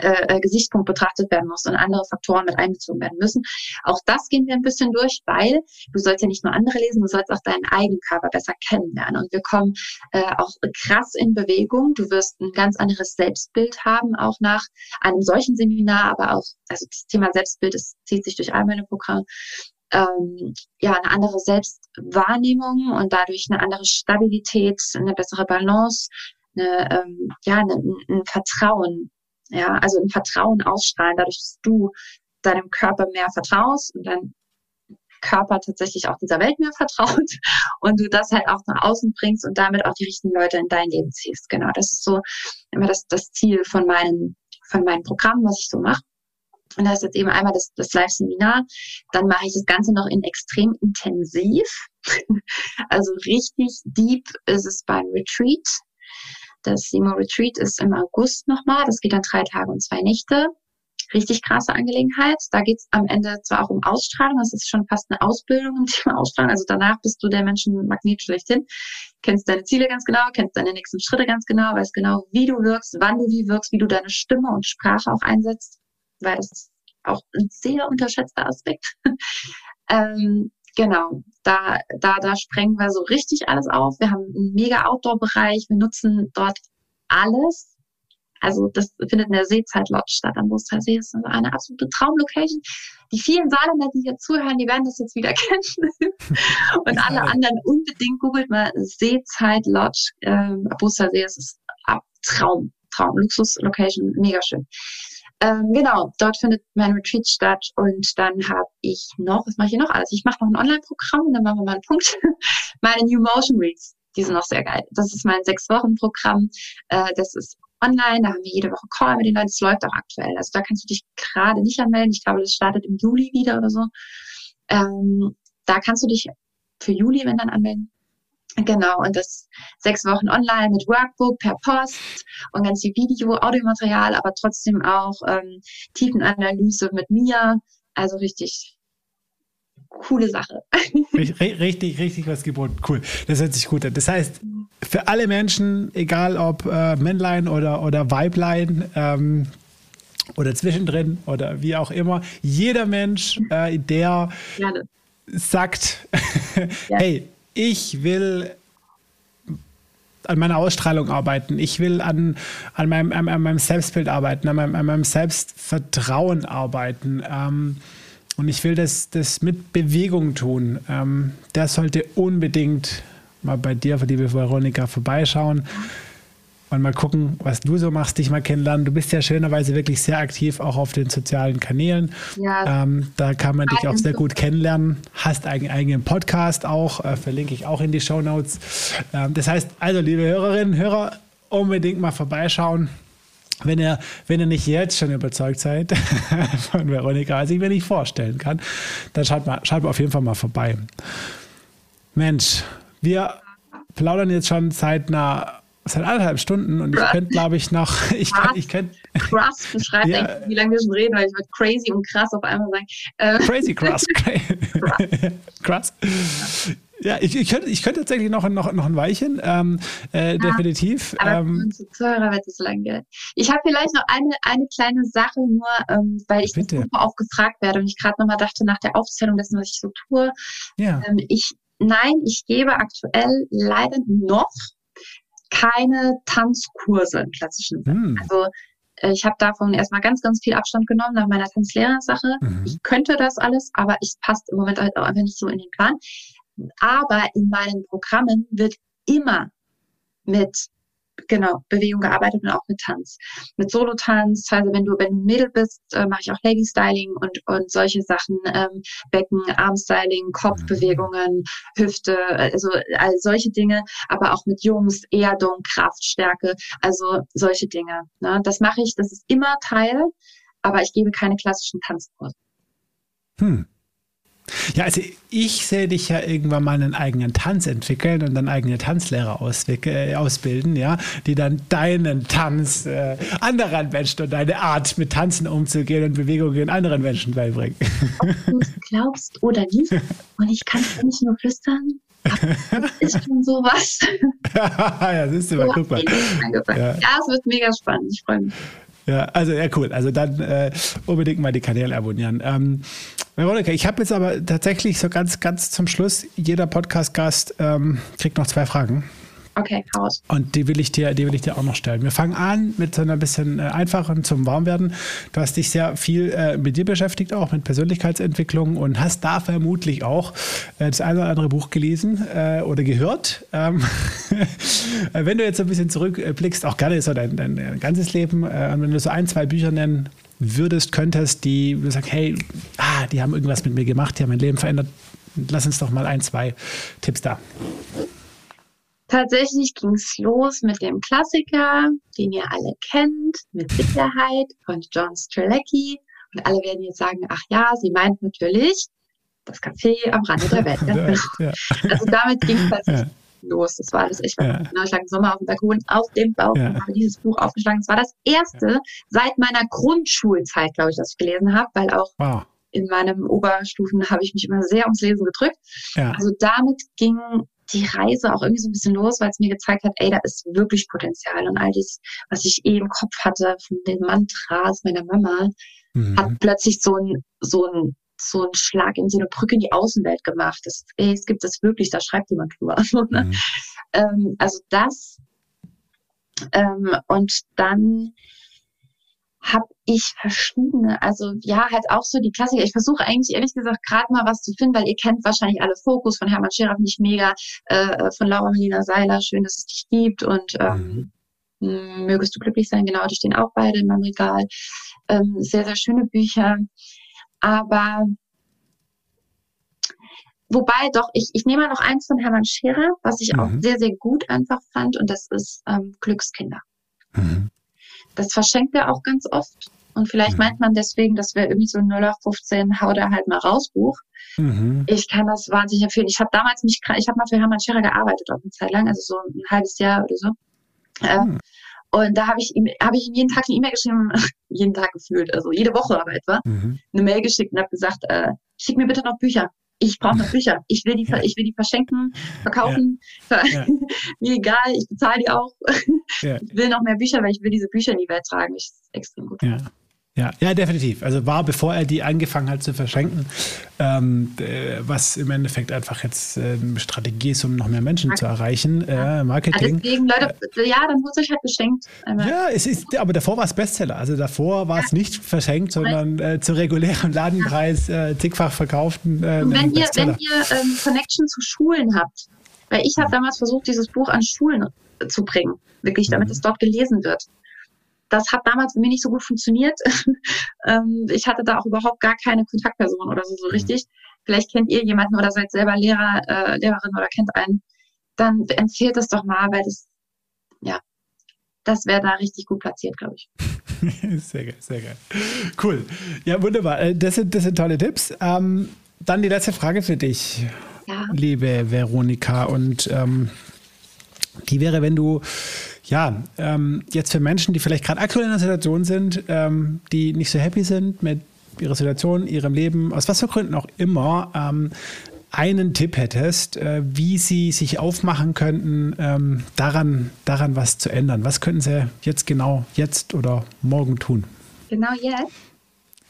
äh, äh, Gesichtspunkt betrachtet werden muss und andere Faktoren mit einbezogen werden müssen. Auch das gehen wir ein bisschen durch, weil du sollst ja nicht nur andere lesen, du sollst auch deinen eigenen Körper besser kennenlernen. Und wir kommen äh, auch krass in Bewegung. Du wirst ein ganz anderes Selbstbild haben, auch nach einem solchen Seminar, aber auch, also das Thema Selbstbild, das zieht sich durch all meine Programme. Ähm, ja, eine andere Selbstwahrnehmung und dadurch eine andere Stabilität, eine bessere Balance, eine, ähm, ja, ein, ein Vertrauen ja, also ein Vertrauen ausstrahlen, dadurch, dass du deinem Körper mehr vertraust und dein Körper tatsächlich auch dieser Welt mehr vertraut und du das halt auch nach außen bringst und damit auch die richtigen Leute in dein Leben ziehst. Genau, das ist so immer das, das Ziel von meinen, von meinen Programmen, was ich so mache. Und das ist jetzt eben einmal das, das Live-Seminar. Dann mache ich das Ganze noch in extrem intensiv. also richtig deep ist es beim Retreat. Das Simo Retreat ist im August nochmal. Das geht dann drei Tage und zwei Nächte. Richtig krasse Angelegenheit. Da geht es am Ende zwar auch um Ausstrahlung, das ist schon fast eine Ausbildung im Thema Ausstrahlung. Also danach bist du der Menschenmagnet schlechthin. Kennst deine Ziele ganz genau, kennst deine nächsten Schritte ganz genau, weißt genau, wie du wirkst, wann du wie wirkst, wie du deine Stimme und Sprache auch einsetzt, weil das ist auch ein sehr unterschätzter Aspekt. ähm, Genau, da, da, da sprengen wir so richtig alles auf. Wir haben einen mega Outdoor-Bereich. Wir nutzen dort alles. Also das findet in der Seezeit Lodge statt am Wustersee. Das ist eine absolute Traumlocation. Die vielen Saarländer, die hier zuhören, die werden das jetzt wieder kennen. Und alle anderen unbedingt googelt mal Seezeit Lodge ähm, Wustersee. Es ist Traum, Traum, Luxus-Location, mega schön. Ähm, genau, dort findet mein Retreat statt und dann habe ich noch, was mache ich hier noch alles? Ich mache noch ein Online-Programm und dann machen wir mal einen Punkt. Meine New Motion Reads, die sind noch sehr geil. Das ist mein Sechs-Wochen-Programm. Äh, das ist online, da haben wir jede Woche Call mit den Leuten. Das läuft auch aktuell. Also da kannst du dich gerade nicht anmelden. Ich glaube, das startet im Juli wieder oder so. Ähm, da kannst du dich für Juli, wenn dann anmelden. Genau, und das sechs Wochen online mit Workbook per Post und ganz viel Video, Audiomaterial, aber trotzdem auch ähm, Tiefenanalyse mit mir. Also richtig coole Sache. Richtig, richtig was geboten. Cool. Das hört sich gut an. Das heißt, für alle Menschen, egal ob äh, Männlein oder, oder Weiblein, ähm, oder zwischendrin oder wie auch immer, jeder Mensch, äh, der Gerne. sagt, hey, ich will an meiner Ausstrahlung arbeiten. Ich will an, an, meinem, an, an meinem Selbstbild arbeiten, an meinem, an meinem Selbstvertrauen arbeiten. Ähm, und ich will das, das mit Bewegung tun. Ähm, der sollte unbedingt mal bei dir, liebe Veronika, vorbeischauen und mal gucken, was du so machst, dich mal kennenlernen. Du bist ja schönerweise wirklich sehr aktiv, auch auf den sozialen Kanälen. Ja. Ähm, da kann man dich auch sehr gut kennenlernen. Hast einen eigenen Podcast auch, äh, verlinke ich auch in die Show Notes. Ähm, das heißt, also liebe Hörerinnen, Hörer, unbedingt mal vorbeischauen. Wenn ihr, wenn ihr nicht jetzt schon überzeugt seid von Veronika, als ich mir nicht vorstellen kann, dann schaut, mal, schaut mal auf jeden Fall mal vorbei. Mensch, wir plaudern jetzt schon seit einer seit anderthalb Stunden und ich könnte, glaube ich, noch. Ich krass, kann, ich könnte. Krass beschreibt ja. eigentlich, wie lange wir schon reden, weil ich würde crazy und krass auf einmal sagen. Äh, crazy krass. krass. Ja, ich, ich, könnte, ich könnte tatsächlich noch, noch, noch ein Weilchen, ähm, äh, ja, definitiv. Aber ähm, es lang gehen. Ich habe vielleicht noch eine, eine kleine Sache nur, ähm, weil ich super oft gefragt werde und ich gerade nochmal dachte nach der Aufzählung dessen, was ich so tue. Ja. Ähm, ich nein, ich gebe aktuell leider noch keine Tanzkurse im klassischen Sinne. Hm. Also äh, ich habe davon erstmal ganz, ganz viel Abstand genommen nach meiner Tanzlehrersache. Mhm. Ich könnte das alles, aber es passt im Moment halt auch einfach nicht so in den Plan. Aber in meinen Programmen wird immer mit genau, Bewegung gearbeitet und auch mit Tanz. Mit Solo-Tanz, also wenn du, wenn du Mädel bist, äh, mache ich auch Lady-Styling und, und solche Sachen, ähm, Becken, Armstyling, Kopfbewegungen, Hüfte, also all solche Dinge, aber auch mit Jungs, Erdung, Kraft, Stärke, also solche Dinge. Ne? Das mache ich, das ist immer Teil, aber ich gebe keine klassischen Tanzkurse. Hm. Ja, also ich sehe dich ja irgendwann mal einen eigenen Tanz entwickeln und dann eigene Tanzlehrer äh, ausbilden, ja, die dann deinen Tanz äh, anderen Menschen und deine Art mit Tanzen umzugehen und Bewegungen anderen Menschen beibringen. Ob du es glaubst oder nicht, und ich kann es nicht nur flüstern, das ist schon sowas. ja, siehst du mal, guck mal. Ja. ja, es wird mega spannend. Ich freue mich. Ja, also ja, cool. Also dann äh, unbedingt mal die Kanäle abonnieren. Ähm, Veronika, ich habe jetzt aber tatsächlich so ganz, ganz zum Schluss, jeder Podcast-Gast ähm, kriegt noch zwei Fragen. Okay, raus. Und die will ich dir, die will ich dir auch noch stellen. Wir fangen an mit so einer bisschen äh, einfachen zum Warmwerden. Du hast dich sehr viel äh, mit dir beschäftigt, auch mit Persönlichkeitsentwicklung und hast da vermutlich auch äh, das eine oder andere Buch gelesen äh, oder gehört. Ähm wenn du jetzt so ein bisschen zurückblickst, auch gerne so dein, dein ganzes Leben, äh, wenn du so ein, zwei Bücher nennen würdest, könntest, die du sagst, hey, ah, die haben irgendwas mit mir gemacht, die haben mein Leben verändert. Lass uns doch mal ein, zwei Tipps da. Tatsächlich ging es los mit dem Klassiker, den ihr alle kennt, mit Sicherheit von John Strelecki. Und alle werden jetzt sagen, ach ja, sie meint natürlich das Café am Rande der Welt. ja. Also damit ging es tatsächlich ja. los. Das war das, ich war ja. genau, ich lag im Sommer auf dem Balkon auf dem Bauch ja. und habe dieses Buch aufgeschlagen. Es war das erste seit meiner Grundschulzeit, glaube ich, das ich gelesen habe, weil auch wow. in meinen Oberstufen habe ich mich immer sehr ums Lesen gedrückt. Also damit ging die Reise auch irgendwie so ein bisschen los, weil es mir gezeigt hat, ey, da ist wirklich Potenzial. Und all das, was ich eh im Kopf hatte von den Mantras meiner Mama, mhm. hat plötzlich so ein, so ein, so ein Schlag in so eine Brücke in die Außenwelt gemacht. Das, ey, es gibt das wirklich, da schreibt jemand drüber. Ne? mhm. ähm, also das. Ähm, und dann habe ich verschiedene, also ja, halt auch so die Klassiker. Ich versuche eigentlich ehrlich gesagt gerade mal was zu finden, weil ihr kennt wahrscheinlich alle Fokus von Hermann Scherer, ich mega, äh, von Laura Melina Seiler, schön, dass es dich gibt und ähm, mhm. mögest du glücklich sein, genau, die stehen auch beide in meinem Regal. Ähm, sehr, sehr schöne Bücher. Aber wobei doch, ich, ich nehme mal noch eins von Hermann Scherer, was ich mhm. auch sehr, sehr gut einfach fand, und das ist ähm, Glückskinder. Mhm. Das verschenkt er auch ganz oft. Und vielleicht mhm. meint man deswegen, das wäre irgendwie so ein 0815 hau da halt mal raus Buch. Mhm. Ich kann das wahnsinnig empfehlen. Ich habe damals mich, ich habe mal für Hermann Scherer gearbeitet auch eine Zeit lang, also so ein halbes Jahr oder so. Mhm. und da habe ich ihm, habe ich ihm jeden Tag eine E-Mail geschrieben, jeden Tag gefühlt, also jede Woche aber etwa, mhm. eine Mail geschickt und habe gesagt, äh, schick mir bitte noch Bücher ich brauche noch Bücher. Ich will die, ja. ich will die verschenken, verkaufen. Ja. Ja. Mir egal, ich bezahle die auch. Ich will noch mehr Bücher, weil ich will diese Bücher in die Welt tragen. Ich ist extrem gut. Ja. Ja, ja, definitiv. Also war, bevor er die angefangen hat zu verschenken, ähm, äh, was im Endeffekt einfach jetzt äh, eine Strategie ist, um noch mehr Menschen Marketing. zu erreichen. Äh, Marketing. deswegen, Leute, ja, dann muss ich halt geschenkt. Einmal. Ja, es ist, aber davor war es Bestseller. Also davor war es nicht verschenkt, sondern äh, zu regulärem Ladenpreis äh, zigfach verkauften. Äh, Und wenn ihr, wenn ihr ähm, Connection zu Schulen habt, weil ich habe mhm. damals versucht, dieses Buch an Schulen zu bringen, wirklich, damit mhm. es dort gelesen wird. Das hat damals für mich nicht so gut funktioniert. ähm, ich hatte da auch überhaupt gar keine Kontaktperson oder so, so mhm. richtig. Vielleicht kennt ihr jemanden oder seid selber Lehrer, äh, Lehrerin oder kennt einen. Dann empfehlt es doch mal, weil das, ja, das wäre da richtig gut platziert, glaube ich. sehr geil, sehr geil. Cool. Ja, wunderbar. Äh, das sind, das sind tolle Tipps. Ähm, dann die letzte Frage für dich, ja. liebe Veronika. Und ähm, die wäre, wenn du ja, ähm, jetzt für Menschen, die vielleicht gerade aktuell in einer Situation sind, ähm, die nicht so happy sind mit ihrer Situation, ihrem Leben, aus was für Gründen auch immer, ähm, einen Tipp hättest, äh, wie sie sich aufmachen könnten, ähm, daran, daran was zu ändern. Was könnten sie jetzt genau, jetzt oder morgen tun? Genau jetzt?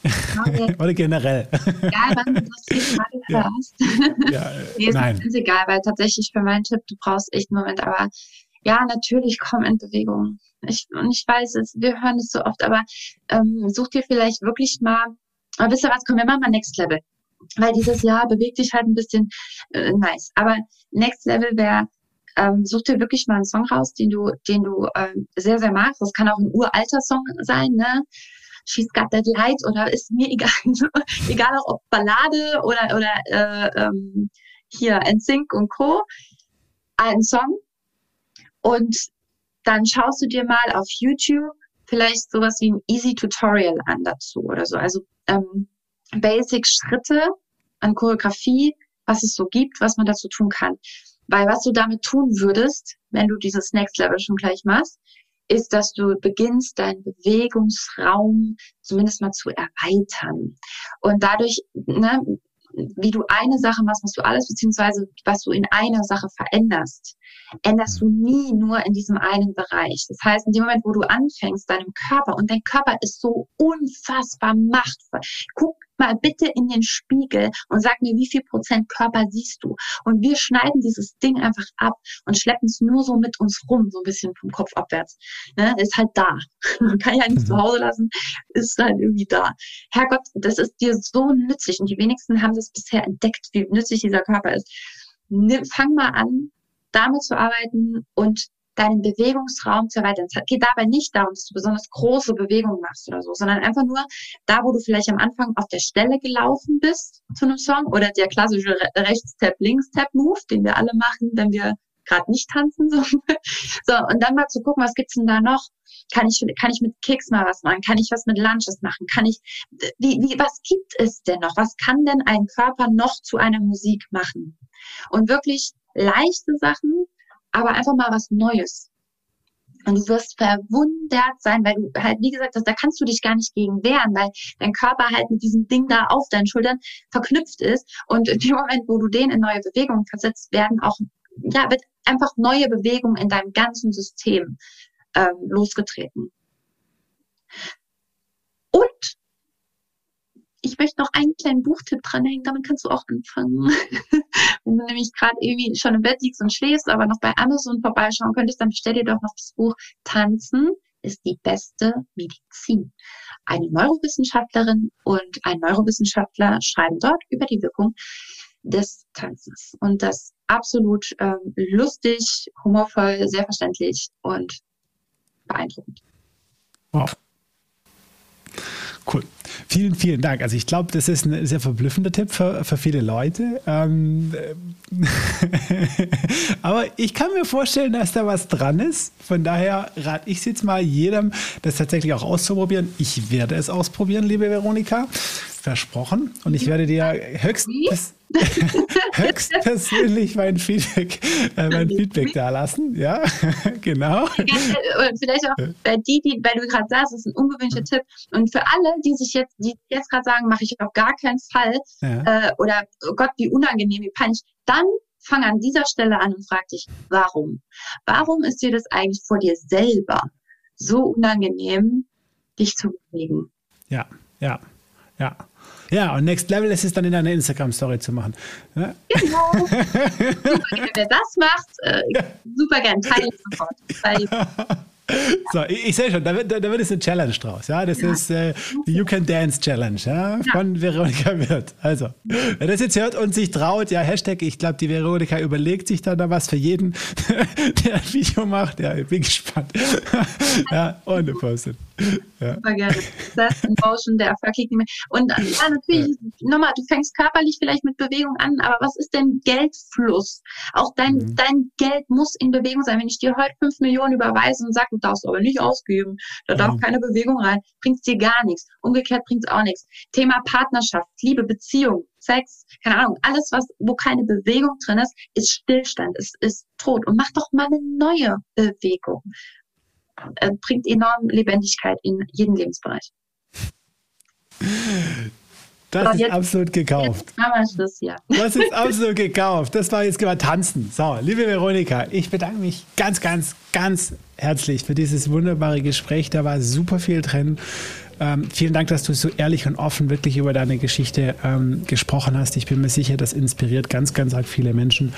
Oder generell. Egal, wann du das gerade ja. hörst. Ja, nee, ist nein. ganz egal, weil tatsächlich für meinen Tipp, du brauchst echt einen Moment, aber ja, natürlich komm in Bewegung. Ich, und ich weiß es, wir hören es so oft, aber ähm, such dir vielleicht wirklich mal, aber wisst ihr was, komm, wir machen mal Next Level. Weil dieses Jahr bewegt dich halt ein bisschen äh, nice. Aber Next Level wäre, ähm, such dir wirklich mal einen Song raus, den du, den du ähm, sehr, sehr magst. Das kann auch ein uralter Song sein, ne? She's Got That Light oder ist mir egal. egal ob Ballade oder, oder äh, ähm, hier NSYNC und Co. Ein Song. Und dann schaust du dir mal auf YouTube vielleicht sowas wie ein Easy Tutorial an dazu oder so. Also ähm, Basic Schritte an Choreografie, was es so gibt, was man dazu tun kann. Weil was du damit tun würdest, wenn du dieses Next Level schon gleich machst, ist, dass du beginnst, deinen Bewegungsraum zumindest mal zu erweitern. Und dadurch, ne, wie du eine Sache machst, machst du alles, beziehungsweise was du in einer Sache veränderst, änderst du nie nur in diesem einen Bereich. Das heißt, in dem Moment, wo du anfängst, deinem Körper, und dein Körper ist so unfassbar machtvoll. Guck mal bitte in den Spiegel und sag mir, wie viel Prozent Körper siehst du? Und wir schneiden dieses Ding einfach ab und schleppen es nur so mit uns rum, so ein bisschen vom Kopf abwärts. Ne? Ist halt da. Man kann ja nicht mhm. zu Hause lassen, ist halt irgendwie da. Herrgott, das ist dir so nützlich und die wenigsten haben das bisher entdeckt, wie nützlich dieser Körper ist. Nimm, fang mal an, damit zu arbeiten und deinen Bewegungsraum zu erweitern. Es geht dabei nicht darum, dass du besonders große Bewegungen machst oder so, sondern einfach nur da, wo du vielleicht am Anfang auf der Stelle gelaufen bist zu einem Song oder der klassische Rechts-Tap, Links-Tap-Move, den wir alle machen, wenn wir gerade nicht tanzen. So. so, und dann mal zu gucken, was gibt's denn da noch? Kann ich, kann ich mit Kicks mal was machen? Kann ich was mit Lunches machen? Kann ich, wie, wie, was gibt es denn noch? Was kann denn ein Körper noch zu einer Musik machen? Und wirklich leichte Sachen, aber einfach mal was Neues. Und du wirst verwundert sein, weil du halt, wie gesagt hast, da kannst du dich gar nicht gegen wehren, weil dein Körper halt mit diesem Ding da auf deinen Schultern verknüpft ist. Und in dem Moment, wo du den in neue Bewegungen versetzt, werden auch, ja, wird einfach neue Bewegungen in deinem ganzen System ähm, losgetreten. Und ich möchte noch einen kleinen Buchtipp dranhängen, damit kannst du auch anfangen. Wenn du nämlich gerade irgendwie schon im Bett liegst und schläfst, aber noch bei Amazon vorbeischauen könntest, dann bestell dir doch noch das Buch Tanzen ist die beste Medizin. Eine Neurowissenschaftlerin und ein Neurowissenschaftler schreiben dort über die Wirkung des Tanzens. Und das absolut ähm, lustig, humorvoll, sehr verständlich und beeindruckend. Wow. Cool. Vielen, vielen Dank. Also ich glaube, das ist ein sehr verblüffender Tipp für, für viele Leute. Ähm, aber ich kann mir vorstellen, dass da was dran ist. Von daher rate ich es jetzt mal jedem, das tatsächlich auch auszuprobieren. Ich werde es ausprobieren, liebe Veronika. Versprochen. Und ich werde dir höchst, höchstpersönlich mein Feedback, äh, mein Feedback da lassen. Ja, genau. Und vielleicht auch bei die, die, weil du gerade sagst, das ist ein ungewöhnlicher Tipp. Und für alle, die sich jetzt, die jetzt gerade sagen, mache ich auf gar keinen Fall, ja. äh, oder oh Gott, wie unangenehm, wie peinlich, dann fang an dieser Stelle an und frag dich, warum? Warum ist dir das eigentlich vor dir selber so unangenehm, dich zu bewegen? Ja, ja, ja. Ja, und Next Level ist es dann in einer Instagram-Story zu machen. Ja? Genau. super, wer das macht, äh, super gern, teile ich sofort. So, ich, ich sehe schon, da wird, da wird es eine Challenge draus. Ja, das ja. ist äh, die You Can Dance Challenge ja, von Veronika Wirth. Also, wer das jetzt hört und sich traut, ja, Hashtag, ich glaube, die Veronika überlegt sich dann da was für jeden, der ein Video macht. Ja, ich bin gespannt. ja, ohne Post-it. Ja. Super gerne. Das Motion, der Erfolg liegt nicht mehr. Und äh, ja, natürlich, ja. nochmal, du fängst körperlich vielleicht mit Bewegung an, aber was ist denn Geldfluss? Auch dein, mhm. dein Geld muss in Bewegung sein. Wenn ich dir heute fünf Millionen überweise und sage, du darfst aber nicht ausgeben, da darf mhm. keine Bewegung rein, bringt dir gar nichts. Umgekehrt bringt es auch nichts. Thema Partnerschaft, Liebe, Beziehung, Sex, keine Ahnung, alles, was, wo keine Bewegung drin ist, ist Stillstand, ist, ist tot. Und mach doch mal eine neue Bewegung äh, bringt enorm Lebendigkeit in jeden Lebensbereich. Das ist jetzt, absolut gekauft. Das, ja. das ist absolut gekauft. Das war jetzt gerade tanzen. So, liebe Veronika, ich bedanke mich ganz, ganz, ganz herzlich für dieses wunderbare Gespräch. Da war super viel drin. Ähm, vielen Dank, dass du so ehrlich und offen wirklich über deine Geschichte ähm, gesprochen hast. Ich bin mir sicher, das inspiriert ganz, ganz arg viele Menschen.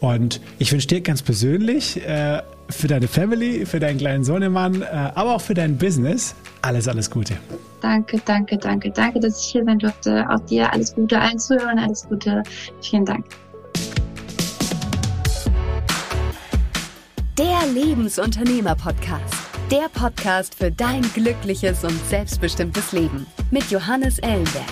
Und ich wünsche dir ganz persönlich äh, für deine Family, für deinen kleinen Sohnemann, äh, aber auch für dein Business alles, alles Gute. Danke, danke, danke, danke, dass ich hier sein durfte. Auch dir alles Gute allen Zuhörern, alles Gute. Vielen Dank. Der Lebensunternehmer-Podcast. Der Podcast für dein glückliches und selbstbestimmtes Leben mit Johannes Ellenberg.